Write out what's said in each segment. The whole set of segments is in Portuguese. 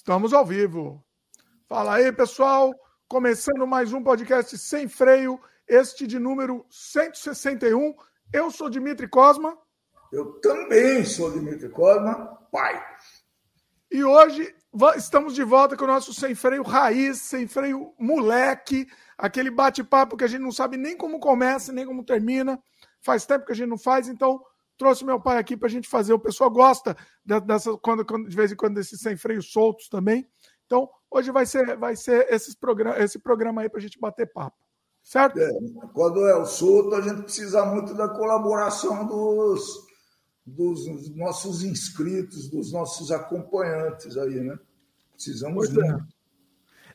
Estamos ao vivo. Fala aí, pessoal. Começando mais um podcast sem freio, este de número 161. Eu sou Dimitri Cosma. Eu também sou Dimitri Cosma, pai. E hoje estamos de volta com o nosso sem freio raiz, sem freio moleque, aquele bate-papo que a gente não sabe nem como começa, nem como termina. Faz tempo que a gente não faz, então trouxe meu pai aqui para a gente fazer. O pessoal gosta dessa, quando, quando, de vez em quando desses sem freios soltos também. Então, hoje vai ser, vai ser esses programa, esse programa aí para a gente bater papo. Certo? É, quando é o solto, a gente precisa muito da colaboração dos, dos nossos inscritos, dos nossos acompanhantes aí, né? Precisamos pois muito.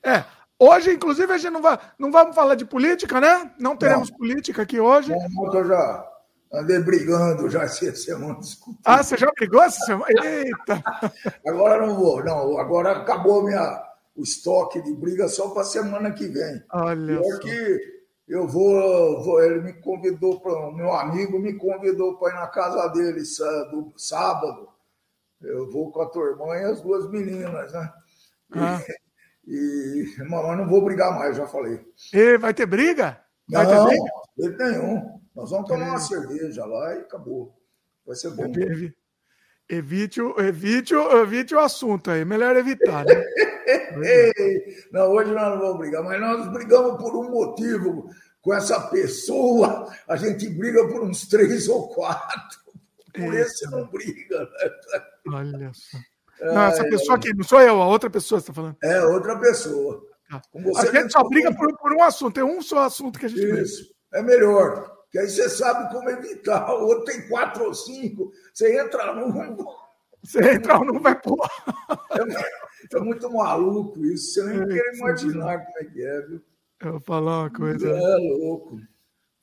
É. é. Hoje, inclusive, a gente não vai, não vamos falar de política, né? Não teremos não. política aqui hoje. Não, eu já Andei brigando já essa semana. Discutindo. Ah, você já brigou essa semana? Eita! Agora não vou, não. Agora acabou minha, o estoque de briga só para semana que vem. Olha Pior que eu vou, vou, ele me convidou para meu amigo me convidou para ir na casa dele do sábado. Eu vou com a tua irmã e as duas meninas, né? Ah. E, e mas não vou brigar mais, já falei. E vai ter briga? Vai não, ter briga? nenhum. Nós vamos tomar uma cerveja lá e acabou. Vai ser bom. Evite, evite, evite o assunto aí, melhor evitar, né? não, hoje nós não vamos brigar, mas nós brigamos por um motivo com essa pessoa, a gente briga por uns três ou quatro. Por isso não briga. Né? Olha só. Não, essa pessoa aqui, não sou eu, a outra pessoa você está falando. É, outra pessoa. Tá. a gente só briga por, por, um assunto, tem um só assunto que a gente Isso, briga. é melhor que aí você sabe como evitar. O outro tem quatro ou cinco, você entra num. Você entra num, vai pular. É, é, muito maluco isso, você nem é, quer imaginar como é que é, viu? Eu vou falar uma coisa. É louco.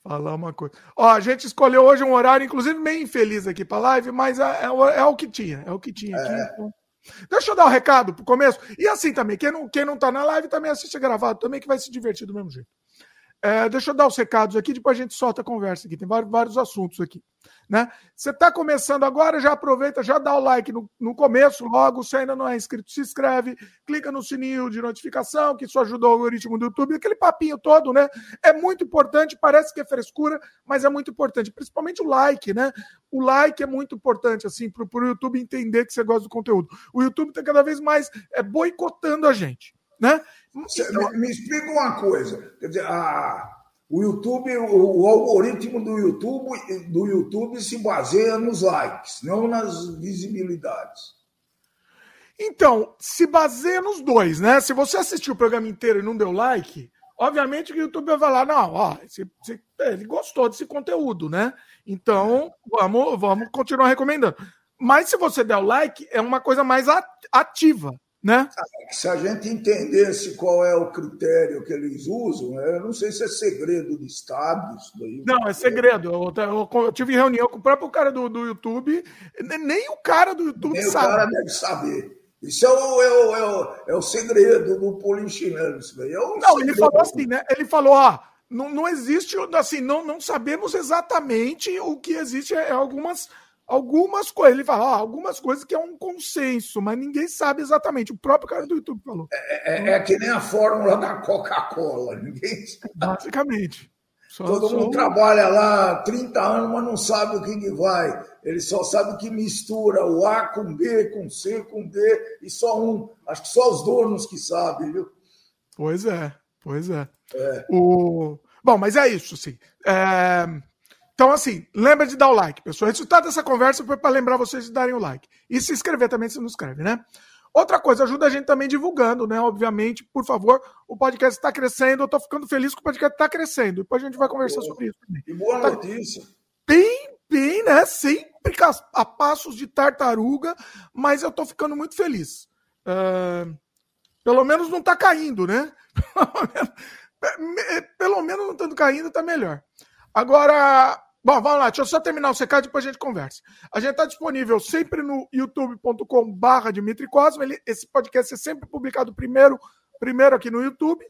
Falar uma coisa. Ó, a gente escolheu hoje um horário, inclusive, meio infeliz aqui para live, mas é, é, é, o que tinha. É o que tinha aqui. É. Então... Deixa eu dar o um recado pro começo. E assim também, quem não, quem não tá na live também assiste gravado também, que vai se divertir do mesmo jeito. É, deixa eu dar os recados aqui, depois a gente solta a conversa aqui. Tem vários, vários assuntos aqui. Né? Você está começando agora, já aproveita, já dá o like no, no começo, logo. Se ainda não é inscrito, se inscreve, clica no sininho de notificação, que isso ajuda o algoritmo do YouTube, aquele papinho todo, né? É muito importante, parece que é frescura, mas é muito importante, principalmente o like, né? O like é muito importante, assim, para o YouTube entender que você gosta do conteúdo. O YouTube está cada vez mais é, boicotando a gente. Né? Então, me, me explica uma coisa. Quer dizer, a, o YouTube, o, o, algoritmo do YouTube, do YouTube se baseia nos likes, não nas visibilidades. Então, se baseia nos dois, né? Se você assistiu o programa inteiro e não deu like, obviamente que o YouTube vai falar, não, ó, esse, esse, ele gostou desse conteúdo, né? Então, vamos, vamos continuar recomendando. Mas se você der o like, é uma coisa mais ativa né? Se a gente entendesse qual é o critério que eles usam, né? eu não sei se é segredo de Estado isso daí. Não, é segredo. Eu, eu, eu, tive reunião com o próprio cara do, do YouTube, nem o cara do YouTube nem sabe. o cara deve saber. Isso é o, é o, é o, é o segredo do polichinelo. Isso daí é não, segredo. ele falou assim, né? Ele falou, ah, não, não existe, assim, não, não sabemos exatamente o que existe, é algumas algumas coisas. Ele fala, ó, algumas coisas que é um consenso, mas ninguém sabe exatamente. O próprio cara do YouTube falou. É, é, é que nem a fórmula da Coca-Cola. Ninguém sabe. Basicamente. Só, Todo só... mundo trabalha lá 30 anos, mas não sabe o que, que vai. Ele só sabe que mistura o A com B, com C, com D, e só um. Acho que só os donos que sabem, viu? Pois é, pois é. é. O... Bom, mas é isso, sim. É... Então, assim, lembra de dar o like, pessoal. O resultado dessa conversa foi para lembrar vocês de darem o like. E se inscrever também, se não inscreve, né? Outra coisa, ajuda a gente também divulgando, né? Obviamente, por favor, o podcast está crescendo. Eu estou ficando feliz que o podcast está crescendo. Depois a gente vai conversar boa. sobre isso também. E boa tá... notícia. Bem, bem, né? Sempre a passos de tartaruga, mas eu estou ficando muito feliz. Uh... Pelo menos não está caindo, né? Pelo menos não estando caindo, está melhor. Agora, bom, vamos lá, deixa eu só terminar o secado e depois a gente conversa. A gente está disponível sempre no youtube.com/barra Dimitri Cosma. Esse podcast é sempre publicado primeiro, primeiro aqui no YouTube.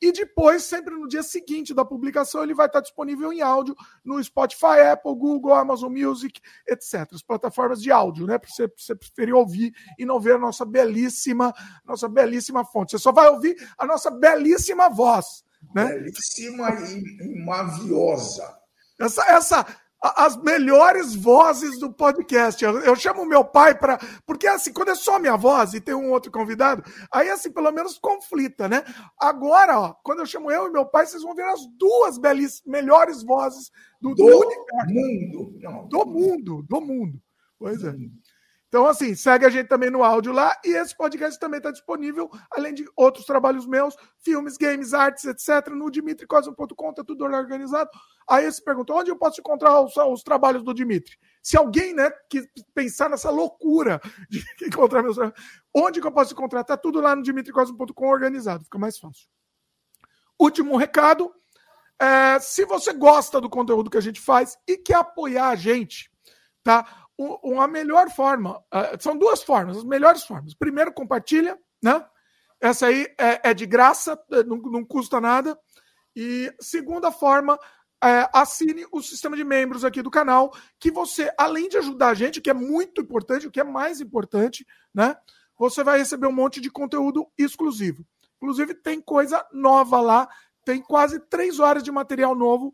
E depois, sempre no dia seguinte da publicação, ele vai estar disponível em áudio no Spotify, Apple, Google, Amazon Music, etc. As plataformas de áudio, né? Para você, você preferir ouvir e não ver a nossa belíssima, nossa belíssima fonte. Você só vai ouvir a nossa belíssima voz. Né? Belíssima e maviosa. Essa, essa as melhores vozes do podcast. Eu, eu chamo meu pai para. Porque, assim, quando é só minha voz e tem um outro convidado, aí, assim, pelo menos conflita, né? Agora, ó, quando eu chamo eu e meu pai, vocês vão ver as duas belíssimas, melhores vozes do, do, do mundo. Não. Do mundo, do mundo. Pois é. Então, assim, segue a gente também no áudio lá e esse podcast também está disponível, além de outros trabalhos meus, filmes, games, artes, etc., no dimitricosmo.com, tá tudo organizado. Aí você pergunta, onde eu posso encontrar os, os, trabalhos do Dimitri? Se alguém, né, que pensar nessa loucura de encontrar meus trabalhos, onde que eu posso encontrar? Tá tudo lá no dimitricosmo.com organizado, fica mais fácil. Último recado, é, se você gosta do conteúdo que a gente faz e quer apoiar a gente, tá? Uma melhor forma, uh, são duas formas, as melhores formas. Primeiro, compartilha, né? Essa aí é, é de graça, é, não, não, custa nada. E segunda forma, é, assine o sistema de membros aqui do canal, que você, além de ajudar a gente, que é muito importante, o que é mais importante, né? Você vai receber um monte de conteúdo exclusivo. Inclusive, tem coisa nova lá, tem quase três horas de material novo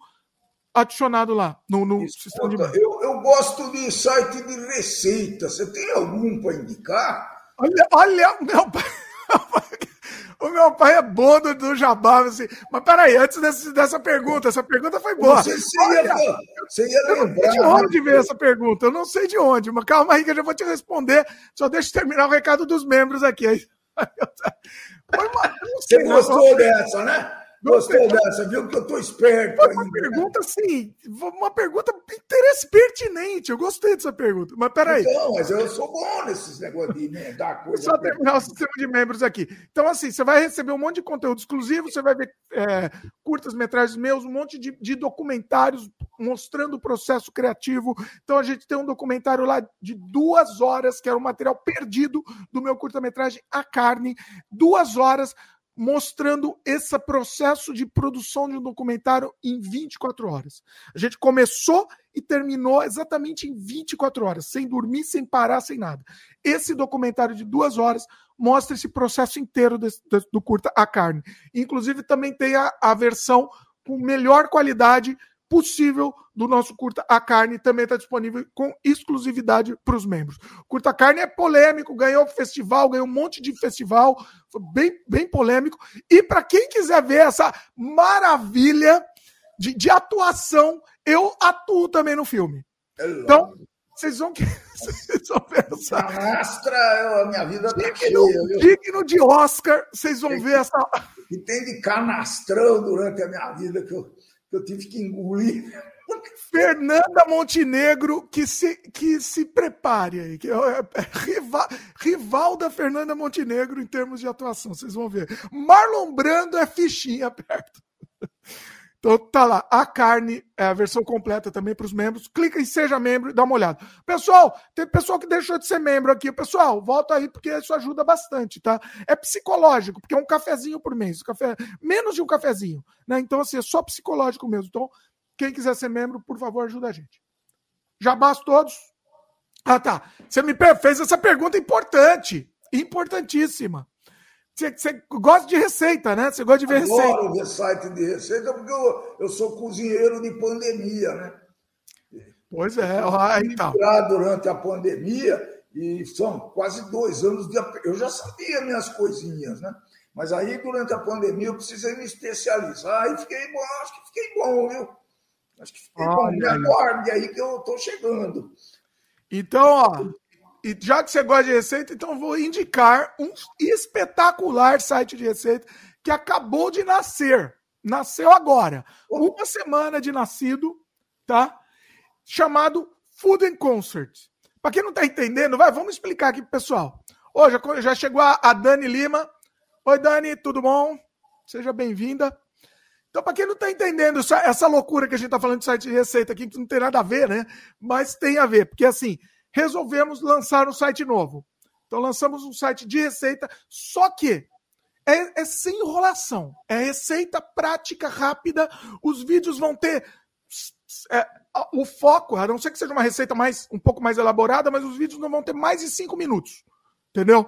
adicionado lá no, no sistema de eu, eu gosto de site de receita. Você tem algum para indicar? Olha, olha, meu pai. O meu pai é bom do, do jabá, assim. Mas peraí, antes desse, dessa pergunta, essa pergunta foi boa. Você, Olha, ia, você ia lembrar. Eu não sei de onde veio essa pergunta, eu não sei de onde, mas calma aí que eu já vou te responder. Só deixa eu terminar o recado dos membros aqui. Uma, você gostou dessa, né? Gostou dessa, viu que eu tô esperto. Foi uma pergunta, assim, uma pergunta interesse pertinente. Eu gostei dessa pergunta. Mas peraí. Não, mas eu sou bom nesses negócios de emendar coisa. Só terminar o sistema de membros aqui. Então, assim, você vai receber um monte de conteúdo exclusivo, você vai ver é, curtas-metragens meus, um monte de, de documentários mostrando o processo criativo. Então, a gente tem um documentário lá de duas horas, que era o material perdido do meu curta-metragem A Carne. Duas horas mostrando esse processo de produção de um documentário em 24 horas. A gente começou e terminou exatamente em 24 horas, sem dormir, sem parar, sem nada. Esse documentário de duas horas mostra esse processo inteiro desse, do curta A Carne. Inclusive, também tem a, a versão com melhor qualidade possível do nosso Curta a Carne, também está disponível com exclusividade para os membros. Curta a Carne é polêmico, ganhou festival, ganhou um monte de festival, foi bem, bem polêmico. E para quem quiser ver essa maravilha de, de atuação, eu atuo também no filme. Então, vocês vão, vocês vão pensar. Canastra, eu, a minha vida tá digno, digno de Oscar, vocês vão ver essa. E tem de canastrão durante a minha vida que eu eu tive que engolir. Fernanda Montenegro, que se, que se prepare aí, que é, é rival, rival da Fernanda Montenegro em termos de atuação, vocês vão ver. Marlon Brando é fichinha perto. Então tá lá, a carne é a versão completa também para os membros. Clica em seja membro e dá uma olhada. Pessoal, tem pessoal que deixou de ser membro aqui. Pessoal, volta aí porque isso ajuda bastante, tá? É psicológico, porque é um cafezinho por mês, café, menos de um cafezinho, né? Então assim, é só psicológico mesmo. Então, quem quiser ser membro, por favor, ajuda a gente. Jabás todos. Ah, tá. Você me fez essa pergunta importante, importantíssima. Você, gosta de receita, né? Você gosta de ver Adoro receita. Adoro ver site de receita porque eu, eu sou cozinheiro de pandemia, né? Pois é. então. Durante a pandemia, e são quase dois anos de. Eu já sabia minhas coisinhas, né? Mas aí, durante a pandemia, eu precisei me especializar e fiquei bom. Acho que fiquei bom, viu? Acho que fiquei bom. Me aguarde aí que eu estou chegando. Então, ó, e já que você gosta de receita, então vou indicar um espetacular site de receita que acabou de nascer. Nasceu agora. Uma semana de nascido, tá? Chamado Food and Concert. Para quem não está entendendo, vai, vamos explicar aqui pro pessoal. Hoje já, já chegou a, a Dani Lima. Oi, Dani, tudo bom? Seja bem-vinda. Então, para quem não está entendendo essa, essa, loucura que a gente está falando de site de receita aqui, que não tem nada a ver, né? Mas tem a ver, porque assim, resolvemos lançar um site novo. Então lançamos um site de receita, só que é, é sem enrolação. É receita prática, rápida. Os vídeos vão ter. É, o foco, a não ser que seja uma receita mais um pouco mais elaborada, mas os vídeos não vão ter mais de cinco minutos. Entendeu?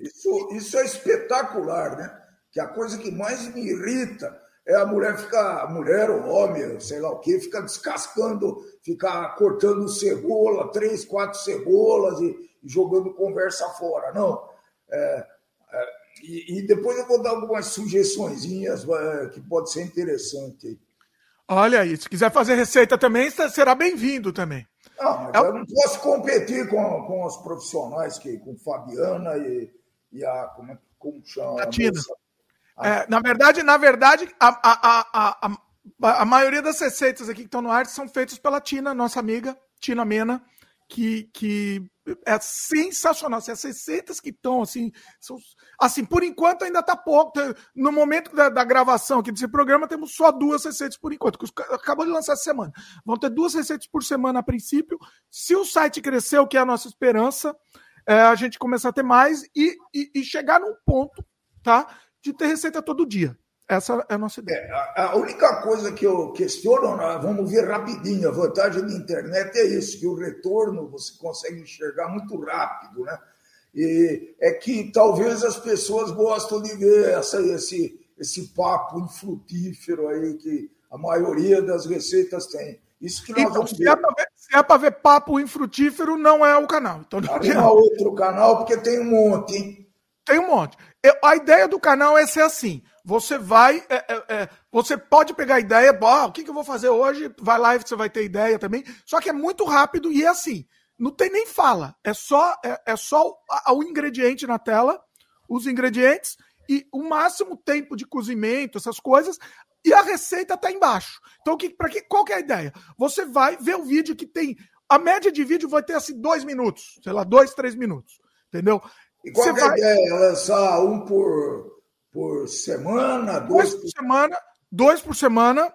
Isso, isso é espetacular, né? Que a coisa que mais me irrita é a mulher ficar, a mulher ou homem, sei lá o que, fica descascando, ficar cortando cebola, três, quatro cebolas e, e jogando conversa fora. Não. É, é, e, e, depois eu vou dar algumas sugestõezinhas é, que pode ser interessante. Olha aí, se quiser fazer receita também, será bem-vindo também. Não, é eu não posso competir com, com os profissionais, que, com Fabiana e, e a. Como, como chama? A Tina. É, na verdade, na verdade, a, a, a, a, a maioria das receitas aqui que estão no ar são feitas pela Tina, nossa amiga, Tina Mena, que, que é sensacional. Assim, as receitas que estão, assim, são, assim, por enquanto ainda está pouco. No momento da, da, gravação aqui desse programa, temos só duas receitas por enquanto, que acabou de lançar essa semana. Vão ter duas receitas por semana a princípio. Se o site crescer, o que é a nossa esperança, é a gente começar a ter mais e, e, e chegar num ponto, tá? De ter receita todo dia. Essa é a nossa ideia. É, a, única coisa que eu questiono, vamos ver rapidinho, a vantagem da internet é isso, que o retorno você consegue enxergar muito rápido, né? E é que talvez as pessoas gostam de ver essa, esse, esse papo infrutífero aí que a maioria das receitas tem. Isso que nós então, vamos ver. Se é para ver, ver papo infrutífero, não é o canal. Então, não é outro canal, porque tem um monte, hein? Tem um monte. Eu, a ideia do canal é ser assim. Você vai. É, é, é, você pode pegar ideia, o que, que eu vou fazer hoje? Vai lá e você vai ter ideia também. Só que é muito rápido e é assim. Não tem nem fala. É só, é, é só o, o ingrediente na tela, os ingredientes e o máximo tempo de cozimento, essas coisas, e a receita está embaixo. Então, que, que, qual que é a ideia? Você vai ver o vídeo que tem. A média de vídeo vai ter assim dois minutos, sei lá, dois, três minutos. Entendeu? E qual é a vai... ideia? Lançar um por, por semana? Dois, dois por semana, dois por semana.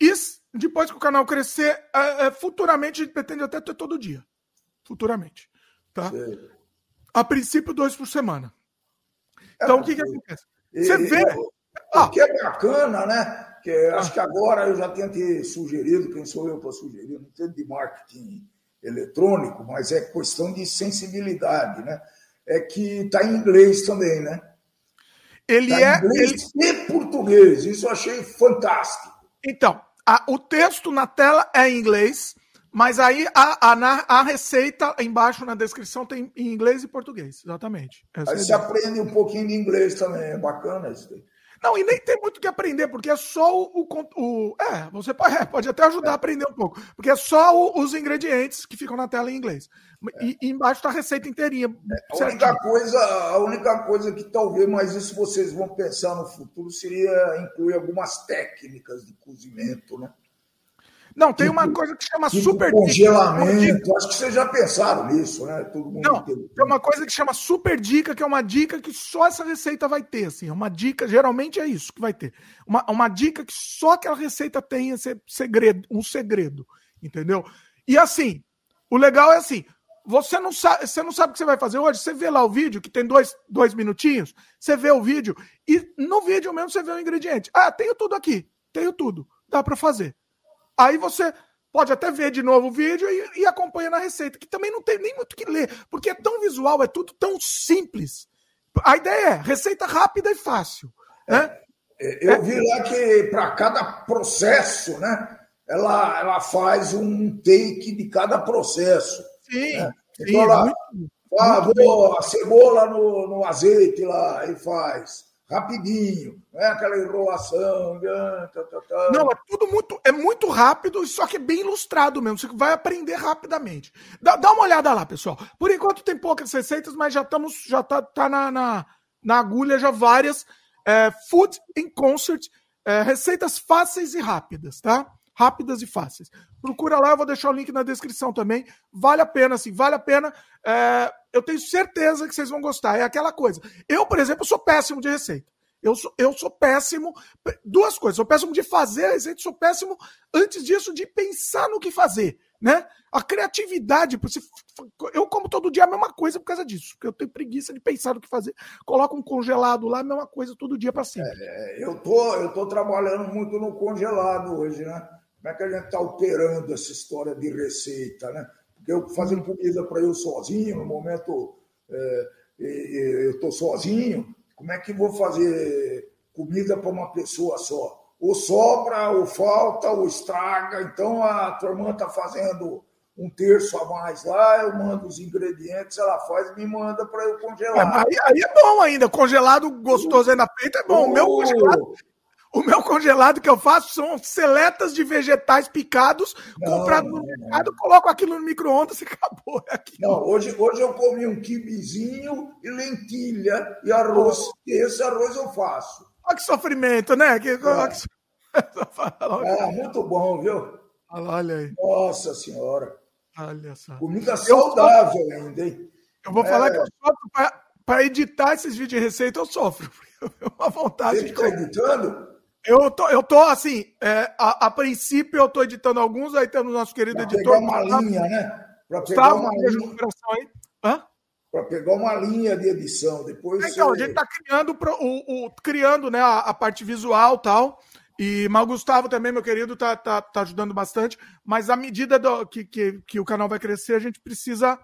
E depois que o canal crescer, é, é, futuramente a gente pretende até ter todo dia. Futuramente. Tá? A princípio, dois por semana. Então, é, o que, que acontece? Você e, vê. Ah, o que é bacana, né? Que acho que agora eu já tenho te sugerido, quem sou eu para sugerir? Não entendo de marketing eletrônico, mas é questão de sensibilidade, né? É que está em inglês também, né? Ele tá é. Inglês ele... e português. Isso eu achei fantástico. Então, a, o texto na tela é em inglês, mas aí a, a, a, receita embaixo na descrição tem em inglês e português. Exatamente. Essa aí é você aprende um pouquinho de inglês também. É bacana isso daí. Não, e nem tem muito o que aprender, porque é só o. o, é, você pode, é, pode, até ajudar é. a aprender um pouco, porque é só o, os ingredientes que ficam na tela em inglês. É. E, e, embaixo está a receita inteirinha. É, a, única coisa, a única coisa que talvez, mas isso vocês vão pensar no futuro, seria incluir algumas técnicas de cozimento, né? Não, tem tipo, uma coisa que chama tipo super congelamento. Dica. Acho que vocês já pensaram nisso, né? Todo mundo Não, tem... tem uma coisa que chama super dica, que é uma dica que só essa receita vai ter. Assim, é uma dica, geralmente é isso que vai ter. Uma, uma dica que só aquela receita tem esse segredo, um segredo, entendeu? E assim, o legal é assim. Você não sabe, você não sabe o que você vai fazer hoje. Você vê lá o vídeo, que tem dois, dois minutinhos, você vê o vídeo, e no vídeo mesmo você vê o ingrediente. Ah, tenho tudo aqui, tenho tudo. Dá para fazer. Aí você pode até ver de novo o vídeo e, e acompanha na receita, que também não tem nem muito que ler, porque é tão visual, é tudo tão simples. A ideia é receita rápida e fácil. Né? É, eu vi lá que para cada processo, né, ela, ela faz um take de cada processo. Sim. Né? Então, sim, lá, muito, ah, vou a cebola no, no azeite lá, aí faz rapidinho, não é aquela enrolação. Tá, tá, tá. Não, é tudo muito, é muito rápido, só que é bem ilustrado mesmo. Você vai aprender rapidamente. Dá, dá uma olhada lá, pessoal. Por enquanto tem poucas receitas, mas já estamos, já tá, tá na, na, na agulha já várias. É, food in concert, é, receitas fáceis e rápidas, tá? Rápidas e fáceis. Procura lá, eu vou deixar o link na descrição também. Vale a pena, assim, vale a pena. É, eu tenho certeza que vocês vão gostar. É aquela coisa. Eu, por exemplo, sou péssimo de receita. Eu sou, eu sou péssimo. Duas coisas. Sou péssimo de fazer a receita, sou péssimo, antes disso, de pensar no que fazer. né? A criatividade, eu como todo dia a mesma coisa por causa disso, porque eu tenho preguiça de pensar no que fazer. Coloca um congelado lá, a mesma coisa todo dia para sempre. É, eu tô, eu tô trabalhando muito no congelado hoje, né? Como é que a gente está operando essa história de receita, né? Porque eu fazendo comida para eu sozinho, no momento é, eu estou sozinho, como é que vou fazer comida para uma pessoa só? Ou sobra, ou falta, ou estraga. Então a turma está fazendo um terço a mais lá, eu mando os ingredientes, ela faz e me manda para eu congelar. Aí, aí, é bom ainda, congelado gostoso aí na peita é bom. O meu congelado, o meu congelado que eu faço são seletas de vegetais picados, comprados no mercado, coloco aquilo no micro-ondas e acabou. É não, hoje, hoje eu comi um quibizinho e lentilha e arroz. Oh. Esse arroz eu faço. Olha que sofrimento, né? Que, é. é, muito bom, viu? Olha aí. Nossa Senhora. Olha só. Comida saudável eu ainda, hein? Eu vou é. falar que eu sofro para editar esses vídeos de receita, eu sofro. Tenho uma vontade Você de. Está editando? Eu tô, eu tô assim, é, a, a, princípio eu tô editando alguns, aí temos o nosso querido pra editor. Pegar uma linha, né? Para pegar uma linha. Para pegar uma linha de edição. Depois então, você... a gente tá criando, o, o, criando né, a, a parte visual tal. E mas o Gustavo também, meu querido, tá, tá, tá ajudando bastante. Mas à medida do, que, que, que o canal vai crescer, a gente precisa.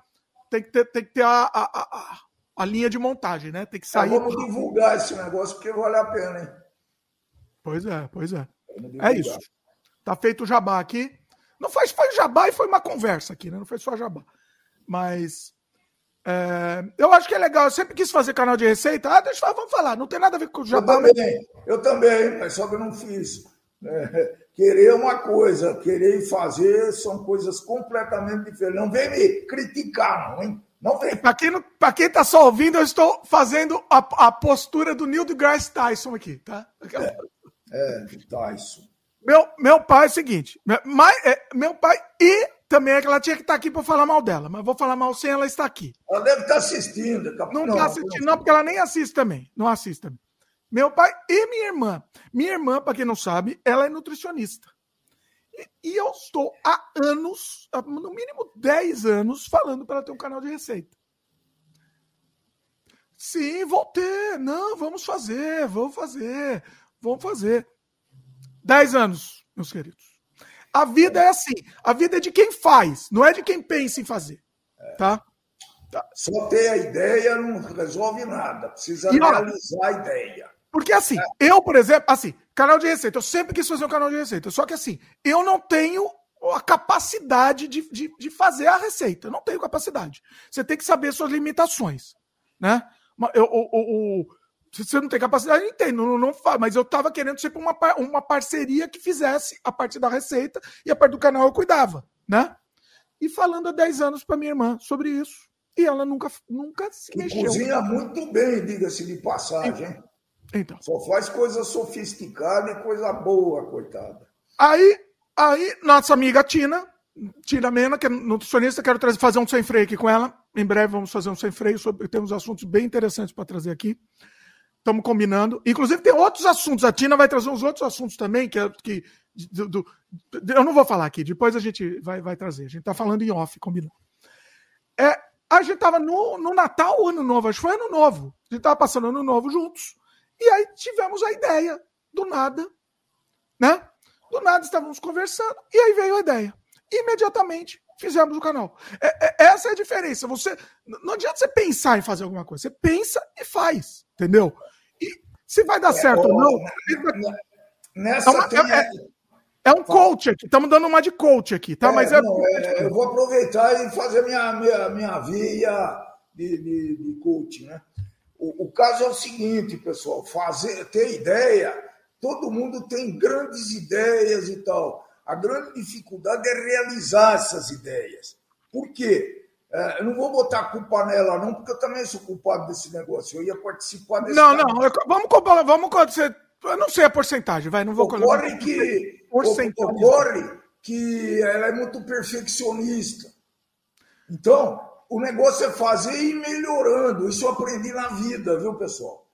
Tem que ter, tem que ter a, a, a, a linha de montagem, né? Tem que sair. vamos divulgar esse negócio porque vale a pena, hein? Pois é, pois é. É isso. Tá feito o jabá aqui. Não foi, foi jabá e foi uma conversa aqui, né? Não foi só jabá. Mas é, eu acho que é legal. Eu sempre quis fazer canal de receita. Ah, deixa eu vamos falar. Não tem nada a ver com o jabá. Eu também, eu também, mas só que eu não fiz. É, querer é uma coisa, querer e fazer são coisas completamente diferentes. Não vem me criticar, não, hein? Não vem. Para quem, não, quem tá só ouvindo, eu estou fazendo a, a postura do Neil deGrasse Tyson aqui, tá? Aquela... É, é, Tyson. Meu, meu pai é o seguinte: meu, é, meu pai e também é que ela tinha que estar aqui para falar mal dela, mas vou falar mal sem ela estar aqui. Ela deve estar assistindo. Não está assistindo, não, porque ela nem assiste também. Não assiste também. Meu pai e minha irmã. Minha irmã, para quem não sabe, ela é nutricionista. E, e, eu estou há anos, no mínimo 10 anos, falando para ela ter um canal de receita. Sim, vou ter. Não, vamos fazer, vamos fazer, vamos fazer. 10 anos, meus queridos. A vida é assim. A vida é de quem faz, não é de quem pensa em fazer. Tá? tá. Só ter a ideia não resolve nada. Precisa e, realizar a ideia. Porque assim, é. eu, por exemplo, assim, canal de receita, eu sempre quis fazer um canal de receita. Só que assim, eu não tenho a capacidade de, de, de fazer a receita. Eu não tenho capacidade. Você tem que saber suas limitações. Né? Eu, o, o, se você não tem capacidade, eu entendo, não, não faz. Mas eu estava querendo ser uma, uma parceria que fizesse a parte da receita e a parte do canal eu cuidava, né? E falando há 10 anos para minha irmã sobre isso. E ela nunca, nunca se que mexeu. Cozinha muito bem, diga-se de passagem. Então. Só faz coisa sofisticada e coisa boa, coitada. Aí, aí nossa amiga Tina, Tina Mena, que é nutricionista, quero trazer, fazer um sem freio aqui com ela. Em breve vamos fazer um sem freio sobre temos assuntos bem interessantes para trazer aqui. Estamos combinando. Inclusive, tem outros assuntos. A Tina vai trazer uns outros assuntos também, que, é, que do, do, eu não vou falar aqui, depois a gente vai, vai trazer. A gente está falando em off, combinando. É, a gente estava no, no Natal ou Ano Novo, acho que foi Ano Novo. A gente estava passando Ano Novo juntos. E aí tivemos a ideia, do nada, né? Do nada estávamos conversando, e aí veio a ideia. Imediatamente fizemos o canal. É, é, essa é a diferença. Você Não adianta você pensar em fazer alguma coisa. Você pensa e faz, entendeu? Se vai dar é, certo ou não. Nessa é, uma, tem... é, é, um coach aqui, estamos dando uma de coach aqui, tá? É, Mas é, não, é, eu vou aproveitar e fazer minha, minha, minha via de, de, de coach, né? O, o, caso é o seguinte, pessoal, fazer, ter ideia, todo mundo tem grandes ideias e tal. A grande dificuldade é realizar essas ideias. Por quê? É, eu não vou botar a culpa nela, não, porque eu também sou culpado desse negócio. Eu ia participar desse. Não, não, eu, vamos comparar, vamos você, Eu não sei a porcentagem, vai, não vou Ocorre que, ocorre que ela é muito perfeccionista. Então, o negócio é fazer e ir melhorando. Isso eu aprendi na vida, viu, pessoal?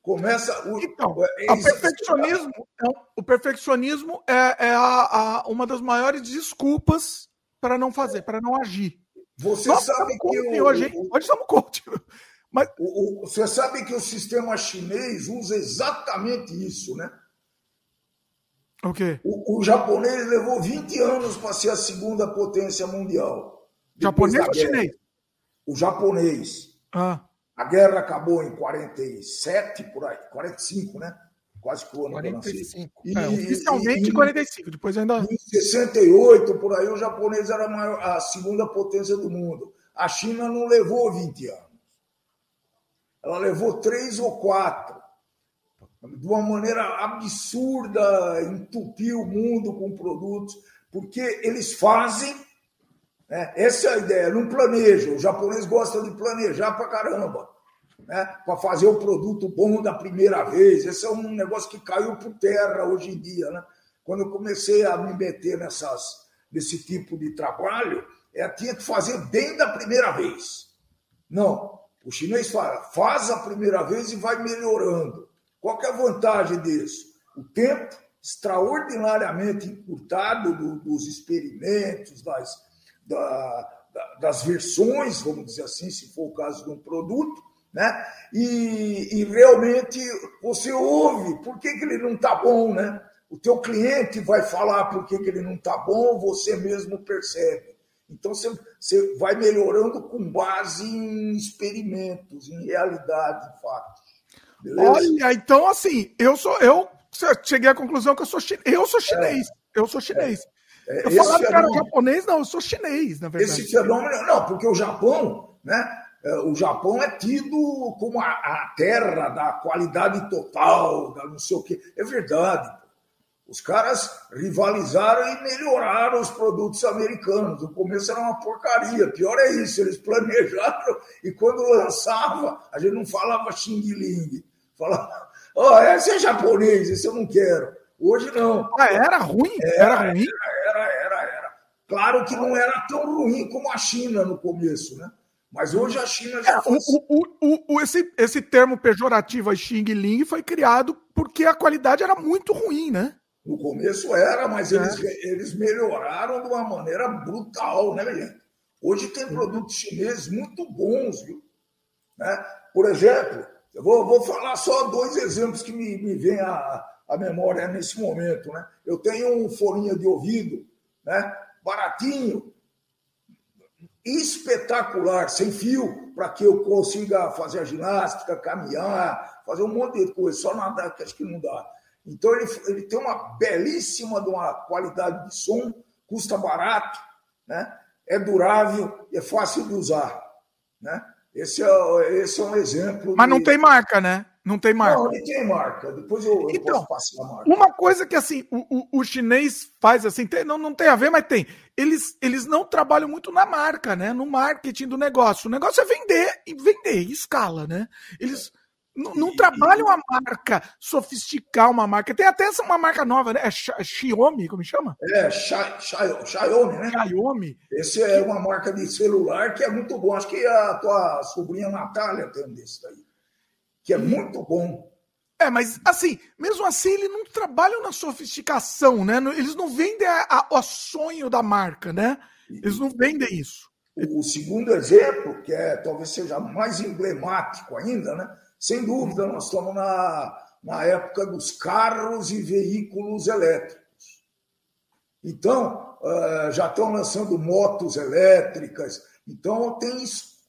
Começa. O, então, é, o perfeccionismo, é, o perfeccionismo é, é a, a, uma das maiores desculpas para não fazer, para não agir. Você Nossa, sabe que o, hoje, o, hoje estamos coach. Mas... O, o, você sabe que o sistema chinês usa exatamente isso, né? O quê? O, o japonês levou 20 anos para ser a segunda potência mundial. Japonês ou chinês? O japonês. Ah. A guerra acabou em 47, por aí, 45, né? Quase que o ano 45. E, é, oficialmente e, 45, depois ainda. Em 68, por aí, o japonês era a, maior, a segunda potência do mundo. A China não levou 20 anos. Ela levou três ou quatro. De uma maneira absurda, entupiu o mundo com produtos, porque eles fazem né? Essa é a ideia, não planeja. O japonês gosta de planejar para caramba, né? para fazer o produto bom da primeira vez. Esse é um negócio que caiu por terra hoje em dia. Né? Quando eu comecei a me meter nessas, nesse tipo de trabalho, é, tinha que fazer bem da primeira vez. Não, o chinês fala, faz a primeira vez e vai melhorando. Qual é a vantagem disso? O tempo extraordinariamente encurtado do, dos experimentos, das, da, da, das versões, vamos dizer assim, se for o caso de um produto, né? E, e realmente você ouve por que, que ele não está bom, né? O teu cliente vai falar por que, que ele não está bom, você mesmo percebe. Então você, você vai melhorando com base em experimentos, em realidade, em. Beleza? Olha, então assim, eu sou eu cheguei à conclusão que eu sou eu sou chinês. É, eu sou chinês. É. É, eu falava que era japonês, não, eu sou chinês, na verdade. Esse fenômeno, não, porque o Japão, né? É, o Japão é tido como a, a terra da qualidade total, da não sei o quê. É verdade. Os caras rivalizaram e melhoraram os produtos americanos. No começo era uma porcaria. Pior é isso, eles planejaram e quando lançava, a gente não falava Xing Ling. Falava, ó, oh, esse é japonês, esse eu não quero. Hoje não. Ah, era ruim? Era, era ruim? Era, era, era, era. Claro que não era tão ruim como a China no começo, né? Mas hoje a China já. É, o, o, o, esse, esse termo pejorativo Xing Ling foi criado porque a qualidade era muito ruim, né? No começo era, mas é. eles, eles melhoraram de uma maneira brutal, né, gente? Hoje tem produtos chineses muito bons, viu? Né? Por exemplo, eu vou, vou falar só dois exemplos que me, me vêm à, a memória nesse momento. Né? Eu tenho um foninho de ouvido, né? baratinho, espetacular, sem fio, para que eu consiga fazer a ginástica, caminhar, fazer um monte de coisa, só nadar que acho que não dá. Então ele, ele tem uma belíssima de uma qualidade de som, custa barato, né? é durável é fácil de usar. Né? Esse, é, esse é um exemplo. Mas de... não tem marca, né? Não tem marca. Não, ele tem marca. Depois eu, então, eu posso passar a marca. Uma coisa que assim, o, o, o chinês faz assim, tem, não, não tem a ver, mas tem. Eles, eles não trabalham muito na marca, né? No marketing do negócio. O negócio é vender e vender, escala, né? Eles não, não trabalham a marca, sofisticar uma marca. Tem até uma marca nova, né? É Xiaomi, como chama? É, Xiaomi, né? Xiaomi. Esse é uma marca de celular que é muito bom. Acho que a tua sobrinha Natália tem um desse daí que é muito bom. É, mas assim, mesmo assim, eles não trabalham na sofisticação, né? Eles não vendem o sonho da marca, né? Eles não vendem isso. O segundo exemplo, que é talvez seja mais emblemático ainda, né? Sem dúvida, nós estamos na, na época dos carros e veículos elétricos. Então, uh, já estão lançando motos elétricas. Então, tem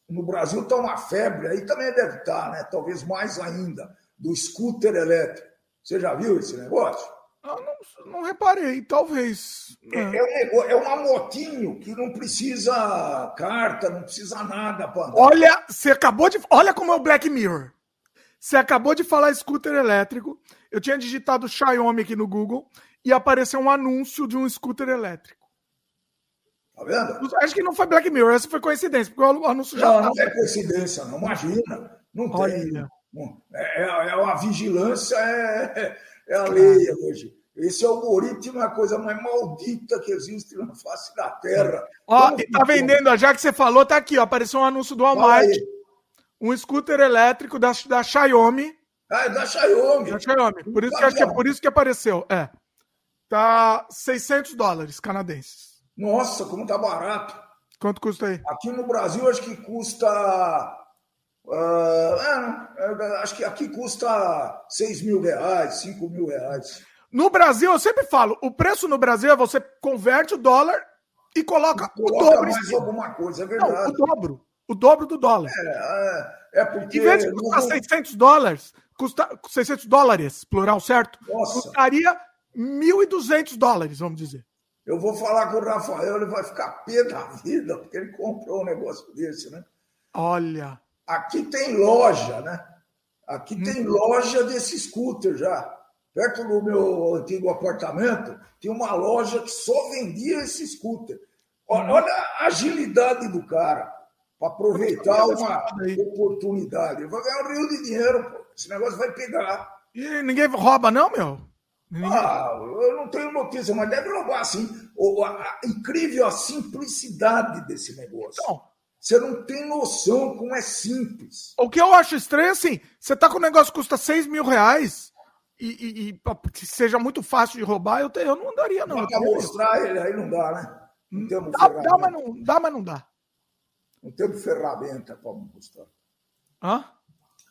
no Brasil está uma febre, aí também deve estar, tá, né? talvez mais ainda, do scooter elétrico. Você já viu esse negócio? Eu não, não reparei, talvez. É, é, um, é uma motinho que não precisa carta, não precisa nada. Pra Olha, você acabou de. Olha como é o Black Mirror. Você acabou de falar scooter elétrico. Eu tinha digitado Xiaomi aqui no Google e apareceu um anúncio de um scooter elétrico. Tá vendo? Acho que não foi Black Mirror, essa foi coincidência, porque o anúncio já. Não, não é coincidência, não. Imagina. Não tem. É, é, é uma vigilância, é, é a lei hoje. Esse algoritmo é a coisa mais maldita que existe na face da Terra. Ó, e tá vendendo, já que você falou, tá aqui, ó, apareceu um anúncio do Walmart. Um scooter elétrico da, da Xiaomi. Ah, é da Xiaomi. Da Xiaomi. Por isso, que é por isso que apareceu. É. Tá 600 dólares canadenses. Nossa, como tá barato. Quanto custa aí? Aqui no Brasil, acho que custa. Uh, acho que aqui custa 6 mil reais, 5 mil reais. No Brasil, eu sempre falo, o preço no Brasil é você converte o dólar e coloca, coloca o dobro. mais alguma coisa, é verdade. Não, o dobro. O dobro do dólar. É, é, é porque. Em vez de custar não... 600 dólares, custa 600 dólares, plural certo? Nossa. Custaria 1.200 dólares, vamos dizer. Eu vou falar com o Rafael, ele vai ficar pé da vida, porque ele comprou um negócio desse, né? Olha. Aqui tem loja, né? Aqui hum. tem loja desse scooter já. Perto do meu antigo apartamento, tinha uma loja que só vendia esse scooter. Olha, hum. olha a agilidade do cara para aproveitar uma oportunidade. Ele vai ganhar um rio de dinheiro, pô. Esse negócio vai pegar. E ninguém rouba, não, meu? Ah, eu não tenho notícia, mas deve roubar assim. A, incrível a simplicidade desse negócio. Então, você não tem noção como é simples. O que eu acho estranho é assim: você tá com um negócio que custa 6 mil reais e, e, e que seja muito fácil de roubar, eu, te, eu não andaria, não. Pra mostrar ele aí não dá, né? Não temos dá, dá, mas não, dá, mas não dá. Não temos ferramenta para mostrar. Hã?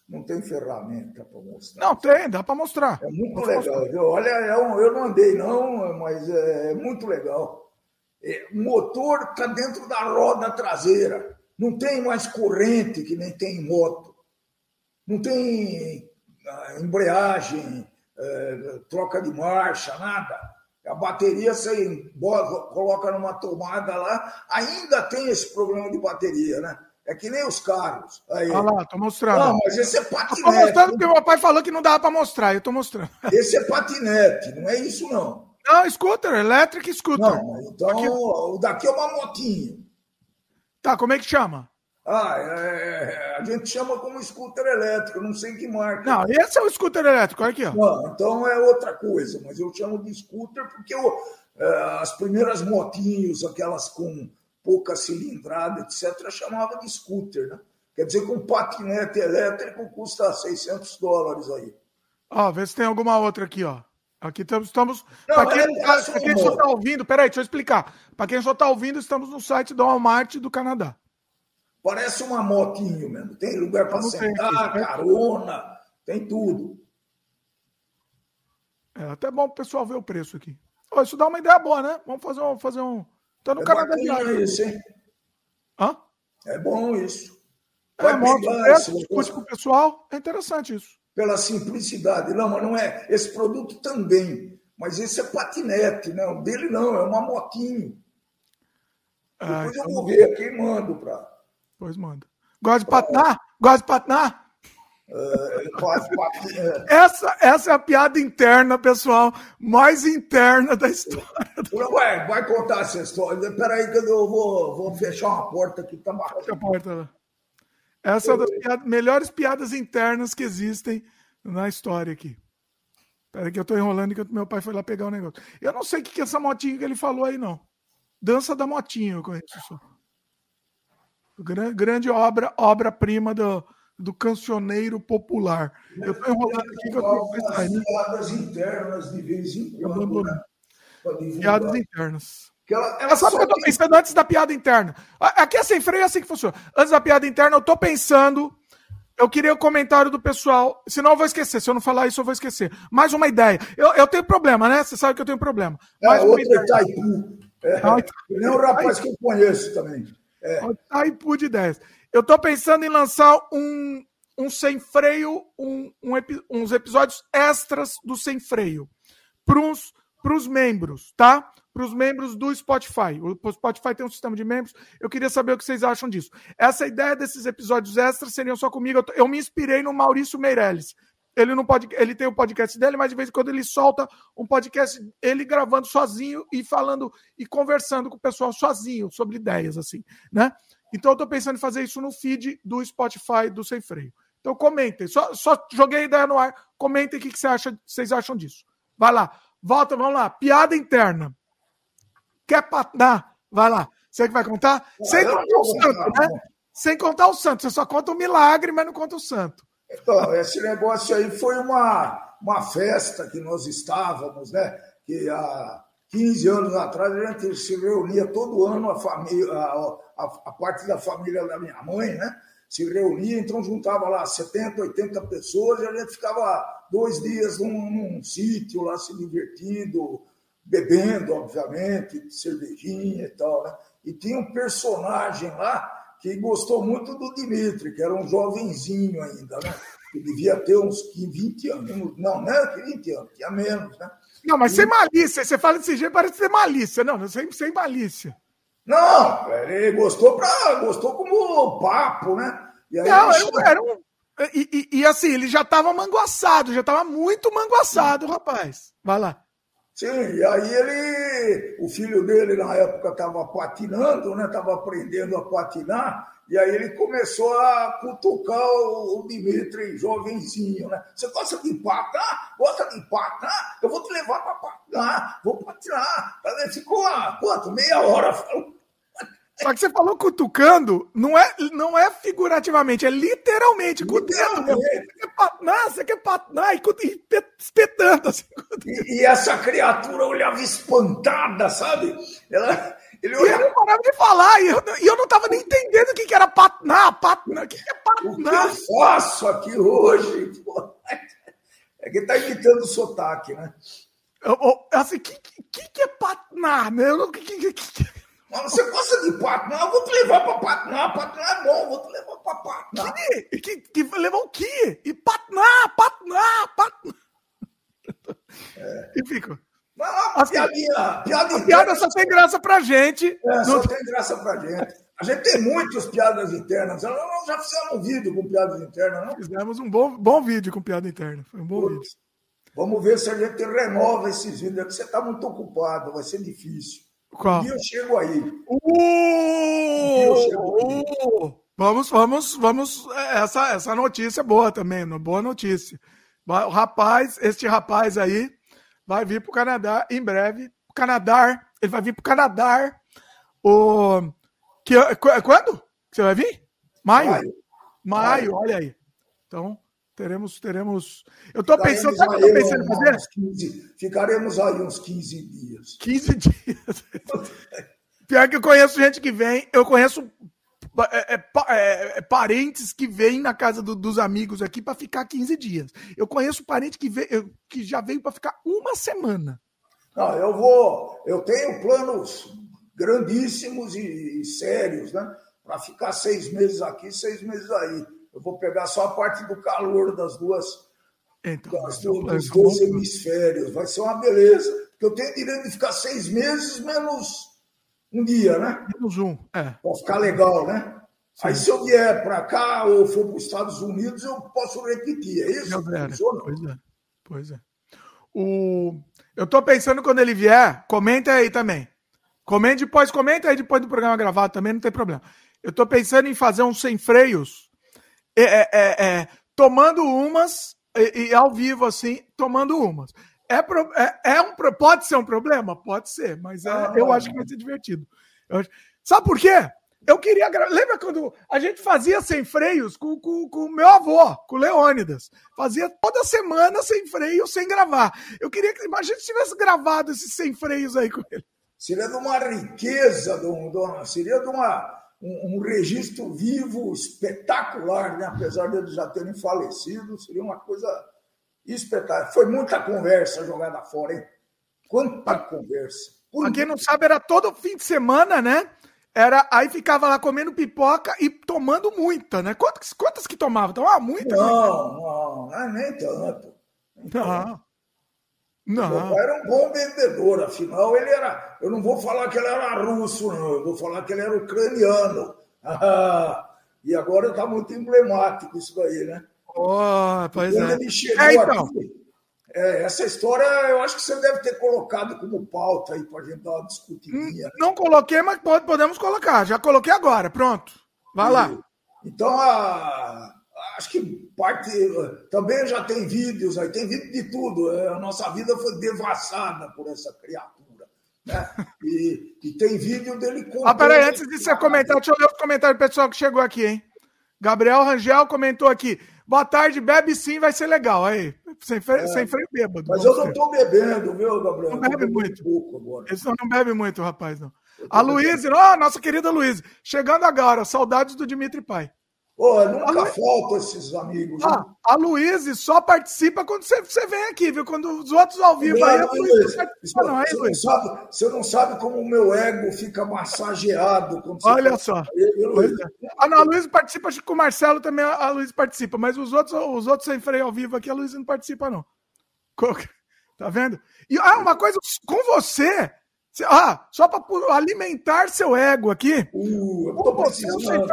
não tem ferramenta para mostrar. Não, tem, dá para mostrar. É muito legal. Olha, é eu não andei, não, mas é, muito legal. É, o motor está dentro da roda traseira. Não tem mais corrente que nem tem em moto. Não tem ah, embreagem, é, troca de marcha, nada. A bateria você coloca numa tomada lá, ainda tem esse problema de bateria, né? É que nem os carros. Aí. Olha lá, tô mostrando. Não, mas esse é patinete. Tô mostrando porque meu pai falou que não dava para mostrar, eu tô mostrando. Esse é patinete, não é isso não. Não, scooter, electric scooter. Não, então aqui... o daqui é uma motinha. Tá, como é que chama? Ah, é, a gente chama como scooter elétrico, não sei que marca. Não, esse é o scooter elétrico, olha aqui, ó. Não, então é outra coisa, mas eu chamo de scooter porque eu, é, as primeiras motinhos, aquelas com pouca cilindrada, etc., chamava de scooter, né? Quer dizer que um patinete elétrico custa 600 dólares aí. Ó, vê se tem alguma outra aqui, ó. Aqui estamos. estamos para quem, é, pra quem só está ouvindo, peraí, deixa eu explicar. Para quem só está ouvindo, estamos no site do Walmart do Canadá. Parece uma motinho mesmo. Tem lugar para sentar, tem, carona, tem tudo. É até bom o pessoal ver o preço aqui. Oh, isso dá uma ideia boa, né? Vamos fazer um, fazer um, Tá no é Canadá Viagem. Isso, hein? Hã? É bom isso. Vai é, mostra preço, discute com o pessoal. É interessante isso. Pela simplicidade. Não, mas não é. Esse produto também. Mas esse é patinete, né? O dele não, é uma motinho. Ah, Depois então... eu vou ver aqui e mando para. Pois manda. Gosta de patinar? Gosta de patinar? É, essa, essa é a piada interna, pessoal, mais interna da história. Ué, vai contar essa história. Peraí que eu vou, vou fechar uma porta aqui. Tá Fecha a porta lá. Essa é uma das piadas, melhores piadas internas que existem na história aqui. Peraí que eu tô enrolando que meu pai foi lá pegar o negócio. Eu não sei o que é essa motinha que ele falou aí, não. Dança da motinha, eu conheço só. Grande, grande obra, obra-prima do, do cancioneiro popular. Eu estou enrolando aqui que eu que sair. Piadas internas de vez em quando. Né? Piadas internas. Que ela, ela sabe o que eu estou pensando antes da piada interna? Aqui é sem freio, é assim que funciona. Antes da piada interna, eu estou pensando. Eu queria o comentário do pessoal. Senão eu vou esquecer. Se eu não falar isso, eu vou esquecer. Mais uma ideia. Eu, eu tenho problema, né? Você sabe que eu tenho problema. É, Mais outro é Taipu. É, é um rapaz que eu conheço também. É. Taipu de 10. Eu estou pensando em lançar um, um sem freio, um, um, uns episódios extras do sem freio para os membros, tá? Para os membros do Spotify. O Spotify tem um sistema de membros. Eu queria saber o que vocês acham disso. Essa ideia desses episódios extras seriam só comigo. Eu, eu me inspirei no Maurício Meirelles. Ele não pode, ele tem o podcast dele, mas de vez em quando ele solta um podcast ele gravando sozinho e falando e conversando com o pessoal sozinho sobre ideias assim, né? Então eu estou pensando em fazer isso no feed do Spotify do Sem Freio. Então comentem, só, só joguei a ideia no ar, comentem o que, que você acha, vocês acham disso. Vai lá, volta, vamos lá. Piada interna. Quer patinar? Vai lá. Você que vai contar? Sem contar o santo, né? Sem contar o santo. Você só conta o milagre, mas não conta o santo. Então, esse negócio aí foi uma, uma festa que nós estávamos, né? Que a, 15 anos atrás, a gente se reunia todo ano, a, família, a, a, a parte da família da minha mãe, né? Se reunia, então juntava lá 70, 80 pessoas e a gente ficava dois dias num, num sítio lá se divertindo, bebendo, obviamente, cervejinha e tal, né? E tinha um personagem lá que gostou muito do Dimitri, que era um jovenzinho ainda, né? Que devia ter uns 20 anos. Não, não é 20 anos, tinha menos, né? Não, mas e... sem malícia. Você fala desse jeito, parece ser malícia. Não, sem, sem malícia. Não, ele gostou, pra, gostou como papo, né? E aí não, era, era um, e, e, e, assim, ele já estava manguaçado, já estava muito manguaçado, rapaz. Vai lá. Sim, e aí ele, o filho dele na época estava patinando, né? Estava aprendendo a patinar, e aí ele começou a cutucar o, o Dimitri, jovenzinho, né? Você gosta de patinar? Gosta de patinar? Eu vou te levar para patinar, vou patinar. Ele ficou, ah, quanto? Meia hora falando. Só que você falou cutucando, não é, não é figurativamente, é literalmente cutucando. Você quer patinar, você quer patinar e, e espetando. Assim. E, e, essa criatura olhava espantada, sabe? Ela, ele, olhava... ele não parava de falar e eu, e eu não estava nem entendendo o que, que era patinar, patinar, o que, que é patinar. O que eu faço aqui hoje? Pô? É que está imitando o sotaque, né? Eu, eu, assim, o que, que, que é patinar? Né? Eu não, que, que, que, você gosta de Patna? Eu vou te levar para Patna. Patna é bom, vou te levar para Patna. Que, que, que levar o quê? E Patna, Patna, Patna. É. E fica. Não, assim, piadinha, piada, piada só tem graça pra gente. É, só tem graça pra gente. A gente tem muitas piadas internas. Nós já fizemos um vídeo com piadas internas, não? Fizemos um bom, bom vídeo com piada interna. Foi um bom Putz. vídeo. Vamos ver se a gente renova esses vídeos. É que você está muito ocupado, vai ser difícil. Qual? E eu chego aí. Uh, eu chego aí. Uh, vamos, vamos, vamos. Essa, essa notícia é boa também, uma boa notícia. O rapaz, este rapaz aí, vai vir para o Canadá em breve. Canadá, ele vai vir para o Canadá. O, que, quando? Você vai vir? Maio? Maio, Maio olha aí. Então, Teremos, teremos. Eu estou pensando, sabe o que eu estou pensando fazer? 15, ficaremos aí uns 15 dias. 15 dias. Pior que eu conheço gente que vem, eu conheço é, é, é, é parentes que vêm na casa do, dos amigos aqui para ficar 15 dias. Eu conheço parente que, veio, que já veio para ficar uma semana. Não, eu vou. Eu tenho planos grandíssimos e, e sérios, né? Para ficar seis meses aqui, seis meses aí. Eu vou pegar só a parte do calor das duas, então, das, do, dos dois hemisférios. Vai ser uma beleza. Porque eu tenho direito de ficar seis meses menos um dia, né? Menos um, é. Para ficar legal, né? Sim. Aí se eu vier para cá ou for para os Estados Unidos, eu posso repetir. É isso? Pois é. Pois é. O... Eu estou pensando quando ele vier, comenta aí também. Comente depois, comenta aí depois do programa gravado também, não tem problema. Eu estou pensando em fazer um sem freios é, é, é, é, tomando umas e, e, ao vivo, assim, tomando umas. É, pro, é, é, um, pode ser um problema? Pode ser, mas ah, eu acho que vai ser divertido. Acho... Sabe por quê? Eu queria. Lembra quando a gente fazia sem freios com o com, com meu avô, com o Leônidas? Fazia toda semana sem freio, sem gravar. Eu queria que. Imagina se tivesse gravado esses sem freios aí com ele. Seria de uma riqueza, de um, seria de uma um, um, registro vivo espetacular, né? apesar deles já terem falecido, seria uma coisa espetacular. Foi muita conversa jogada fora, hein? Quanta conversa. Pra quem não sabe, era todo fim de semana, né? Era, aí ficava lá comendo pipoca e tomando muita, né? Quantas, quantas que tomava? Tomava muita? Não, não, nem tanto. Nem não. Não. Meu pai era um bom vendedor, afinal ele era. Eu não vou falar que ele era russo, não, eu vou falar que ele era ucraniano. e agora está muito emblemático isso aí, né? Oh, pois Quando é. ele chegou é, então. aqui, é, essa história eu acho que você deve ter colocado como pauta aí para a gente dar uma discutidinha. Não, não coloquei, mas pode, podemos colocar. Já coloquei agora, pronto. Vai e, lá. Então, a, acho que parte também já tem vídeos aí, tem vídeo de tudo. É, a nossa vida foi devassada por essa criatura. Né? E, e tem vídeo dele com. Ah, peraí, antes de você comentar, deixa eu ler o comentário pessoal que chegou aqui, hein? Gabriel Rangel comentou aqui. Boa tarde, bebe sim, vai ser legal. Aí, sem freio, é, sem freio bêbado. Mas eu não estou bebendo, viu, Gabriel? Não bebe muito. Pouco. Esse não, não bebe muito, rapaz, não. A Luísa, oh, nossa querida Luísa, chegando agora, saudades do Dimitri Pai. Pô, nunca Lu... falta esses amigos. Ah, né? a Luísa só participa quando você, você vem aqui, viu? Quando os outros ao vivo não, aí, a Luísa não, aí, você, não sabe, você não sabe como o meu ego fica massageado. Olha só. Eu, eu, ah, não, a Luísa participa, acho que com o Marcelo também a Luísa participa, mas os outros, os outros sem freio ao vivo aqui, a Luísa não participa, não. Tá vendo? E ah, uma coisa, com você, ah, só para alimentar seu ego aqui. Uh, eu tô precisando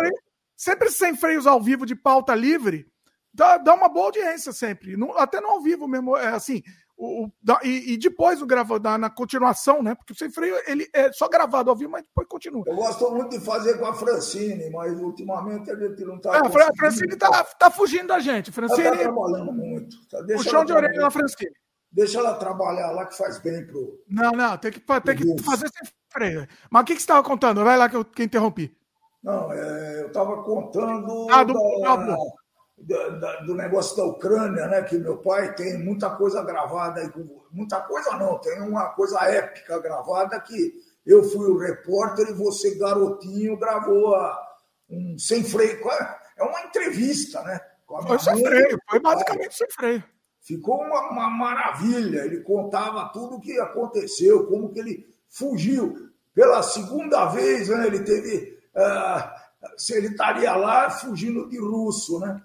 sempre sem freios ao vivo de pauta livre, dá, dá uma boa audiência sempre. Não, até no ao vivo mesmo, é assim. O, o da, e, e, depois o grava, da, na continuação, né? Porque o sem freio ele é só gravado ao vivo, mas depois continua. Eu gosto muito de fazer com a Francine, mas ultimamente a gente não está. É, a Francine está tá fugindo da gente. Francine. Ela tá trabalhando muito. Tá, Puxão de orelha na Francine. Deixa ela trabalhar lá que faz bem pro. Não, não, tem que, tem que fazer sem freio. Mas o que, que você estava contando? Vai lá que eu que interrompi. Não, é, eu estava contando ah, do, da, da, do negócio da Ucrânia, né? Que meu pai tem muita coisa gravada aí, muita coisa não, tem uma coisa épica gravada que eu fui o repórter e você, garotinho, gravou a, um sem freio. É uma entrevista, né? Foi sem freio, foi basicamente sem freio. Ficou uma, uma maravilha. Ele contava tudo o que aconteceu, como que ele fugiu. Pela segunda vez, né, ele teve se ele estaria lá fugindo de russo, né?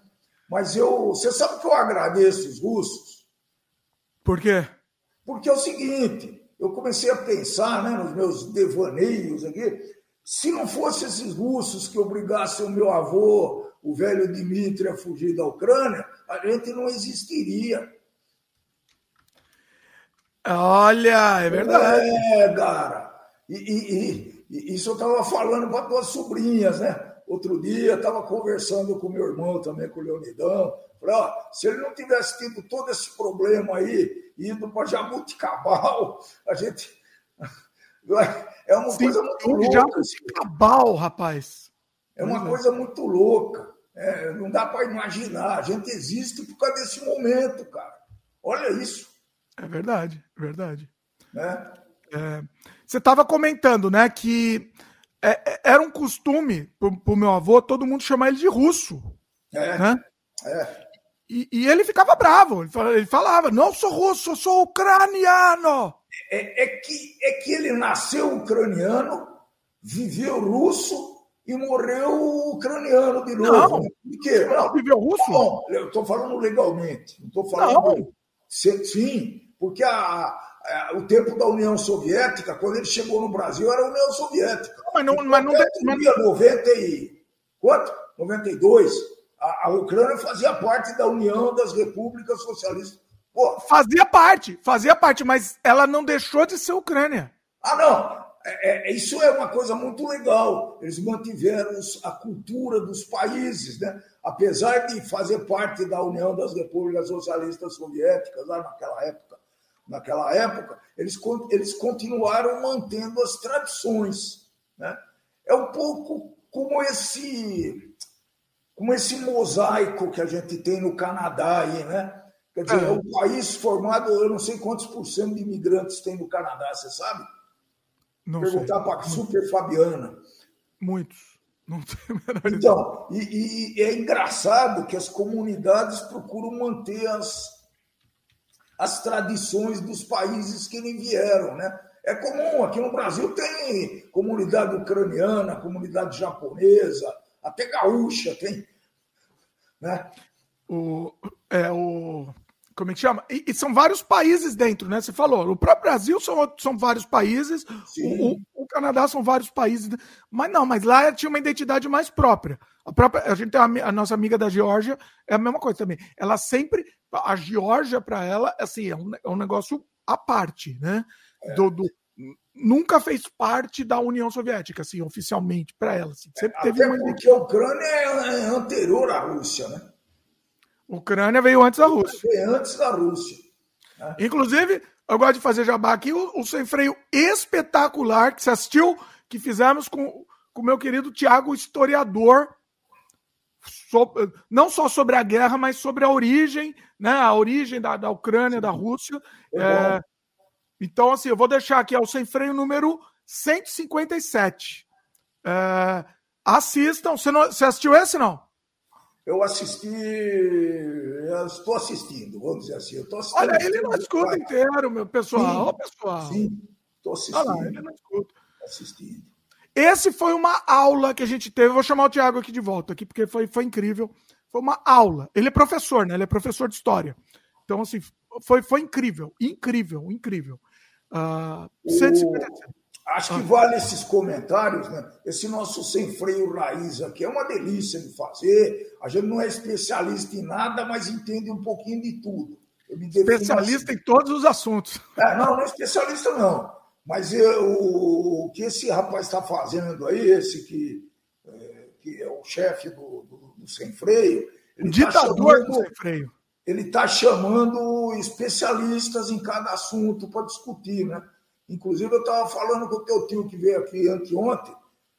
Mas eu, você sabe que eu agradeço os russos? Por quê? Porque é o seguinte, eu comecei a pensar, né, nos meus devaneios aqui, se não fossem esses russos que obrigassem o meu avô, o velho Dmitry, a fugir da Ucrânia, a gente não existiria. Olha, é verdade. É, cara. E, e, isso eu estava falando para duas sobrinhas, né? Outro dia estava conversando com meu irmão também, com o Leonidão. Falei, ó, se ele não tivesse tido todo esse problema aí, indo para Jabuticabal, a gente. É uma Sim, coisa muito louca. Jabuticabal, rapaz. É uma é. coisa muito louca. É, não dá para imaginar. A gente existe por causa desse momento, cara. Olha isso. É verdade, é verdade. Né? É, você estava comentando, né, que é, é, era um costume para o meu avô todo mundo chamar ele de russo. É. Né? É. E, e, ele ficava bravo. Ele falava: Não sou russo, eu sou ucraniano. É, é, que, é que ele nasceu ucraniano, viveu russo e morreu ucraniano de novo. Não, Por quê? Não, viveu russo? Não, eu estou falando legalmente. Não estou falando. Não. Sim, porque a, o tempo da União Soviética, quando ele chegou no Brasil, era a União Soviética. Mas não, mas não, mas... 90 e quanto? 92. A, a Ucrânia fazia parte da União das Repúblicas Socialistas. Pô, fazia parte, fazia parte, mas ela não deixou de ser Ucrânia. Ah, não. É, é, isso é uma coisa muito legal. Eles mantiveram a cultura dos países, né? apesar de fazer parte da União das Repúblicas Socialistas Soviéticas, lá naquela época naquela época, eles, eles continuaram mantendo as tradições. Né? É um pouco como esse, como esse mosaico que a gente tem no Canadá aí, né? Quer dizer, é, é um país formado, eu não sei quantos por cento de imigrantes tem no Canadá, você sabe? Não Perguntar para a Super Fabiana. Muitos. Não tem Então, e, e, é engraçado que as comunidades procuram manter as, as tradições dos países que ele vieram, né? É comum, aqui no Brasil tem comunidade ucraniana, comunidade japonesa, até gaúcha tem. Né? O, é, o, como é que chama? E, e, são vários países dentro, né? Você falou, o próprio Brasil são, são vários países, o, o, o, Canadá são vários países, mas não, mas lá tinha uma identidade mais própria. A, própria, a gente tem a, a nossa amiga da Geórgia, é a mesma coisa também. Ela sempre a Geórgia, para ela, assim, é um, é um negócio à parte, né? É. Do, do, nunca fez parte da União Soviética, assim, oficialmente, para ela. Assim. Sempre teve Até uma... porque a Ucrânia é, é anterior à Rússia, né? Ucrânia veio antes da Rússia. Veio antes da Rússia. Né? Inclusive, eu gosto de fazer jabá aqui, o, o sem freio espetacular que você assistiu, que fizemos com o meu querido Tiago, historiador, sobre, não só sobre a guerra, mas sobre a origem, né? A origem da, da Ucrânia, da Rússia. É, então, assim, eu vou deixar aqui é o sem freio número 157. É, assistam. Você, não, você assistiu esse, não? Eu assisti, estou assistindo, vamos dizer assim. Eu estou assistindo. Olha, ele não escuta inteiro, meu pessoal. Sim, pessoal. Sim, estou assistindo. Olha lá, ele não escuta. Assistindo. Esse foi uma aula que a gente teve. Eu vou chamar o Tiago aqui de volta, aqui, porque foi, foi incrível. Foi uma aula. Ele é professor, né? Ele é professor de história. Então, assim, foi, foi incrível, incrível, incrível. Uh. Acho que vale esses comentários, né? Esse nosso sem freio raiz aqui é uma delícia de fazer. A gente não é especialista em nada, mas entende um pouquinho de tudo. especialista assim. em todos os assuntos. É, não, não é especialista, não. Mas eu, o, que esse rapaz está fazendo aí, esse que é, que é o chefe do, do, do, sem freio. Ele tá Ditador tá chamando, do sem freio. Ele está chamando especialistas em cada assunto para discutir, né? Inclusive, eu estava falando com o teu tio que veio aqui anteontem.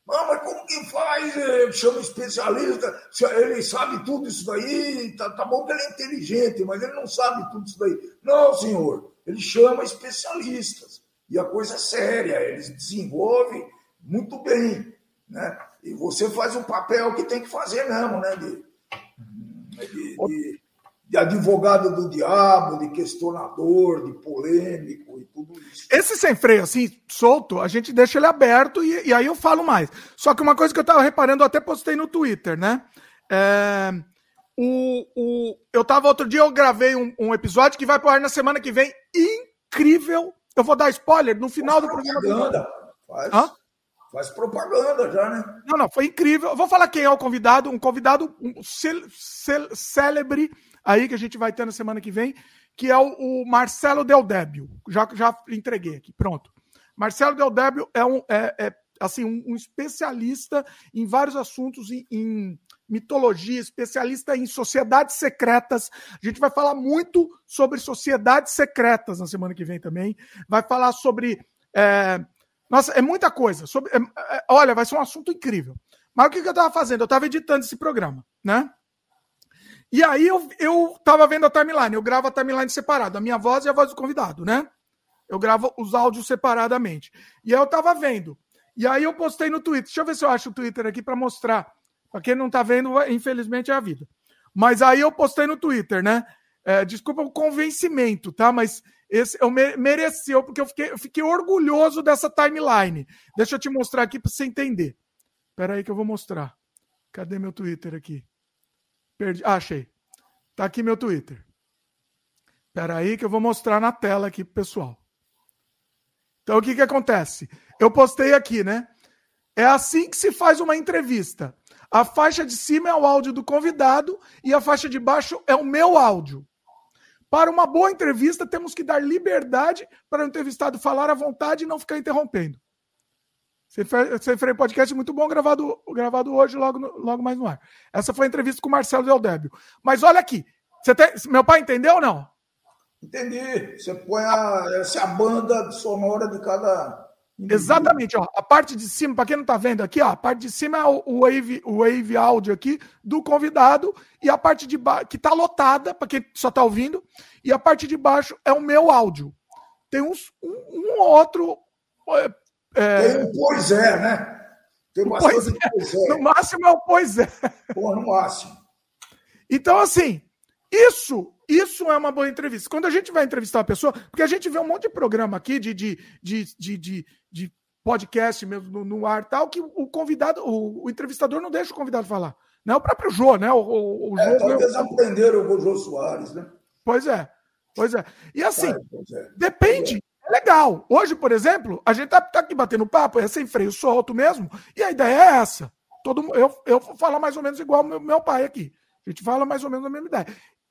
Ah, mas como que faz? Ele chama especialista, ele sabe tudo isso daí, tá, tá bom que ele é inteligente, mas ele não sabe tudo isso daí. Não, senhor, ele chama especialistas. E a coisa é séria, eles desenvolvem muito bem. Né? E você faz o papel que tem que fazer mesmo, né? De, de, de, de advogado do diabo, de questionador, de polêmico e tudo isso. Esse sem freio, assim, solto, a gente deixa ele aberto e, e aí eu falo mais. Só que uma coisa que eu tava reparando, eu até postei no Twitter, né? É, o, o, eu tava outro dia, eu gravei um, um episódio que vai pro ar na semana que vem, incrível. Eu vou dar spoiler no final faz do programa. Faz, faz propaganda já, né? Não, não, foi incrível. Eu vou falar quem é o convidado, um convidado um célebre aí que a gente vai ter na semana que vem, que é o, o Marcelo Del Débio. Já, já entreguei aqui, pronto. Marcelo Del Débio é um, é, é assim, um, um, especialista em vários assuntos, em, em, mitologia, especialista em sociedades secretas. A gente vai falar muito sobre sociedades secretas na semana que vem também. Vai falar sobre. É, nossa, é muita coisa. Sobre, é, é, olha, vai ser um assunto incrível. Mas o que, que eu estava fazendo? Eu estava editando esse programa, né? E aí eu, eu vendo a timeline, eu gravo a timeline separada, a minha voz e a voz do convidado, né? Eu gravo os áudios separadamente. E aí eu tava vendo. E aí eu postei no Twitter. Deixa eu ver se eu acho o Twitter aqui para mostrar. Para quem não tá vendo, infelizmente é a vida. Mas aí eu postei no Twitter, né? É, desculpa o convencimento, tá? Mas esse eu me, mereceu, porque eu fiquei, eu fiquei orgulhoso dessa timeline. Deixa eu te mostrar aqui para você entender. Espera aí que eu vou mostrar. Cadê meu Twitter aqui? Perdi. Ah, achei. Tá aqui meu Twitter. Espera aí que eu vou mostrar na tela aqui pro pessoal. Então o que que acontece? Eu postei aqui, né? É assim que se faz uma entrevista. A faixa de cima é o áudio do convidado e a faixa de baixo é o meu áudio. Para uma boa entrevista, temos que dar liberdade para o entrevistado falar à vontade e não ficar interrompendo. Sem Freio Podcast muito bom, gravado, gravado hoje, logo, logo mais no ar. Essa foi a entrevista com o Marcelo Del Débio. Mas olha aqui, tem, meu pai entendeu ou não? Entendi. Você põe a, essa é a banda sonora de cada. Exatamente, ó. A parte de cima, para quem não está vendo aqui, ó, a parte de cima é o, wave, o wave áudio aqui do convidado e a parte de baixo que está lotada para quem só está ouvindo e a parte de baixo é o meu áudio. Tem uns um, um outro é, é... Tem um pois é, né? Tem bastante pois é. pois é. No máximo é o pois é. Pô, no máximo. Então, assim, isso isso é uma boa entrevista. Quando a gente vai entrevistar uma pessoa, porque a gente vê um monte de programa aqui de, de, de, de, de, podcast mesmo no, no, ar tal, que o convidado, o, o, entrevistador não deixa o convidado falar. Né? O próprio Jô, né? O, o, o é, Jô, talvez né? aprenderam o Jô Soares, né? Pois é, pois é. E assim, é, é. depende é legal. Hoje, por exemplo, a gente tá, tá aqui batendo papo, é sem freio solto mesmo, e a ideia é essa. Todo, eu, eu falo mais ou menos igual meu, meu pai aqui. A gente fala mais ou menos a mesma ideia.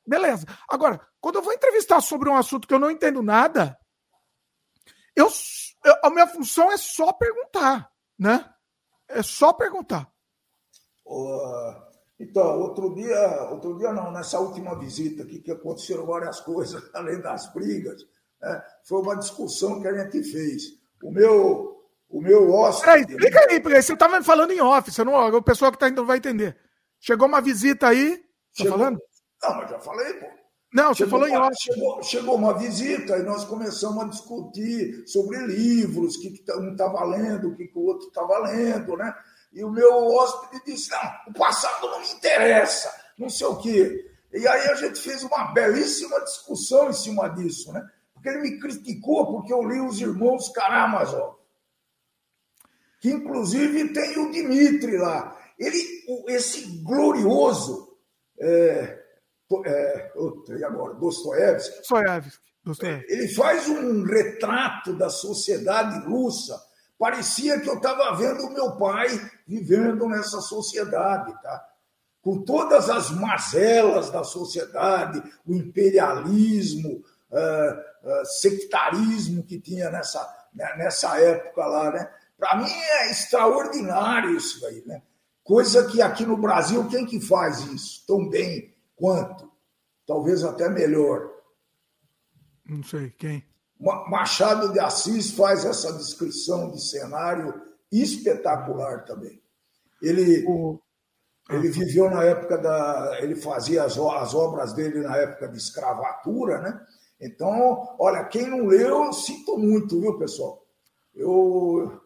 Beleza. Agora, quando eu vou entrevistar sobre um assunto que eu não entendo nada, eu, eu, a minha função é só perguntar, né? É só perguntar. então, outro dia, outro dia não, nessa última visita aqui, que aconteceram várias coisas, além das brigas, né? Foi uma discussão que a gente fez. O meu, o meu hóspede. Peraí, explica aí, porque você estava falando em off, você não, o pessoal que está indo vai entender. Chegou uma visita aí. Tá chegou... falando? Não, mas já falei, pô. Não, você chegou falou em off. Chegou, chegou, uma visita e nós começamos a discutir sobre livros, o que, que um estava lendo, o que, que o outro estava lendo, né? E o meu hóspede disse: não, o passado não me interessa, não sei o quê. E aí a gente fez uma belíssima discussão em cima disso, né? Porque ele me criticou porque eu li os Irmãos Karamazov, que inclusive tem o Dimitri lá. Ele, esse glorioso, é, é, e agora, Dostoiévski, Dostoiévski. ele faz um retrato da sociedade russa. Parecia que eu estava vendo o meu pai vivendo nessa sociedade, tá? com todas as mazelas da sociedade, o imperialismo, uh, uh, sectarismo que tinha nessa, né, nessa época lá. Né? Para mim é extraordinário isso aí. Né? Coisa que aqui no Brasil, quem que faz isso tão bem quanto? Talvez até melhor. Não sei, quem? Machado de Assis faz essa descrição de cenário espetacular também. Ele, o... Ele viveu na época da. Ele fazia as, as obras dele na época de escravatura, né? Então, olha, quem não leu, sinto muito, viu, pessoal? Eu.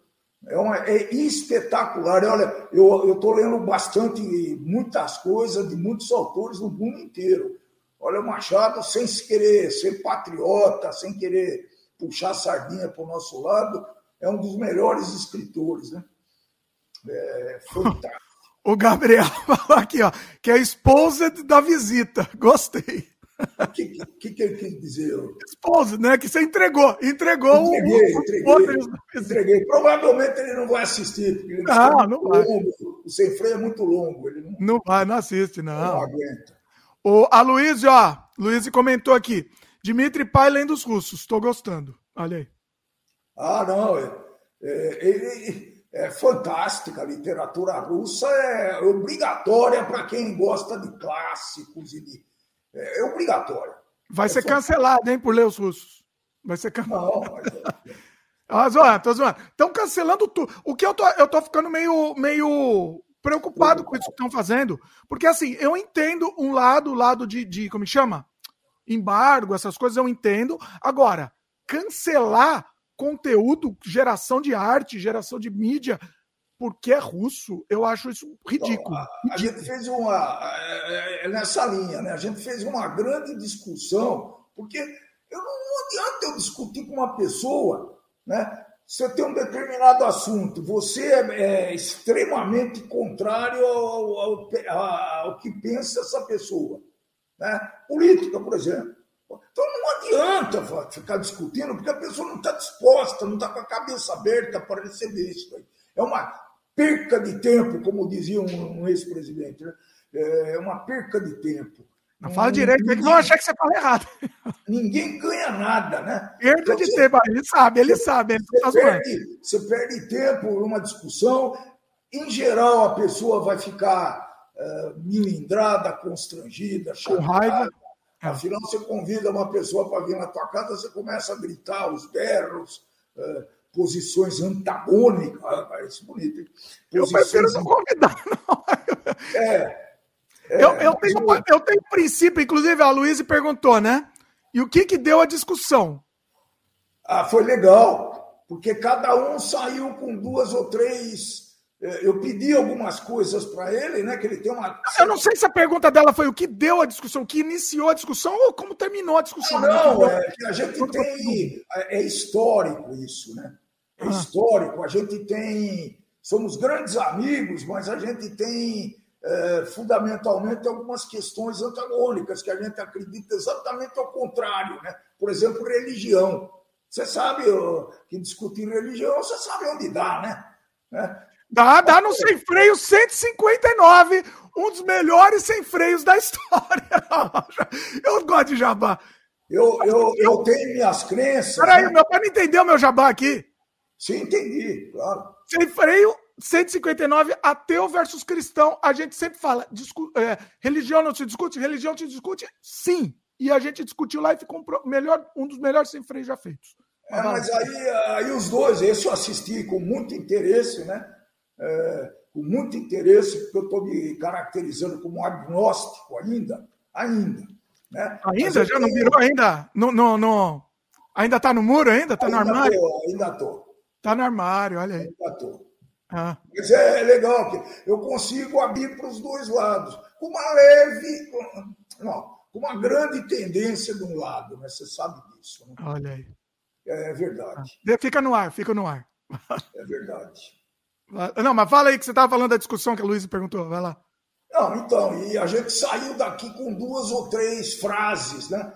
É, uma, é espetacular. Olha, eu estou lendo bastante, muitas coisas de muitos autores no mundo inteiro. Olha, o Machado, sem querer ser patriota, sem querer puxar sardinha para o nosso lado, é um dos melhores escritores, né? É fantástico. O Gabriel falou aqui, ó, que é a esposa da visita. Gostei. O que, que, que ele quis dizer? Esposa, né? Que você entregou. Entregou entreguei, o, entreguei, entreguei. Provavelmente ele não vai assistir, porque ele não, não vai. Longo. O sem freio é muito longo. Ele não, não vai, não assiste, não. Não aguenta. O, a Luiz, ó, Luiz comentou aqui. Dimitri Pai lendo os russos. Estou gostando. Olha aí. Ah, não. É, é, ele, é fantástica. A literatura russa é obrigatória para quem gosta de clássicos e de. É, é obrigatória. Vai é ser fantástica. cancelado, hein, por ler os russos. Vai ser cancelado. Não, mas... ah, zoando, tô zoando. Estão cancelando tudo. O que eu tô, eu tô ficando meio, meio preocupado com isso que estão fazendo. Porque, assim, eu entendo um lado, o lado de, de. Como chama? Embargo, essas coisas eu entendo. Agora, cancelar conteúdo, geração de arte, geração de mídia, porque é russo, eu acho isso ridículo. a, a, gente fez uma. É, é, nessa linha, né? A gente fez uma grande discussão, porque eu não, não adianta eu discutir com uma pessoa, né? Você tem um determinado assunto, você é, é extremamente contrário ao, ao, ao, que pensa essa pessoa. Né? Política, por exemplo. Então não adianta ficar discutindo, porque a pessoa não está disposta, não está com a cabeça aberta para receber isso. É uma perca de tempo, como dizia um, ex-presidente. Né? É uma perca de tempo. Não fala direito, ninguém, vão achar que você fala errado. Ninguém ganha nada, né? Perda então, de você, tempo, ele sabe, ele sabe. Ele você, perde, você perde tempo numa discussão. Em geral, a pessoa vai ficar uh, milindrada, constrangida, chateada. Com raiva é. Afinal, você convida uma pessoa para vir na tua casa, você começa a gritar os berros, uh, posições antagônicas. Ah, parece bonito, hein? Eu prefiro não convidar, não. É. é eu, eu, tenho, eu tenho princípio, inclusive a Luísa perguntou, né? E o que que deu a discussão? Ah, foi legal, porque cada um saiu com duas ou três é, eu pedi algumas coisas para ele, né? Que ele tem uma. Eu não sei se a pergunta dela foi o que deu a discussão, o que iniciou a discussão ou como terminou a discussão. Não, não é que a gente tem. É, é histórico isso, né? É ah. histórico. A gente tem. Somos grandes amigos, mas a gente tem é, fundamentalmente algumas questões antagônicas, que a gente acredita exatamente ao contrário, né? Por exemplo, religião. Você sabe que discutir religião, você sabe onde dá, né? né? Dá, dá no sem freio 159, um dos melhores sem freios da história. Eu gosto de jabá. Eu, eu, eu tenho minhas crenças. Peraí, né? meu pai não entendeu meu jabá aqui. Sim, entendi, claro. Sem freio 159, ateu versus cristão. A gente sempre fala, é, religião não se discute? Religião se discute? Sim. E a gente discutiu lá e ficou um, melhor, um dos melhores sem freio já feitos. É, mas aí, aí os dois, esse eu assisti com muito interesse, né? É, com muito interesse, porque eu estou me caracterizando como agnóstico ainda, ainda. Né? Ainda? Já não virou ainda? No, no, no... Ainda está no muro ainda? Está no armário? Tô, ainda estou. Está no armário, olha aí. Ainda estou. Ah. Mas é, é legal, que eu consigo abrir para os dois lados, com uma leve, não, com uma grande tendência de um lado, né? você sabe disso. Né? Olha aí. É, é verdade. Ah. Fica no ar, fica no ar. É verdade. Não, mas fala aí que você estava falando da discussão que a Luísa perguntou, vai lá. Não, então, e a gente saiu daqui com duas ou três frases, né?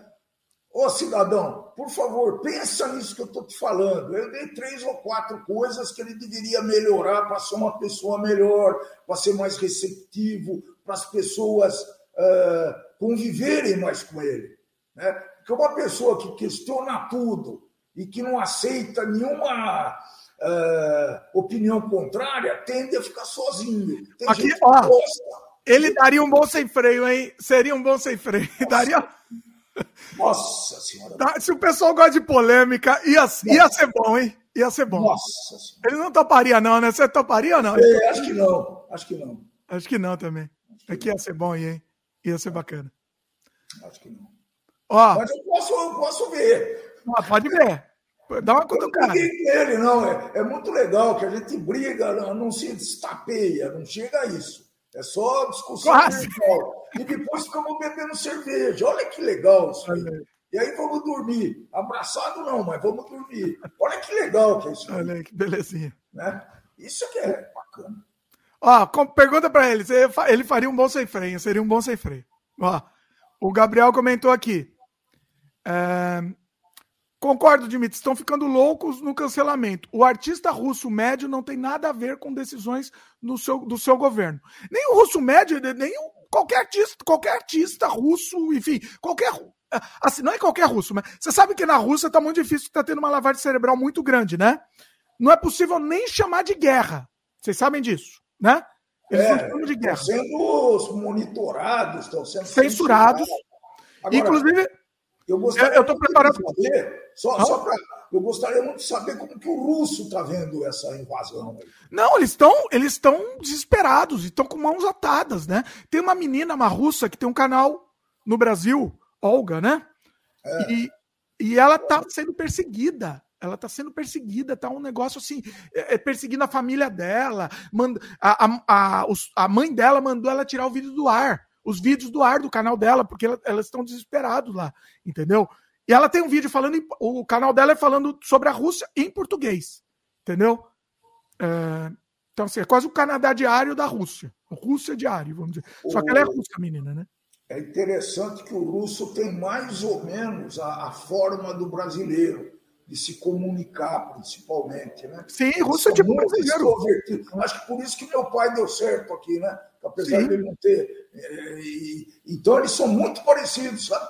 Ô cidadão, por favor, pensa nisso que eu estou te falando. Eu dei três ou quatro coisas que ele deveria melhorar para ser uma pessoa melhor, para ser mais receptivo, para as pessoas uh, conviverem mais com ele. Né? Porque uma pessoa que questiona tudo e que não aceita nenhuma uh, opinião contrária tende a ficar sozinho. Tem Aqui, ó, ele daria um bom sem freio, hein? Seria um bom sem freio. Nossa. Daria. Nossa senhora. Tá, se o pessoal gosta de polêmica, ia, ia ser bom, hein? Ia ser bom. Nossa senhora. Ele não toparia, não, né? Você toparia ou não? É, acho que não. Acho que não. Acho que não também. Aqui é que ia ser bom aí, hein? Ia ser bacana. Acho que não. Ó, Mas eu posso, eu posso ver. Ó, pode ver. Dá uma cutucada. ele, não. É, é muito legal que a gente briga, não, não se destapeia, não chega a isso. É só discussão virtual. E depois ficamos bebendo cerveja. Olha que legal isso aí. E aí vamos dormir. Abraçado não, mas vamos dormir. Olha que legal que é isso. Aí. Olha aí, que belezinha. Né? Isso que é bacana. Ó, pergunta para ele, ele faria um bom sem freio, seria um bom sem freio. Ó, o Gabriel comentou aqui. É, concordo, Dimitri, estão ficando loucos no cancelamento. O artista russo médio não tem nada a ver com decisões no seu, do seu governo. Nem o russo médio, nem o, qualquer artista, qualquer artista russo, enfim, qualquer. Assim, não é qualquer russo, mas você sabe que na Rússia está muito difícil, está tendo uma lavagem cerebral muito grande, né? Não é possível nem chamar de guerra. Vocês sabem disso, né? Eles é, estão de guerra. Estão sendo monitorados, estão sendo censurados. Agora, Inclusive, eu gostaria. Eu estou saber, só, ah. só para. Eu gostaria muito de saber como que o russo está vendo essa invasão. Não, eles estão eles estão desesperados, estão com mãos atadas, né? Tem uma menina, uma russa, que tem um canal no Brasil, Olga, né? É. E, e ela está sendo perseguida ela está sendo perseguida, tá um negócio assim, é, é, perseguindo a família dela. Manda, a, a, a, a, mãe dela mandou ela tirar o vídeo do ar, os vídeos do ar do canal dela, porque ela, elas estão desesperados lá, entendeu? E ela tem um vídeo falando, o canal dela é falando sobre a Rússia em português, entendeu? É, então, assim, é quase o Canadá diário da Rússia. Rússia diário, vamos dizer. Só que ela é russa, menina, né? É interessante que o russo tem mais ou menos a, a forma do brasileiro de se comunicar, principalmente, né? Sim, russo é tipo brasileiro. Acho que por isso que meu pai deu certo aqui, né? Apesar Sim. de ele não ter. É, e, então, eles são muito parecidos, sabe?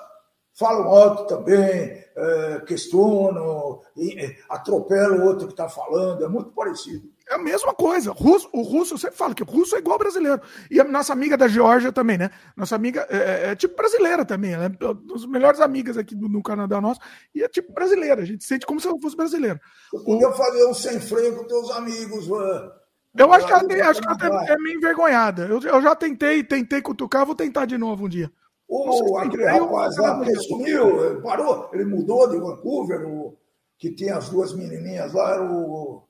Falam alto também, é, questionam, e, atropelam o outro que está falando, é muito parecido. É a mesma coisa. Russo, o russo, eu sempre falo que o russo é igual ao brasileiro. E a nossa amiga da Geórgia também, né? Nossa amiga é, é, é tipo brasileira também. Ela é uma das melhores amigas aqui no, no, Canadá nosso. E é tipo brasileira. A gente sente como se ela fosse brasileira. Eu podia fazer um sem freio com teus amigos, mano. Eu acho que ela, tem, acho que ela é meio envergonhada. Eu, eu já tentei, tentei cutucar, vou tentar de novo um dia. O aquele rapaz lá sumiu, parou, ele mudou de Vancouver, o, que tinha as duas menininhas lá, era o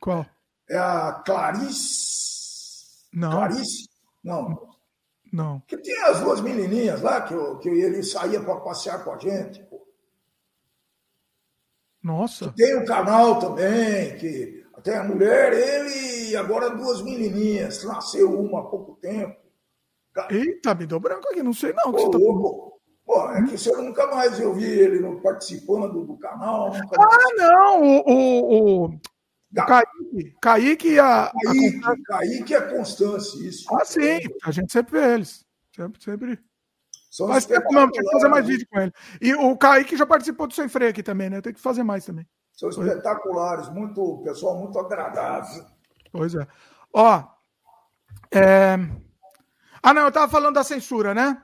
qual? É a Clarice. Não. Clarice? Não. Não. Que tinha as duas menininhas lá, que, eu, que ele saía para passear com a gente. Pô. Nossa. Que tem um canal também, que tem a mulher, ele e agora duas menininhas. Nasceu uma há pouco tempo. Eita, me deu branco aqui, não sei não. Pô, tá... Pô, é que você nunca mais eu vi ele participando do canal. ah, não! O, o, o, Kaique, Kaique e a. Kaique, a... Kaique e a Constância, isso. Ah, sim, a gente sempre vê eles. Sempre, sempre. São Mas tempo mesmo, tinha que fazer mais vídeo com ele. E o Kaique já participou do Sem Freio aqui também, né? Tem que fazer mais também. São espetaculares, muito, pessoal muito agradável. Pois é. Ó. É... Ah, não, eu tava falando da censura, né?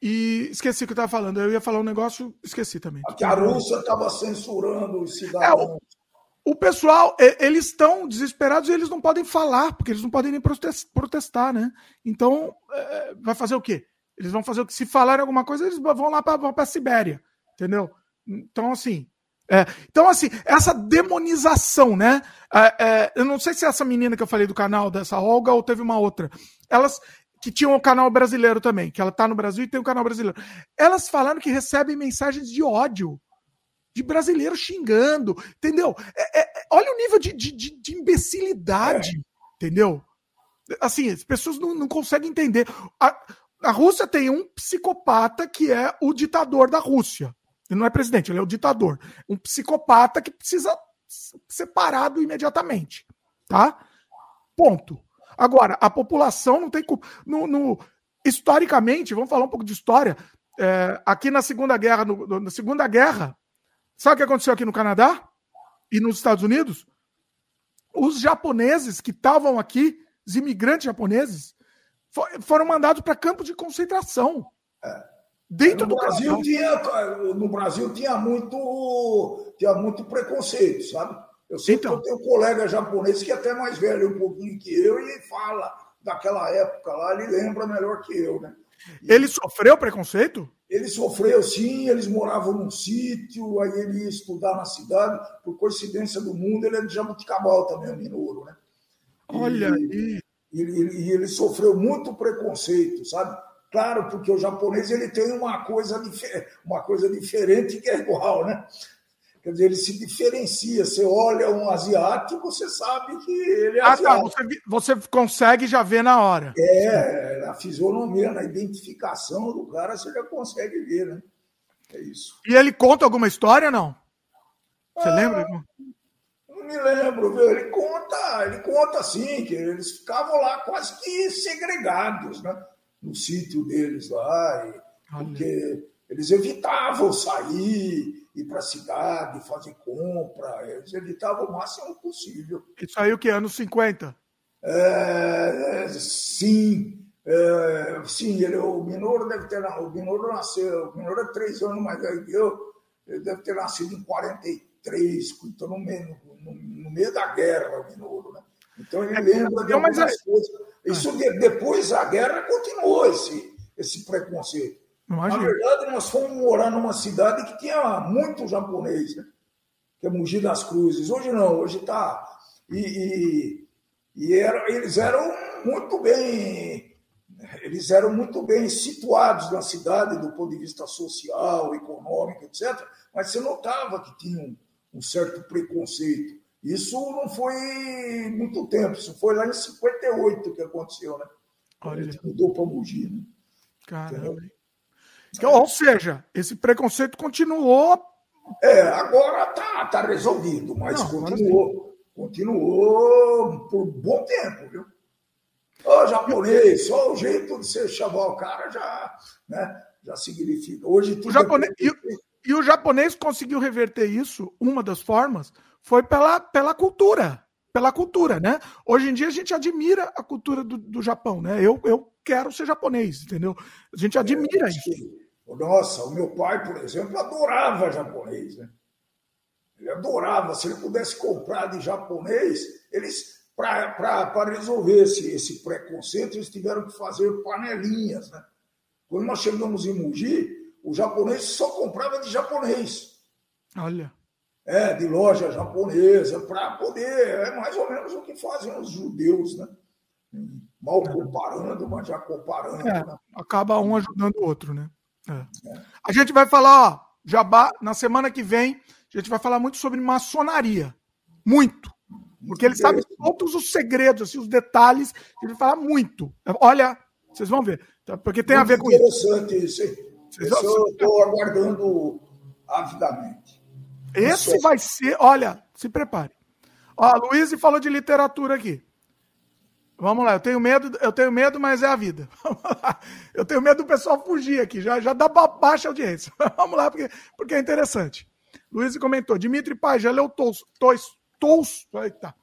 E esqueci o que eu tava falando. Eu ia falar um negócio, esqueci também. Que a Rússia estava censurando os cidadãos. É, o pessoal, eles estão desesperados e eles não podem falar, porque eles não podem nem protestar, né? Então, é, vai fazer o quê? Eles vão fazer o que? Se falarem alguma coisa, eles vão lá para a Sibéria, entendeu? Então, assim. É, então, assim, essa demonização, né? É, é, eu não sei se é essa menina que eu falei do canal, dessa Olga, ou teve uma outra. Elas que tinham o canal brasileiro também, que ela tá no Brasil e tem o canal brasileiro. Elas falaram que recebem mensagens de ódio de brasileiro xingando, entendeu? É, é, olha o nível de, de, de imbecilidade, é. entendeu? Assim, as pessoas não, não conseguem entender. A, a Rússia tem um psicopata que é o ditador da Rússia. Ele não é presidente, ele é o ditador. Um psicopata que precisa ser parado imediatamente. Tá? Ponto. Agora, a população não tem culpa. No, no, historicamente, vamos falar um pouco de história. É, aqui na Segunda Guerra, no, na Segunda Guerra, Sabe o que aconteceu aqui no Canadá e nos Estados Unidos? Os japoneses que estavam aqui, os imigrantes japoneses, foram mandados para campos de concentração. É. Dentro no do Brasil tinha no Brasil tinha muito tinha muito preconceito, sabe? Eu sei então, que eu tenho um colega japonês que é até mais velho um pouquinho que eu e fala daquela época lá, ele lembra melhor que eu, né? E... Ele sofreu preconceito? Ele sofreu sim, eles moravam num sítio, aí ele ia estudar na cidade, por coincidência do mundo, ele é de Jabuticabal também, o Minoro, né? Olha e, aí! E ele, ele, ele, sofreu muito preconceito, sabe? Claro, porque o japonês ele tem uma coisa, uma coisa diferente que é igual, né? Quer dizer, ele se diferencia. Você olha um asiático, você sabe que ele é ah, asiático. Tá. Você, você consegue já ver na hora. É, na fisionomia, na identificação do cara, você já consegue ver, né? É isso. E ele conta alguma história, não? Você ah, lembra? Não me lembro, viu? Ele conta, ele conta assim, que eles ficavam lá quase que segregados, né? No sítio deles lá, e, porque eles evitavam sair, ir para a cidade, fazer compra, eles evitavam o máximo possível. Isso aí o que? Anos 50? É, sim, é, sim, ele, o Minoro deve ter o Minoro nasceu, o Minoro é três anos mais velho que eu, ele deve ter nascido em 43, então no meio, no, no meio da guerra, o Minoro, né? Então ele é, lembra de algumas é... coisas. Isso depois da guerra continuou esse, esse preconceito. Imagina. Na verdade, nós fomos morar numa cidade que tinha muito japonês, né? que é Mogi das Cruzes. Hoje não, hoje está. E, e, e era, eles eram muito bem. Eles eram muito bem situados na cidade do ponto de vista social, econômico, etc. Mas você notava que tinha um, um certo preconceito. Isso não foi muito tempo, isso foi lá em 58 que aconteceu, né? Olha. A gente mudou para Mogi, né? Caramba. Entendeu? Ou seja, esse preconceito continuou. É, agora tá, tá resolvido, mas Não, continuou. Continuou por bom tempo, viu? O japonês, só o jeito de você chamar o cara já, né, já significa. Hoje tudo o japonês, é... e, e o japonês conseguiu reverter isso, uma das formas, foi pela, pela cultura pela cultura, né? Hoje em dia a gente admira a cultura do, do Japão, né? Eu, eu quero ser japonês, entendeu? A gente admira é, isso. Nossa, o meu pai, por exemplo, adorava japonês, né? Ele adorava. Se ele pudesse comprar de japonês, eles, para resolver esse, esse preconceito, eles tiveram que fazer panelinhas, né? Quando nós chegamos em Mugi, o japonês só comprava de japonês. Olha. É, de loja japonesa, para poder. É mais ou menos o que fazem os judeus, né? Mal comparando, mas já comparando. É, né? Acaba um ajudando o outro, né? É. A gente vai falar, ó, Jabá, na semana que vem, a gente vai falar muito sobre maçonaria. Muito. Porque ele sabe todos os segredos, assim, os detalhes. Ele vai falar muito. Olha, vocês vão ver. Tá? Porque tem muito a ver com isso. Interessante isso, hein? Isso eu estou aguardando avidamente. Esse vai ser, olha, se prepare. Ó, a Luiz falou de literatura aqui. Vamos lá, eu tenho medo, eu tenho medo, mas é a vida. eu tenho medo do pessoal fugir aqui, já, já dá baixa audiência. Vamos lá, porque, porque é interessante. Luiz comentou: Dimitri Pai, já leu Tolstói? Tos, tá.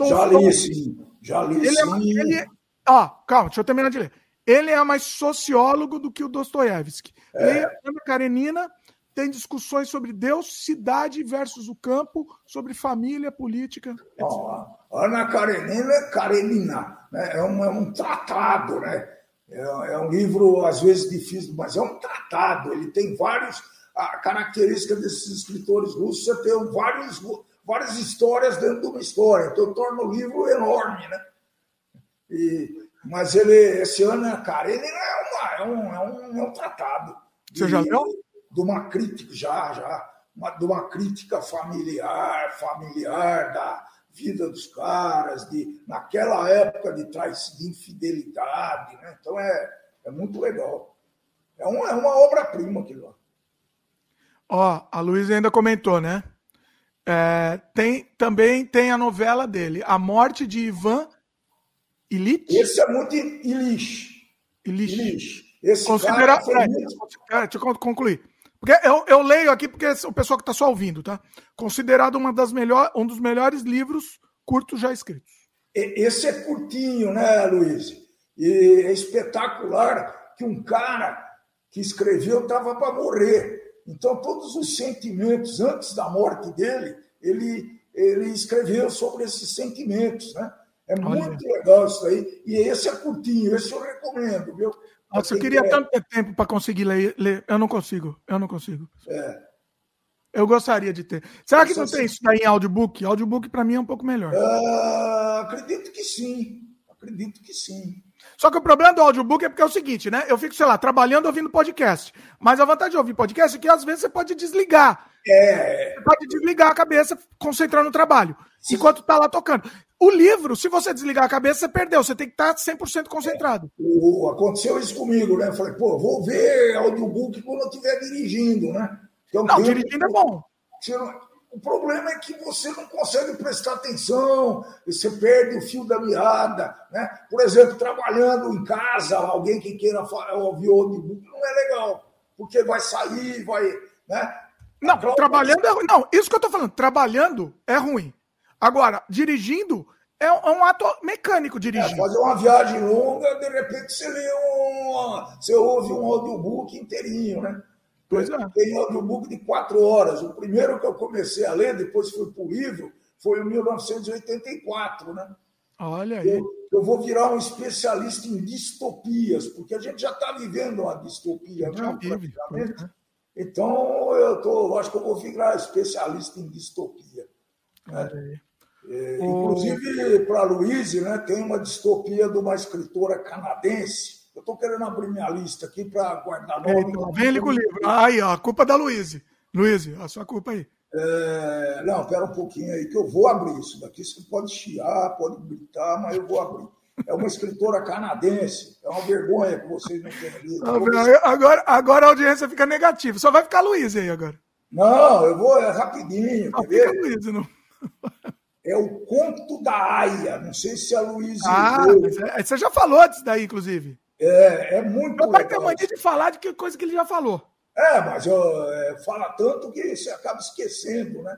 já li sim, já li ele é sim. É, ele é, ó, calma, deixa eu terminar de ler. Ele é mais sociólogo do que o Dostoiévski. É. Leia Ana Karenina, tem discussões sobre Deus, cidade versus o campo, sobre família, política. Oh, Ana Karenina, Karenina né? é, um, é um tratado, né? É, é, um livro, às vezes, difícil, mas é um tratado. Ele tem vários. A característica desses escritores russos é ter vários, várias histórias dentro de uma história. Então, torna o livro enorme, né? E, mas ele, esse Ana Karenina é, uma, é, um, é, um, é um tratado. Você já leu? De uma crítica, já, já, uma, de uma crítica familiar, familiar da vida dos caras, de, naquela época de, traição, de infidelidade. Né? Então é, é muito legal. É uma, é uma obra-prima aquilo lá. Ó, a Luísa ainda comentou, né? É, tem, também tem a novela dele, A Morte de Ivan Illich. Esse é muito Illich. Illich. Illich. Esse Considera... cara é, muito... deixa eu concluir. Porque eu, eu leio aqui porque o pessoal que está só ouvindo, tá? Considerado uma das melhor, um dos melhores livros curtos já escritos. Esse é curtinho, né, Luiz? E é espetacular que um cara que escreveu estava para morrer. Então, todos os sentimentos antes da morte dele, ele, ele escreveu sobre esses sentimentos, né? É muito Olha. legal isso aí. E esse é curtinho, esse eu recomendo, viu? Nossa, eu queria é... tanto ter tempo para conseguir ler, ler, Eu não consigo. Eu não consigo. É. Eu gostaria de ter. Será que não tem isso daí em audiobook? Audiobook para mim é um pouco melhor. Uh, acredito que sim. Acredito que sim. Só que o problema do audiobook é porque é o seguinte, né? Eu fico, sei lá, trabalhando ouvindo podcast. Mas a vantagem de ouvir podcast é que às vezes você pode desligar. É. Você pode desligar a cabeça, concentrar no trabalho, sim. enquanto tá lá tocando. O livro, se você desligar a cabeça, você perdeu. Você tem que estar 100% concentrado. É, o, aconteceu isso comigo, né? Falei, pô, vou ver audiobook quando eu estiver dirigindo, né? Então, não, dirigindo é bom. O problema é que você não consegue prestar atenção, você perde o fio da meada. Né? Por exemplo, trabalhando em casa, alguém que queira ouvir audiobook não é legal, porque vai sair, vai. Né? Não, trabalhando é ruim. Não, isso que eu estou falando, trabalhando é ruim. Agora, dirigindo, é um, é um ato mecânico dirigir. É, fazer uma viagem longa, de repente você lê um. Você ouve um audiobook inteirinho, né? Pois é. Tem audiobook de quatro horas. O primeiro que eu comecei a ler, depois fui para o livro, foi em 1984, né? Olha aí. Eu, eu, vou virar um especialista em distopias, porque a gente já está vivendo uma distopia, já né? Vive, é. Então, eu tô, acho que eu vou virar especialista em distopia. Né? É, inclusive, para a Luíse, né, tem uma distopia de uma escritora canadense. Eu estou querendo abrir minha lista aqui para guardar nome. Então, vem ali com o livro. Aí, ó, a culpa é da Luíse. Luíse, a sua culpa aí. É, não, espera um pouquinho aí, que eu vou abrir isso daqui. Você pode chiar, pode gritar, mas eu vou abrir. É uma escritora canadense. É uma vergonha que vocês não tenham lido. Agora, agora a audiência fica negativa. Só vai ficar Luiz aí agora. Não, eu vou, é rapidinho. Não, fica Luiz, não. É o Conto da Aia. Não sei se a Luísa. Ah, é, você já falou disso daí, inclusive. É, é muito Meu pai tem mania de falar de que coisa que ele já falou. É, mas eu, é, fala tanto que você acaba esquecendo, né?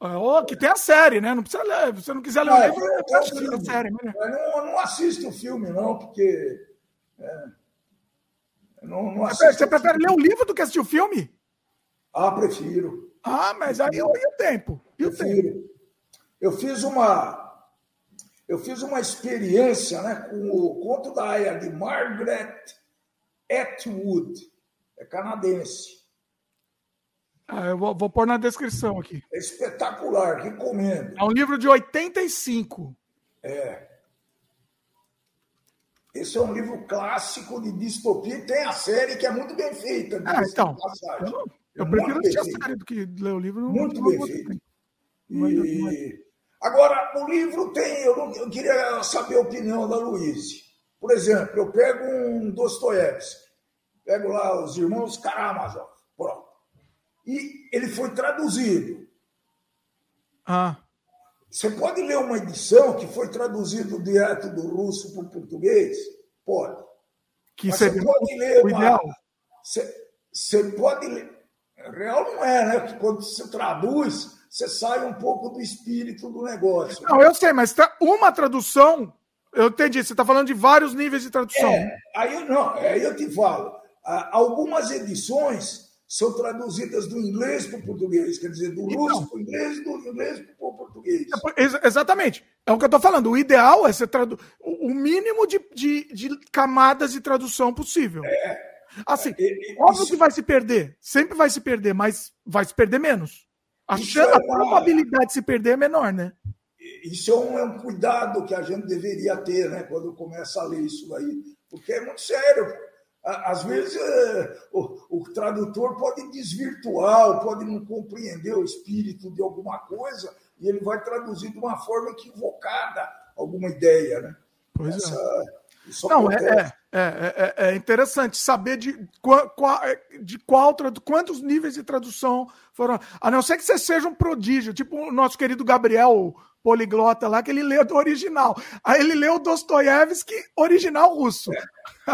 Oh, que tem a série, né? Não precisa ler. Se você não quiser ler o livro, é, é a série. Né? Não, não assiste o filme, não, porque. É, não, não você prefere ler o livro do que assistir o filme? Ah, prefiro. Ah, mas aí eu o tempo. E o tempo? Eu fiz uma eu fiz uma experiência né, com o conto da Aya de Margaret Atwood, é canadense. Ah, eu vou, vou pôr na descrição aqui. É espetacular, recomendo. É um livro de 85. É. Esse é um livro clássico de distopia e tem a série que é muito bem feita. Ah, então. Eu, eu é prefiro assistir a série do que ler o livro. Muito bem feito. E... Agora, o livro tem. Eu, não, eu queria saber a opinião da Luísa. Por exemplo, eu pego um Dostoiévski, pego lá os irmãos Karamazov, pronto. E ele foi traduzido. Ah. Você pode ler uma edição que foi traduzido direto do russo para o português? Pode. Que Mas você pode ler uma, ideal. Você, você pode ler. Real não é, né? Quando você traduz, você sai um pouco do espírito do negócio. Não, eu sei, mas tá uma tradução. Eu entendi, você está falando de vários níveis de tradução. É, aí não, aí eu te falo. Algumas edições são traduzidas do inglês para o português, quer dizer, do então, russo para o inglês, do inglês para o português. É, exatamente. É o que eu estou falando. O ideal é ser tradu... o mínimo de, de, de, camadas de tradução possível. É. Assim, é, é, óbvio isso... que vai se perder. Sempre vai se perder, mas vai se perder menos. A, chance, é a probabilidade de se perder é menor, né? Isso é um, é um, cuidado que a gente deveria ter, né? Quando começa a ler isso aí. Porque é muito sério. Às vezes é, o, o, tradutor pode desvirtuar, pode não compreender o espírito de alguma coisa, e ele vai traduzir de uma forma equivocada alguma ideia, né? Pois Essa, é. Não, é, é, é, é, interessante saber de qual, qual, de qual quantos níveis de tradução foram. A não ser que você seja um prodígio, tipo o nosso querido Gabriel poliglota lá, que ele lê do original. Aí ele leu Dostoiévski original russo.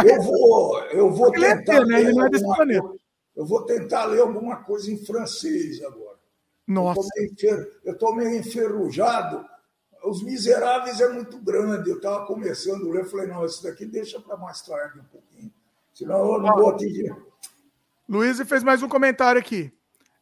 Eu vou, eu vou tentar. Né? Ele não é desse planeta. Eu vou tentar ler alguma coisa em francês agora. Nossa. Eu estou meio enferrujado. Os Miseráveis é muito grande. Eu estava começando a ler, falei, não, isso daqui deixa para mais tarde um pouquinho. Senão eu não vou atingir. Luiz fez mais um comentário aqui.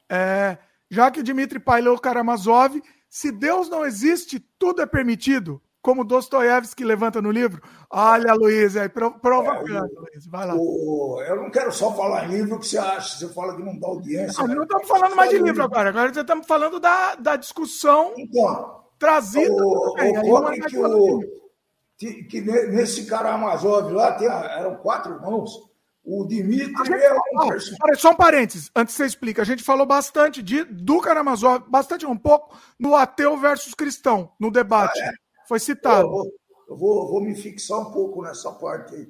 É, já que Dmitry Pai leu Karamazov, se Deus não existe, tudo é permitido, como Dostoiévski levanta no livro. Olha, Luiz, aí provocando, é, Luiz. Vai lá. O, eu não quero só falar em livro, o que você acha? Você fala que não dá audiência. Não, né? não estamos falando mais de livro agora. Agora estamos falando da, da discussão então, trazida. O, o, é que, o, que, que nesse Karamazov lá tem, eram quatro irmãos. O Dimitri é um Só um parênteses, antes você explica. A gente falou bastante de, do Karamazov, bastante um pouco, no ateu versus cristão, no debate. Ah, é? Foi citado. Eu, vou, eu vou, vou, me fixar um pouco nessa parte aí.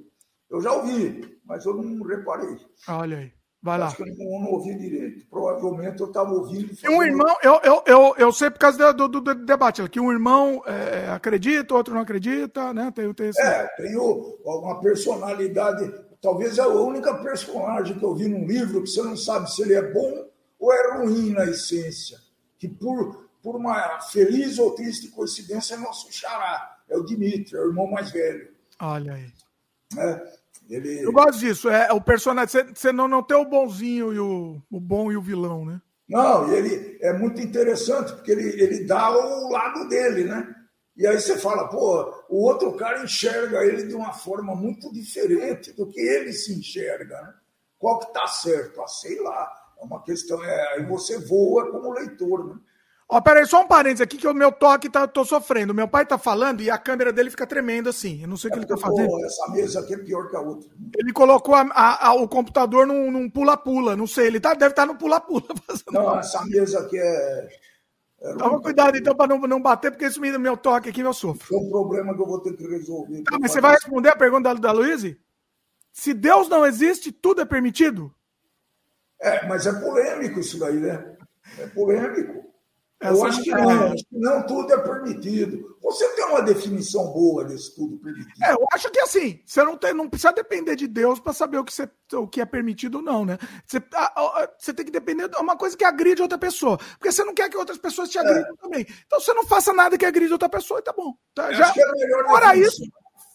Eu já ouvi, mas eu não reparei. Olha aí. Vai lá. Acho que eu não, ouvi direito. Provavelmente eu estava ouvindo. E um irmão, eu, eu, eu, eu sei por causa do, do, do debate, que um irmão é, acredita, outro não acredita, né? Tem, tem esse... É, tem uma personalidade Talvez é a única personagem que eu vi num livro que você não sabe se ele é bom ou é ruim na essência. Que por, por uma feliz ou triste coincidência é nosso xará. É o Dimitri, é o irmão mais velho. Olha aí. É, ele... Eu gosto disso. É, o personagem. Você, não, não tem o bonzinho e o, o bom e o vilão, né? Não, ele é muito interessante, porque ele, ele dá o lado dele, né? E aí você fala, pô, o outro cara enxerga ele de uma forma muito diferente do que ele se enxerga, né? Qual que tá certo? Ah, sei lá. É uma questão, é, aí você voa como leitor, né? Ó, peraí, só um parênteses aqui que o meu toque tá, tô sofrendo. Meu pai tá falando e a câmera dele fica tremendo assim. Eu não sei o é que ele tá fazendo. Essa mesa aqui é pior que a outra. Ele colocou a, a, a, o computador num pula-pula, não sei. Ele tá, deve estar tá no pula-pula. Não, essa mesa aqui é Toma cuidado então para não, não bater, porque isso me meu toque aqui eu sofro. É um problema que eu vou ter que resolver. Tá, mas você vai responder a pergunta da, da Luísa? Se Deus não existe, tudo é permitido? É, mas é polêmico isso daí, né? É polêmico. Eu acho que não, é. acho que não tudo é permitido. Você tem uma definição boa desse tudo permitido. É, eu acho que assim, você não, tem, não precisa depender de Deus para saber o que, você, o que é permitido ou não, né? Você, a, a, você tem que depender de uma coisa que agride outra pessoa. Porque você não quer que outras pessoas te agridam é. também. Então você não faça nada que agride outra pessoa e tá bom. Tá, já, é fora isso,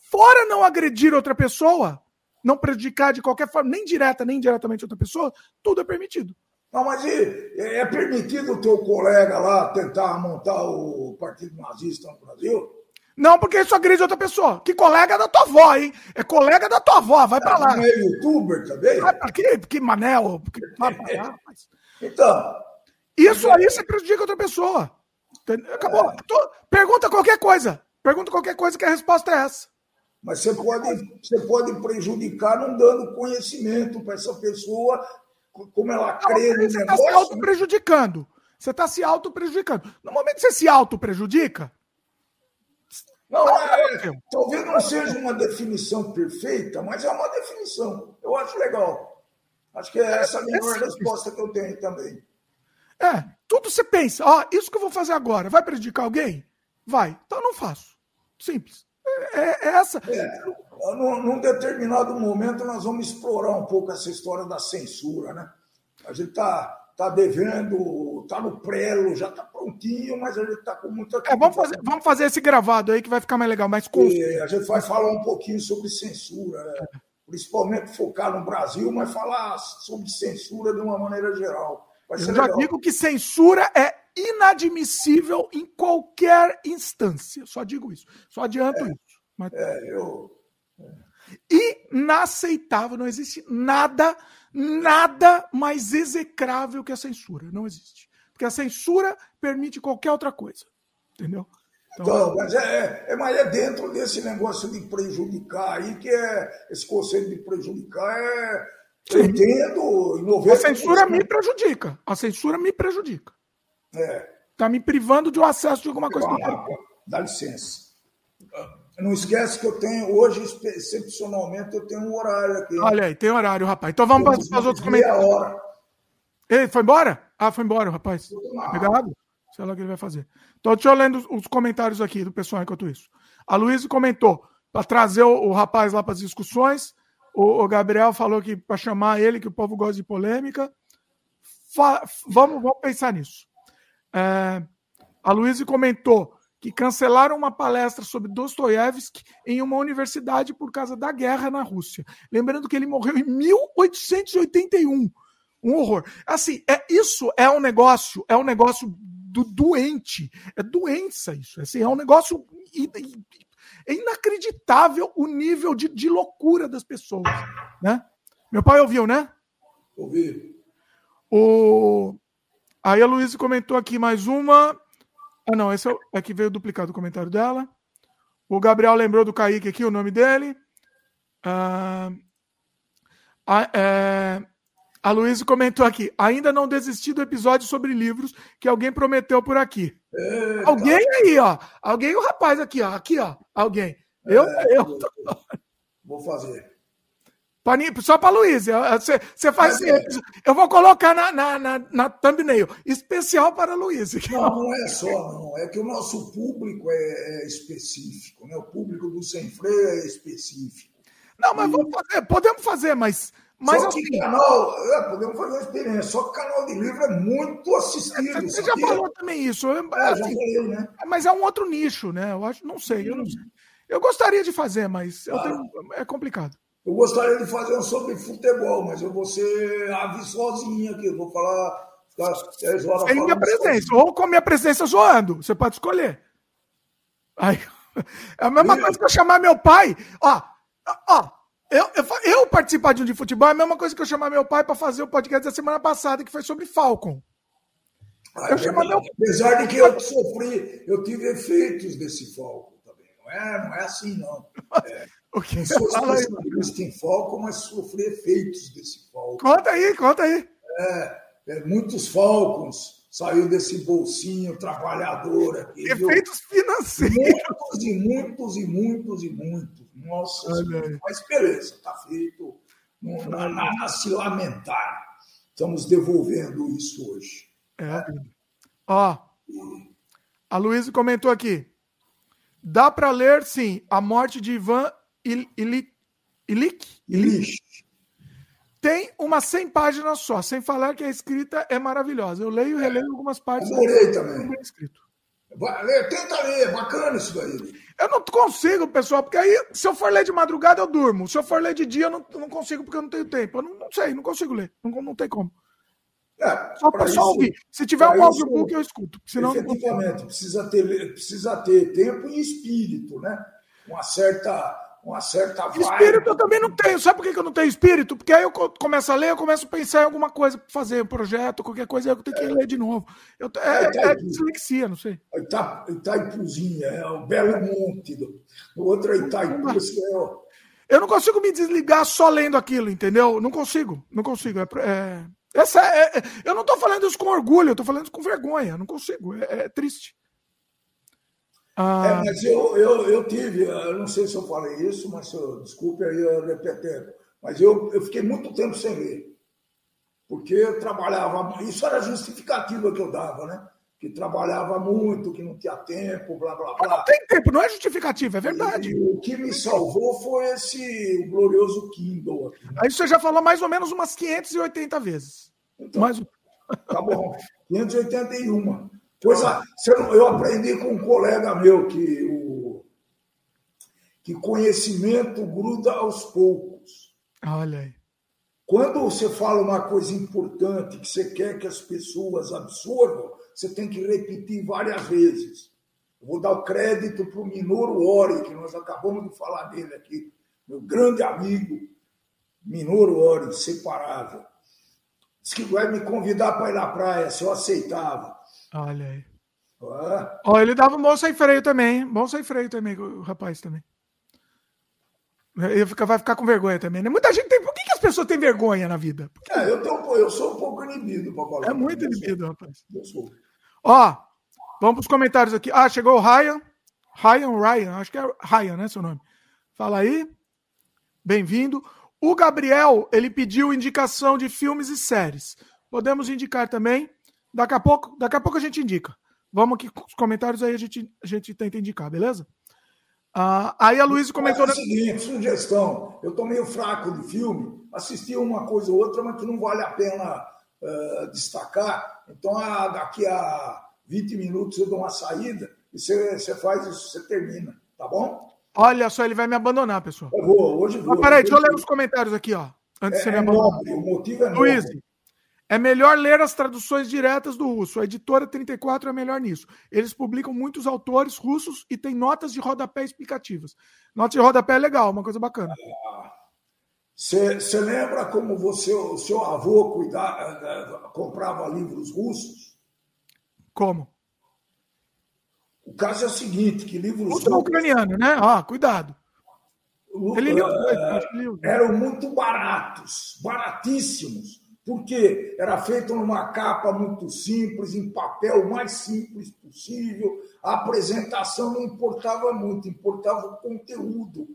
fora não agredir outra pessoa, não prejudicar de qualquer forma, nem direta, nem indiretamente outra pessoa, tudo é permitido. Não, mas é permitido o teu colega lá tentar montar o Partido Nazista no Brasil? Não, porque isso agride outra pessoa. Que colega da tua avó, hein? É colega da tua avó, vai pra ah, lá. Não é youtuber também? Vai pra quê? Que manel. Que... então. Isso aí você prejudica outra pessoa. Acabou. É. Pergunta qualquer coisa. Pergunta qualquer coisa que a resposta é essa. Mas você pode, você pode prejudicar não dando conhecimento para essa pessoa como ela crê no você negócio. Você está se auto-prejudicando. Você está se auto-prejudicando. No momento que você se auto-prejudica. Não, é, talvez não seja uma definição perfeita, mas é uma definição. Eu acho legal. Acho que é essa a melhor resposta que eu tenho também. É, tudo você pensa, ó, isso que eu vou fazer agora vai prejudicar alguém? Vai, então eu não faço. Simples. É, é, é essa. É, num, num, determinado momento nós vamos explorar um pouco essa história da censura, né? A gente está tá devendo, está no prelo, já está prontinho, mas a gente está com muita. É, vamos, fazer, vamos fazer esse gravado aí que vai ficar mais legal, mas com... a gente vai falar um pouquinho sobre censura. Né? principalmente focar no Brasil, mas falar sobre censura de uma maneira geral. Eu já legal. digo que censura é inadmissível em qualquer instância. Só digo isso. Só adianto é, isso. Mas... É, eu... Inaceitável. Não existe nada, nada mais execrável que a censura. Não existe. Porque a censura permite qualquer outra coisa. Entendeu? Então, então mas é, é, mas é dentro desse negócio de prejudicar aí, que é esse conceito de prejudicar é. Eu entendo. 90%. A censura me prejudica. A censura me prejudica. É. Tá me privando de um acesso de alguma coisa. Ah, dá licença. Não esquece que eu tenho, hoje, excepcionalmente, eu tenho um horário aqui. Olha aí, tem horário, rapaz. Então vamos para os outros comentários. Hora. Ei, foi embora? Ah, foi embora, rapaz. Obrigado. Sei lá o que ele vai fazer. Então, deixa eu lendo os comentários aqui do pessoal enquanto isso. A Luísa comentou para trazer o, o, rapaz lá para as discussões. O, o, Gabriel falou que para chamar ele, que o povo gosta de polêmica. Vamos, vamos pensar nisso. É, a Luísa comentou que cancelaram uma palestra sobre Dostoiévski em uma universidade por causa da guerra na Rússia. Lembrando que ele morreu em 1881. Um horror. Assim, é, isso é um negócio, é um negócio do doente. É doença isso. Assim, é um negócio. É inacreditável o nível de, de loucura das pessoas. Né? Meu pai ouviu, né? Ouvi. O... Aí a Luísa comentou aqui mais uma. Ah, não, esse é, é que veio duplicado o comentário dela. O Gabriel lembrou do Kaique aqui, o nome dele. Ah, é, a Luísa comentou aqui: ainda não desisti do episódio sobre livros que alguém prometeu por aqui. Eita. Alguém aí, ó. Alguém, o rapaz aqui, ó. Aqui, ó. Alguém. Eu, é, eu. Vou fazer. Só para Luísa. Você faz assim. Eu vou colocar na, na, na, na thumbnail. Especial para Luísa. Não, não é só, não. É que o nosso público é, é específico. Né? O público do Sem Freio é específico. Não, mas e... vamos fazer. Podemos fazer, mas mas só que assim, canal, é, podemos fazer uma experiência, só que canal de livro é muito assistido. Você já falou também isso. Eu, é, assim, falei, né? Mas é um outro nicho, né? Eu acho, não sei, eu não sei. Eu gostaria de fazer, mas tenho, é complicado. Eu gostaria de fazer um sobre futebol, mas eu vou ser ave sozinho aqui, eu vou falar 10 horas. Sem minha presença, ou com minha presença zoando, você pode escolher. Aí, é a mesma coisa que eu chamar meu pai. Ó, ó, eu, eu, eu, participar de um de futebol é a mesma coisa que eu chamar meu pai para fazer o podcast da semana passada, que foi sobre Falcon. Ah, eu é meu... Apesar de que eu sofri, eu tive efeitos desse Falcon também. Não é, não é assim, não. É, o que sou especialista em Falcon, mas sofri efeitos desse Falcon. Conta aí, conta aí. É, é muitos Falcons saiu desse bolsinho trabalhador aqui. Efeitos viu? financeiros. Muitos e muitos e muitos e muitos. Nossa, mas beleza, está feito. Não há nada a se lamentar. Estamos devolvendo isso hoje. É. Ó, a Luísa comentou aqui. Dá para ler, sim, A Morte de Ivan Illich? Illich. Tem umas 100 páginas só, sem falar que a escrita é maravilhosa. Eu leio e releio algumas partes. Adorei também. Bem escrito. Tenta ler, bacana isso daí. Eu não consigo, pessoal, porque aí, se eu for ler de madrugada, eu durmo. Se eu for ler de dia, eu não, não consigo, porque eu não tenho tempo. Eu não, não sei, não consigo ler. Não, não tem como. É, só para só ouvir. Se tiver um audiobook, eu escuto. Senão efetivamente, precisa ter, precisa ter tempo e espírito, né? Uma certa uma certa vibe. Espírito eu também não tenho. Sabe por que eu não tenho espírito? Porque aí eu começo a ler, eu começo a pensar em alguma coisa para fazer, um projeto, qualquer coisa, eu tenho que é. ler de novo. Eu, é, é, é dislexia, não sei. Ita, Itaipuzinha, é o Belo Monte. O outro é Itaipu. É eu não consigo me desligar só lendo aquilo, entendeu? Não consigo, não consigo. É, é, essa é, é eu não estou falando isso com orgulho, eu estou falando isso com vergonha. Não consigo, é, é triste. Ah. É, mas eu, eu, eu tive, eu não sei se eu falei isso, mas eu, desculpe aí eu repetendo, mas eu, eu fiquei muito tempo sem ler. Porque eu trabalhava, isso era a justificativa que eu dava, né? Que trabalhava muito, que não tinha tempo, blá blá blá. Não tem tempo, não é justificativa, é verdade. E o que me salvou foi esse glorioso Kindle. Aqui, né? Aí você já falou mais ou menos umas 580 vezes. Então, mais... Tá bom, 581. Pois eu aprendi com um colega meu que o que conhecimento gruda aos poucos. Olha aí. Quando você fala uma coisa importante que você quer que as pessoas absorvam, você tem que repetir várias vezes. Eu vou dar o crédito para o Minoru Ori, que nós acabamos de falar dele aqui, meu grande amigo, Minoru Ori, inseparável. Diz que vai me convidar para ir na praia, se eu aceitava. Olha aí. Ah. Oh, ele dava um bom sem freio também, hein? Bom sem freio também, o rapaz também. Ele fica, vai ficar com vergonha também, né? Muita gente tem. Por que, que as pessoas têm vergonha na vida? É, eu, tenho, eu sou um pouco inibido para falar. É muito inibido, rapaz. Eu sou. Ó, vamos para os comentários aqui. Ah, chegou o Ryan. Ryan, Ryan, acho que é Ryan, né, seu nome? Fala aí. Bem-vindo. O Gabriel, ele pediu indicação de filmes e séries. Podemos indicar também. Daqui a pouco, daqui a pouco a gente indica. Vamos aqui com os comentários aí a gente, a gente tenta indicar, beleza? Ah, aí a Luísa comentou. É o seguinte, sugestão. Eu estou meio fraco de filme, assisti uma coisa ou outra, mas que não vale a pena uh, destacar. Então, ah, daqui a 20 minutos eu dou uma saída e você, faz isso, você termina, tá bom? Olha só, ele vai me abandonar, pessoal. Eu vou, hoje vou. Mas peraí, deixa eu ler os comentários aqui, ó. Antes é, de você me é abandonar. Nobre, o motivo é Luiz, é melhor ler as traduções diretas do russo. A editora 34 é melhor nisso. Eles publicam muitos autores russos e tem notas de rodapé explicativas. Notas de rodapé é legal, uma coisa bacana. Você lembra como você, o seu avô cuidava, eh, comprava livros russos? Como? O caso é o seguinte, que livros russos... ucraniano, né? Ah, cuidado. Ele liu, uh, eram muito baratos, baratíssimos porque era feito numa capa muito simples, em papel o mais simples possível. A apresentação não importava muito, importava o conteúdo.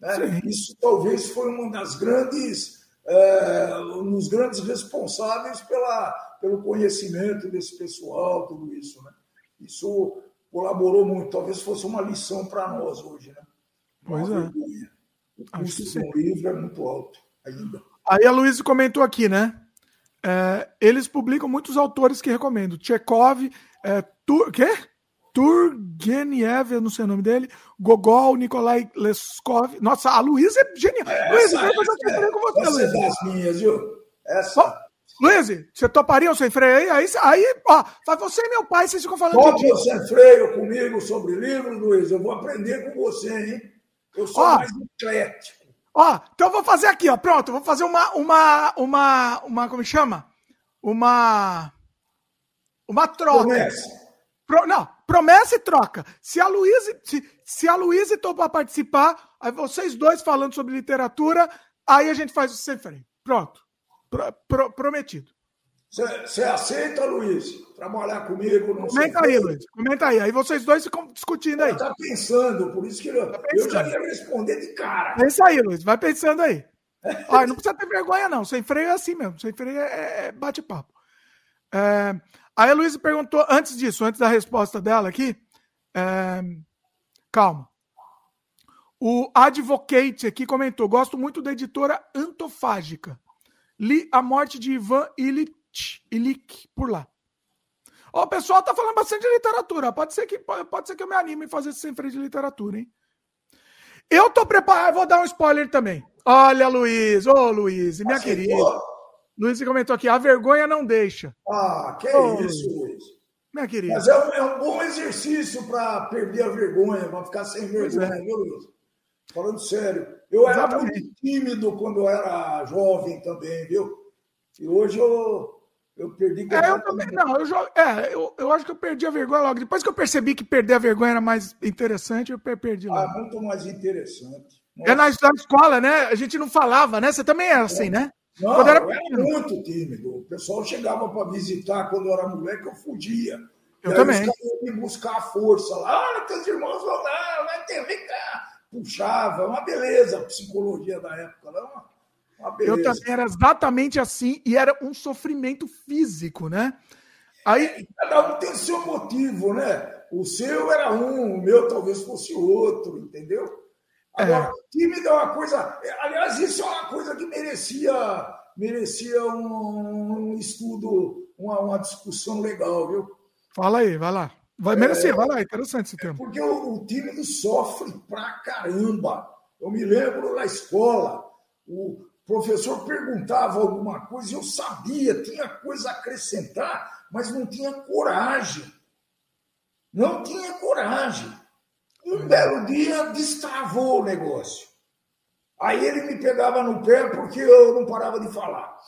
Né? Isso talvez foi uma das grandes, é, um dos grandes responsáveis pela, pelo conhecimento desse pessoal, tudo isso. Né? Isso colaborou muito. Talvez fosse uma lição para nós hoje. Né? Pois é. O custo do livro é muito alto ainda. Aí a Luísa comentou aqui, né? É, eles publicam muitos autores que recomendo. Tchekov, é, Tur, quê? Turgenev, eu não sei o nome dele, Gogol, Nikolai Leskov. Nossa, a Luísa é genial. Luísa, eu vou fazer é, com você, Luísa. das minhas, viu? Essa. Oh, Luiz, você toparia o sem freio aí? Aí, aí ó, faz você e meu pai, vocês ficam falando Topa o sem freio comigo sobre livros, Luiz. Eu vou aprender com você, hein? Eu sou ó, mais eclético. Ó, então eu vou fazer aqui, ó. Pronto, vou fazer uma, uma, uma, uma, como chama? Uma, uma troca. Promessa. Pro, não, promessa e troca. Se a Luísa, se, se a Luísa topar participar, aí vocês dois falando sobre literatura, aí a gente faz o sem freio. Pronto. Pro, pro, prometido. Você aceita, Luiz, trabalhar comigo? Não Comenta aí, Luiz. Comenta aí. Aí vocês dois ficam discutindo aí. Está pensando, por isso que eu, tá eu já ia responder de cara. Pensa aí, Luiz. Vai pensando aí. Olha, não precisa ter vergonha, não. Sem freio é assim mesmo. Sem freio é, é, é bate-papo. É... Aí a Luísa perguntou, antes disso, antes da resposta dela aqui, é... calma. O Advocate aqui comentou: gosto muito da editora Antofágica. Li A Morte de Ivan Illich Ilik por lá. Ó, o pessoal tá falando bastante de literatura. Pode ser que, pode ser que eu me anime em fazer sem freio de literatura, hein? Eu tô preparado, vou dar um spoiler também. Olha, Luiz, ô oh, Luiz, minha querida. Luiz comentou aqui: a vergonha não deixa. Ah, que oh, isso, Luiz. Minha querida. Mas é um, é um bom exercício para perder a vergonha, para ficar sem vergonha, é. viu, Luiz? Falando sério. Eu Exatamente. era muito tímido quando eu era jovem também, viu? E hoje eu eu perdi é, eu também, não, eu, é, eu, eu acho que eu perdi a vergonha logo. Depois que eu percebi que perder a vergonha era mais interessante, eu perdi logo. Ah, muito mais interessante. Nossa. É na, na, escola, né? A gente não falava, né? Você também era assim, é. né? Não, quando era... eu era muito tímido. O pessoal chegava para visitar quando eu era moleque, eu fugia. Eu e também. Os me buscar a força lá. Olha, teus irmãos vão lá, vai ter, vem cá. Puxava, uma beleza a psicologia da época. Não? Eu também era exatamente assim e era um sofrimento físico, né? Aí é, cada um tem seu motivo, né? O seu era um, o meu talvez fosse outro, entendeu? Agora, é. tímido é uma coisa. Aliás, isso é uma coisa que merecia, merecia um, um estudo, uma, uma, discussão legal, viu? Fala aí, vai lá. Vai merecer, é, vai lá, interessante esse tema. Porque o, o tímido sofre pra caramba. Eu me lembro na escola, o, professor perguntava alguma coisa, eu sabia, tinha coisa a acrescentar, mas não tinha coragem. Não tinha coragem. Um belo dia destravou o negócio. Aí ele me pegava no pé porque eu não parava de falar.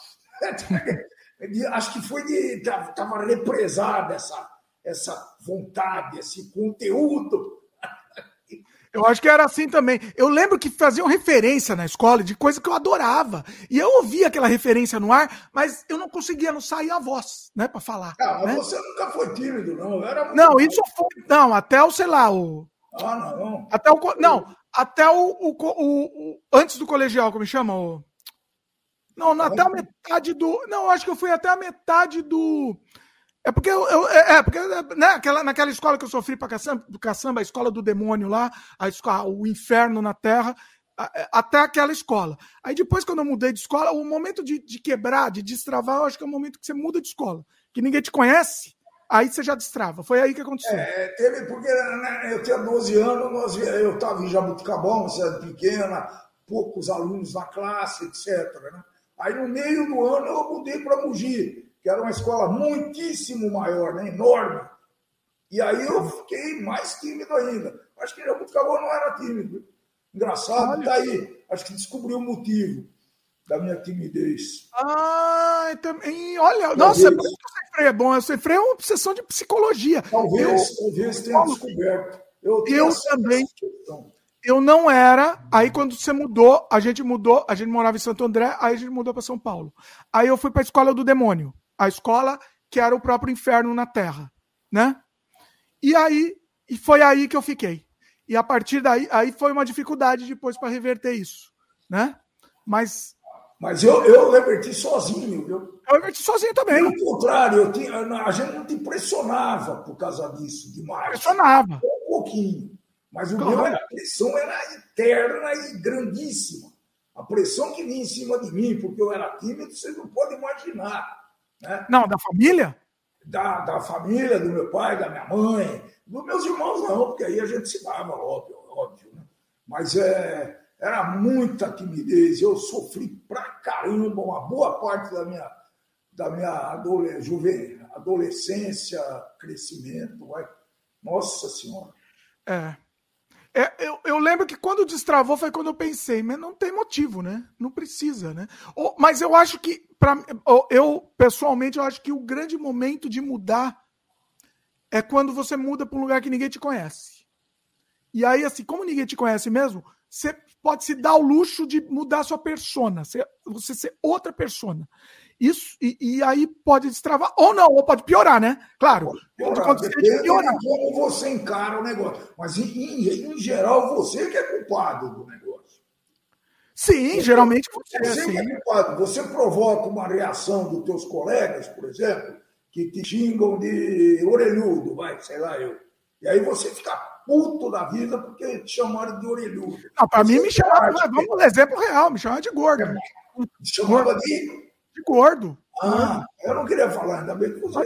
Acho que foi de. Estava represada essa, essa vontade, esse conteúdo. Eu acho que era assim também. Eu lembro que faziam referência na escola de coisa que eu adorava. E eu ouvia aquela referência no ar, mas eu não conseguia, não sair a voz, né, para falar. Ah, né? você nunca foi tímido, não? Era não, isso foi. Não, até o, sei lá, o. Ah, não. Até o. Não, até o, o, o, o antes do colegial, como chama? O, não, até a metade do. Não, acho que eu fui até a metade do. É porque eu, eu é, é porque né, aquela, naquela escola que eu sofri para caçamba, caçamba, a escola do demônio lá, a escola, o inferno na terra, é, até aquela escola. Aí depois, quando eu mudei de escola, o momento de, de quebrar, de destravar, eu acho que é o momento que você muda de escola. Que ninguém te conhece, aí você já destrava. Foi aí que aconteceu. É, teve, porque né, eu tinha 12 anos, nós, eu estava em Jabuticabal, uma cidade pequena, poucos alunos na classe, etc. Né? Aí no meio do ano eu mudei para Mogi que era uma escola muitíssimo maior, né? enorme. E aí eu fiquei mais tímido ainda. Acho que Jabuticabal não era tímido. Engraçado, Olha. tá aí. Acho que descobriu o motivo da minha timidez. Ah, também. Olha, nossa, é Freio é bom. Você Freio é uma obsessão de psicologia. Talvez, eu, talvez tenha eu, descoberto. Eu, eu também. Eu não era. Aí quando você mudou, a gente mudou. A gente morava em Santo André, aí a gente mudou para São Paulo. Aí eu fui para a escola do demônio a escola que era o próprio inferno na Terra, né? E aí, e foi aí que eu fiquei. E a partir daí, aí foi uma dificuldade depois para reverter isso, né? Mas mas eu, eu reverti sozinho, viu? Eu reverti sozinho também. Pelo contrário, eu tinha, a gente não te impressionava por causa disso demais. Impressionava. Um pouquinho. Mas o claro. meu, a pressão era eterna e grandíssima. A pressão que vinha em cima de mim, porque eu era tímido, você não pode imaginar. Né? Não, da família? Da, da família, do meu pai, da minha mãe. Dos meus irmãos, não, porque aí a gente se dava, óbvio, óbvio. Né? Mas é, era muita timidez. Eu sofri pra caramba uma boa parte da minha, da minha adolescência, crescimento. Vai. Nossa Senhora. É. É, eu, eu, lembro que quando destravou foi quando eu pensei, mas não tem motivo, né? Não precisa, né? Ou, mas eu acho que, pra, eu pessoalmente, eu acho que o grande momento de mudar é quando você muda para um lugar que ninguém te conhece. E aí, assim, como ninguém te conhece mesmo, você pode se dar o luxo de mudar sua persona, você, você ser outra persona. Isso, e, e, aí pode destravar, ou não, ou pode piorar, né? Claro. Pode piorar, piorar. como você encara o negócio. Mas, em, em, em, geral, você que é culpado do negócio. Sim, você, geralmente você, você é, sim. é culpado. Você provoca uma reação dos teus colegas, por exemplo, que te xingam de orelhudo, vai, sei lá eu. E aí você fica puto da vida porque te chamaram de orelhudo. Não, para mim me chamaram, vamos no exemplo real, me chamaram de gordo. É, me chamava de de gordo. Ah, eu não queria falar, ainda bem que você.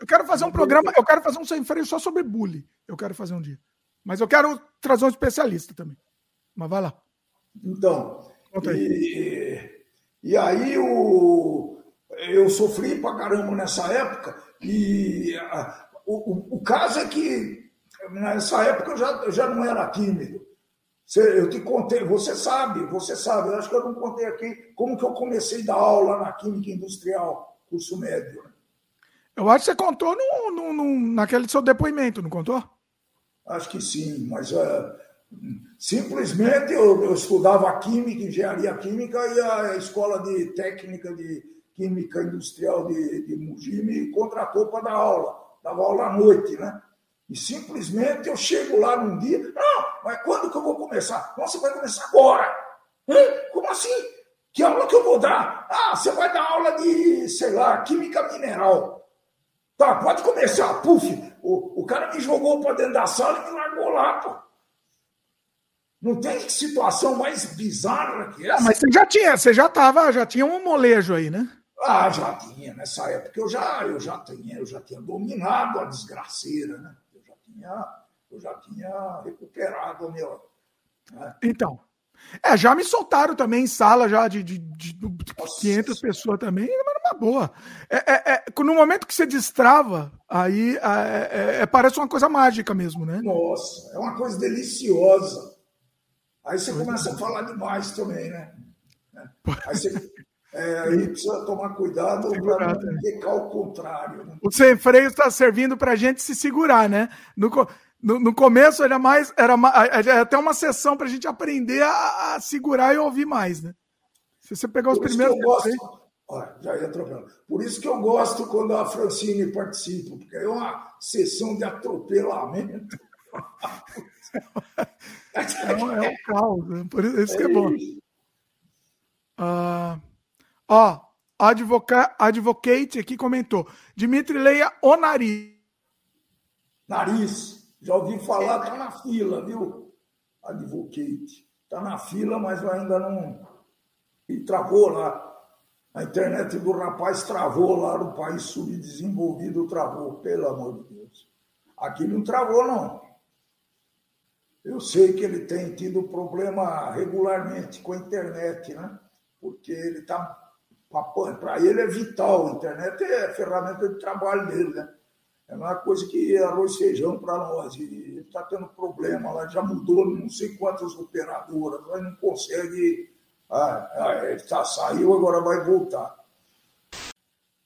Eu quero fazer um programa, eu quero fazer um sem freio só sobre bullying. Eu quero fazer um dia. Mas eu quero trazer um especialista também. Mas vai lá. Então, e, e aí o, eu sofri pra caramba nessa época. E a, o, o, caso é que nessa época eu já, eu já não era tímido. Eu te contei, você sabe, você sabe, eu acho que eu não contei aqui como que eu comecei a dar aula na Química Industrial, curso médio. Eu acho que você contou no, naquele seu depoimento, não contou? Acho que sim, mas uh, simplesmente eu, eu, estudava Química, Engenharia Química e a Escola de Técnica de Química Industrial de, de Mogi me contratou para dar aula. Dava aula à noite, né? E simplesmente eu chego lá num dia, não, mas quando que eu vou começar? Nossa, vai começar agora. Hã? Como assim? Que aula que eu vou dar? Ah, você vai dar aula de, sei lá, química mineral. Tá, pode começar. Puf, o, o cara me jogou para dentro da sala e me largou lá, pô. Não tem situação mais bizarra que essa. Ah, mas você já tinha, você já tava, já tinha um molejo aí, né? Ah, já tinha. Nessa época eu já, eu já tinha, eu já tinha dominado a desgraceira, né? Tinha, eu já tinha recuperado o meu. Né? Então, É, já me soltaram também em sala já de, de, de, de 500 pessoas também, mas numa boa. É, é, é, no momento que você destrava, aí é, é, é, parece uma coisa mágica mesmo, né? Nossa, é uma coisa deliciosa. Aí você começa a falar demais também, né? Aí você aí precisa tomar cuidado para não pecar o contrário. Né? O sem freio está servindo para a gente se segurar, né? No, no, no, começo era mais. Era, era até uma sessão para a gente aprender a, a, segurar e ouvir mais, né? Se você pegar os Por primeiros. Gosto, olha, já ia. Por isso que eu gosto quando a Francine participa, porque é uma sessão de atropelamento. é, um, é um caos, né? Por isso que é bom. Uh, ó, advoca, Advocate aqui comentou. Dimitri leia o nariz. Nariz. Já ouvi falar, está na fila, viu? Advocate. Está na fila, mas ainda não. E travou lá. A internet do rapaz travou lá no país subdesenvolvido, travou, pelo amor de Deus. Aqui não travou, não. Eu sei que ele tem tido problema regularmente com a internet, né? Porque ele está. Para ele é vital, a internet é a ferramenta de trabalho dele, né? é uma coisa que é arroz e feijão para nós. E ele está tendo problema lá, já mudou não sei quantas operadoras, mas não consegue. Ah, ah, ele tá, saiu, agora vai voltar.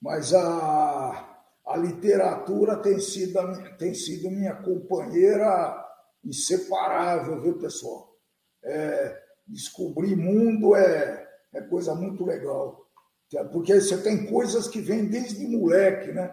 Mas a, a literatura tem sido, tem sido minha companheira inseparável, viu, pessoal? É, descobrir mundo é, é coisa muito legal. Porque você tem coisas que vêm desde moleque, né?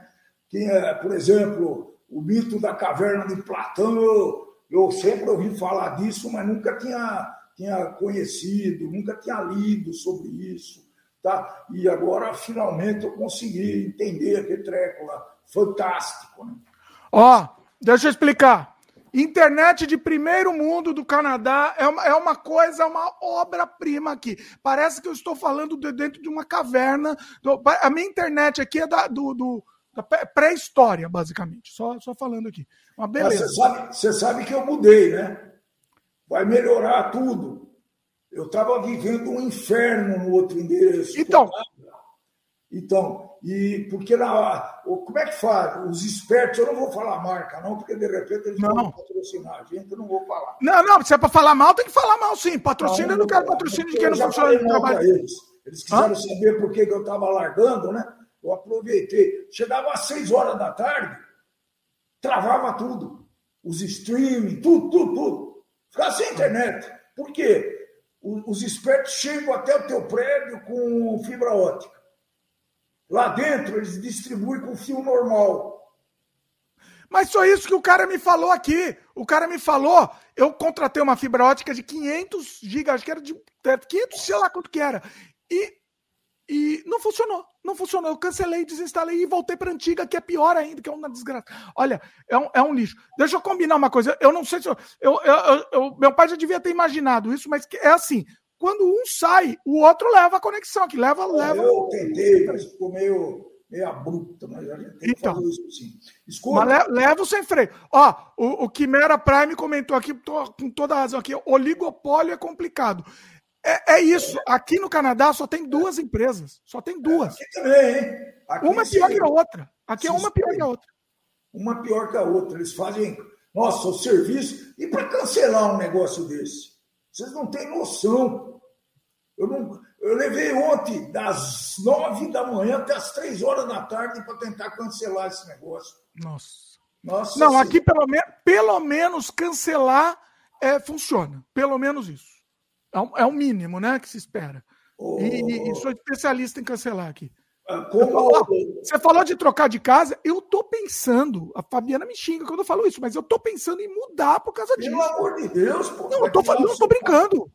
Tinha, por exemplo, o mito da caverna de Platão, eu, eu sempre ouvi falar disso, mas nunca tinha, tinha conhecido, nunca tinha lido sobre isso. Tá? E agora, finalmente, eu consegui entender aquele treco lá. Fantástico. Né? Ó, deixa eu explicar. Internet de primeiro mundo do Canadá é uma, é uma coisa, uma obra-prima aqui. Parece que eu estou falando de dentro de uma caverna. A minha internet aqui é da, do, do, pré-história, basicamente. Só, só falando aqui. Uma beleza. Você sabe, você sabe que eu mudei, né? Vai melhorar tudo. Eu estava vivendo um inferno no outro endereço. Então. Então, e porque na, como é que faz? Os espertos, eu não vou falar marca, não, porque de repente eles não. vão patrocinar a gente, eu não vou falar. Não, não, se é para falar mal, tem que falar mal sim. Patrocínio, não, eu não quero patrocínio de quem não funciona no trabalho. Eles. eles quiseram Hã? saber por que, que eu estava largando, né? Eu aproveitei. Chegava às seis horas da tarde, travava tudo. Os streaming, tudo, tudo, tudo. Ficava sem internet. Por quê? Os espertos chegam até o teu prédio com fibra ótica. Lá dentro eles distribuem com fio normal. Mas só isso que o cara me falou aqui. O cara me falou, eu contratei uma fibra ótica de 500 GB, acho que era de 500, sei lá quanto que era. E e não funcionou, não funcionou. Eu cancelei, desinstalei e voltei para antiga, que é pior ainda, que é uma desgraça. Olha, é um, é um lixo. Deixa eu combinar uma coisa. Eu não sei se eu, eu, eu, eu meu pai já devia ter imaginado isso, mas é assim: quando um sai, o outro leva a conexão, que leva, leva. Eu tentei, mas ficou meio, meio abrupto, mas a gente tem então, que fazer isso sim. Mas leva o sem freio. Ó, o, o Quimera Prime comentou aqui, tô, com toda a razão aqui, oligopólio é complicado. É, é, isso. Aqui no Canadá só tem duas empresas. Só tem duas. Aqui também, hein? Aqui uma pior que a outra. Aqui é uma pior que a outra. Uma pior que a outra. Eles fazem, nossa, o serviço. E para cancelar um negócio desse? Vocês não têm noção. Eu, não, eu levei ontem das nove da manhã até as três horas da tarde para tentar cancelar esse negócio. Nossa. Nossa não, aqui pelo, me pelo menos cancelar é, funciona. Pelo menos isso. É, é o mínimo, né, que se espera. Oh. E, e, sou especialista em cancelar aqui. Ah, como... Você falou de trocar de casa, eu tô pensando, a Fabiana me xinga quando eu falo isso, mas eu tô pensando em mudar por causa Pelo disso. Pelo amor de Deus, pô. Não, eu tô, falando, não tô brincando.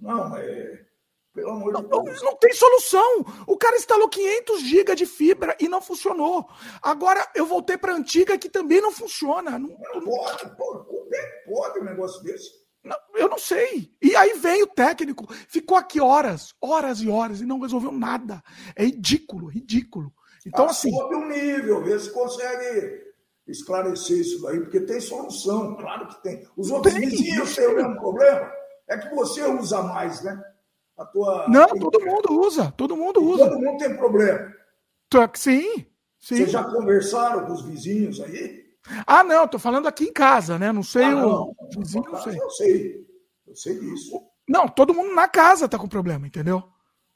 Não, é... Pelo amor não, de Deus. Não, não tem solução. O cara instalou 500 GB de fibra e não funcionou. Agora eu voltei para antiga que também não funciona. Não, não pode, pode, como é que pode um negócio desse? Eu não sei. E aí vem o técnico, ficou aqui horas, horas e horas e não resolveu nada. É ridículo, ridículo. Então, ah, assim. Sobe o nível, vê se consegue esclarecer isso daí, porque tem solução, claro que tem. Os outros tem, vizinhos têm o mesmo problema. É que você usa mais, né? A tua. Não, todo mundo usa. Todo mundo usa. Todo mundo tem problema. Sim, sim. Vocês já conversaram com os vizinhos aí? Ah, não, tô falando aqui em casa, né? Não sei ah, o. Não, não sei. Eu sei. Eu sei disso. Não, todo mundo na casa tá com problema, entendeu?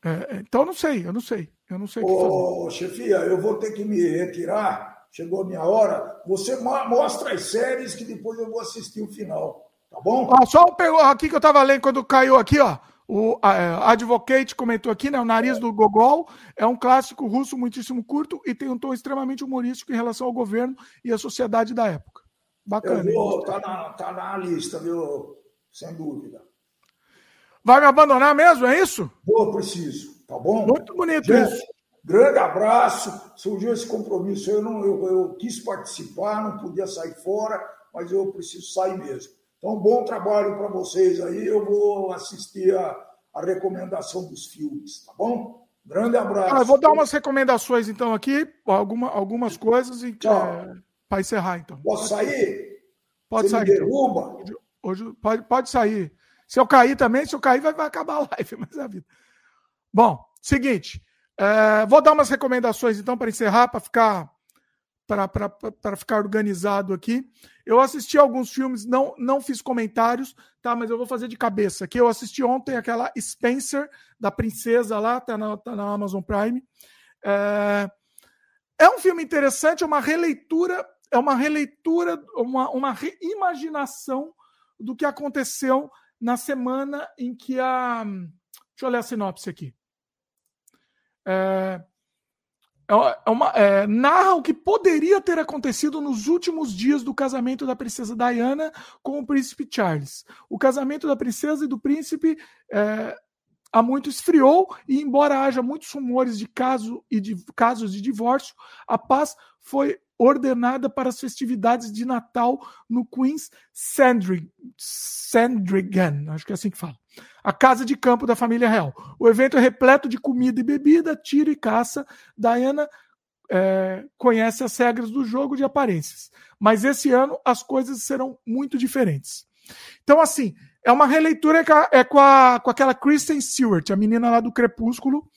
É, é então eu não sei, eu não sei. Eu não sei Ô, chefia, eu vou ter que me retirar. Chegou a minha hora. Você mostra as séries que depois eu vou assistir o final. Tá bom? Ah, só um aqui que eu tava lendo quando caiu aqui, ó. O é, Advocate comentou aqui, né? O Nariz do Gogol é um clássico russo muitíssimo curto e tem um tom extremamente humorístico em relação ao governo e à sociedade da época. Bacana. Eu vou, tá na, tá na lista, viu? Sem dúvida. Vai me abandonar mesmo, é isso? Vou, preciso, tá bom? Muito bonito Gente, isso. Grande abraço. Surgiu esse compromisso. Eu, não, eu, eu quis participar, não podia sair fora, mas eu preciso sair mesmo. Então, bom trabalho para vocês aí. Eu vou assistir a, a recomendação dos filmes, tá bom? Grande abraço. Ah, eu vou dar umas recomendações, então, aqui, alguma, algumas coisas e é, para encerrar, então. Posso sair? Pode Você sair. Me então. derruba? Hoje, hoje, pode, pode sair. Se eu cair também, se eu cair, vai, vai acabar a live, mas é a vida. Bom, seguinte. É, vou dar umas recomendações, então, para encerrar, para ficar para ficar organizado aqui. Eu assisti alguns filmes, não, não fiz comentários, tá? Mas eu vou fazer de cabeça. Que eu assisti ontem aquela Spencer da princesa lá, tá na, tá na Amazon Prime. É, é um filme interessante, é uma releitura, é uma releitura, uma, uma reimaginação do que aconteceu na semana em que a. Deixa eu ler a sinopse aqui. É, é, é uma, é, narra o que poderia ter acontecido nos últimos dias do casamento da princesa Diana com o príncipe Charles. O casamento da princesa e do príncipe é, há muito esfriou e, embora haja muitos rumores de caso e de casos de divórcio, a paz foi ordenada para as festividades de Natal no Queen's Sandringham, acho que é assim que fala, a casa de campo da família real. O evento é repleto de comida e bebida, tiro e caça. Diana é, conhece as regras do jogo de aparências, mas esse ano as coisas serão muito diferentes. Então, assim, é uma releitura é com, a, com aquela Kristen Stewart, a menina lá do Crepúsculo,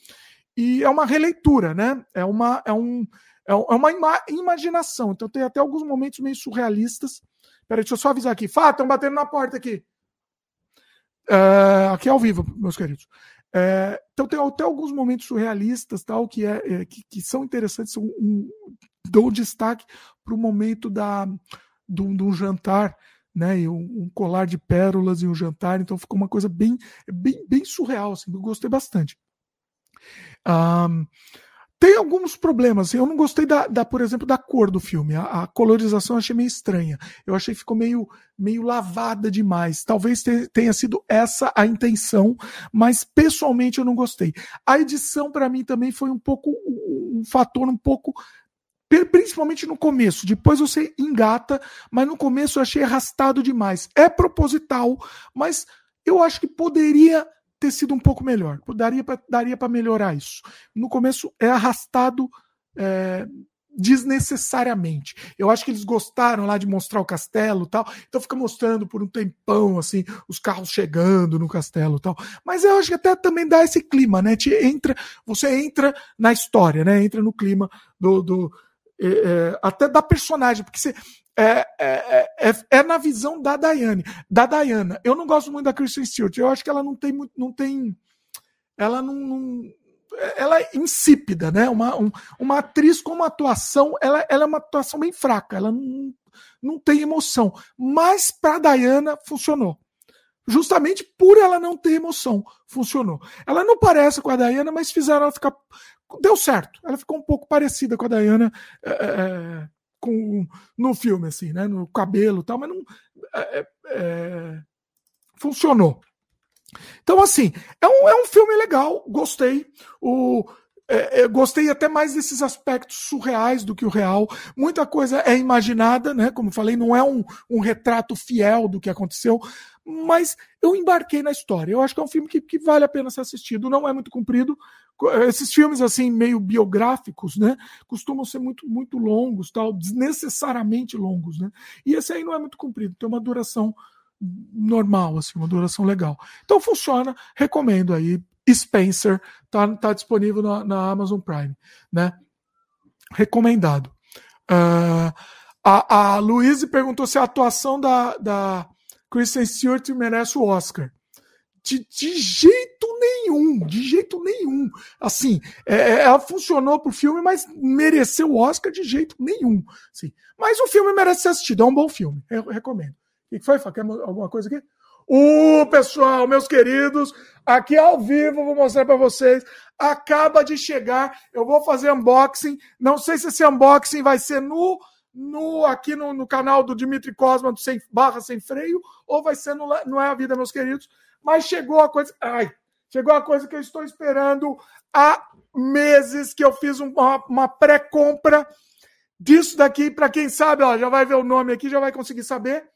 e é uma releitura, né? É uma, é um, é, é uma ima imaginação. Então tem até alguns momentos meio surrealistas. Peraí, deixa eu só avisar aqui. Fá, estão batendo na porta aqui. É, aqui é ao vivo, meus queridos. É, então tem até alguns momentos surrealistas tal que, é, é que, que, são interessantes. São um, dou destaque para o momento da, de um jantar né, e um, um, colar de pérolas e um jantar, então ficou uma coisa bem, bem, bem surreal, assim, eu gostei bastante. Um, tem alguns problemas. Eu não gostei da, da, por exemplo, da cor do filme. A, a, colorização eu achei meio estranha. Eu achei que ficou meio, meio lavada demais. Talvez tenha sido essa a intenção, mas pessoalmente eu não gostei. A edição para mim também foi um pouco um fator um pouco principalmente no começo. Depois você engata, mas no começo eu achei arrastado demais. É proposital, mas eu acho que poderia ter sido um pouco melhor. Daria para daria melhorar isso. No começo é arrastado é, desnecessariamente. Eu acho que eles gostaram lá de mostrar o castelo tal, então fica mostrando por um tempão assim os carros chegando no castelo tal. Mas eu acho que até também dá esse clima, né? Te entra, você entra na história, né? Entra no clima do, do é, é, até da personagem, porque você, é, é, é, é, na visão da Diane, da Diana. Eu não gosto muito da Kristen Stewart. Eu acho que ela não tem muito, não tem, ela não, não ela é insípida, né? Uma, um, uma atriz com uma atuação, ela, ela é uma atuação bem fraca. Ela não, não tem emoção. Mas para Diana funcionou. Justamente por ela não ter emoção, funcionou. Ela não parece com a Diana, mas fizeram ela ficar. Deu certo. Ela ficou um pouco parecida com a Diana. É, é com, no filme, assim, né? No cabelo e tal, mas não. É, é, é, funcionou. Então, assim, é um, é um filme legal, gostei. O, é, é, gostei até mais desses aspectos surreais do que o real. Muita coisa é imaginada, né? Como falei, não é um, um retrato fiel do que aconteceu, mas eu embarquei na história. Eu acho que é um filme que, que vale a pena ser assistido. Não é muito comprido. Esses filmes assim meio biográficos, né, costumam ser muito muito longos, tal, desnecessariamente longos, né? E esse aí não é muito comprido, tem uma duração normal, assim, uma duração legal. Então funciona, recomendo aí. Spencer tá, tá disponível na, na Amazon Prime, né? Recomendado. Uh, a, a Luíse perguntou se a atuação da, da Kristen Stewart merece o Oscar. De, de, jeito nenhum, de jeito nenhum. Assim, é, é ela funcionou pro filme, mas mereceu o Oscar de jeito nenhum. Assim. Mas o filme merece ser assistido, é um bom filme, eu recomendo. O que foi? Quer alguma coisa aqui? O pessoal, meus queridos, aqui ao vivo, vou mostrar para vocês. Acaba de chegar, eu vou fazer unboxing. Não sei se esse unboxing vai ser no no, aqui no, no, canal do Dimitri Cosma, do sem, barra sem freio, ou vai ser no Não é a Vida, meus queridos. Mas chegou a coisa. Ai, chegou a coisa que eu estou esperando há meses que eu fiz uma, uma pré-compra disso daqui. Para quem sabe, ó, já vai ver o nome aqui, já vai conseguir saber.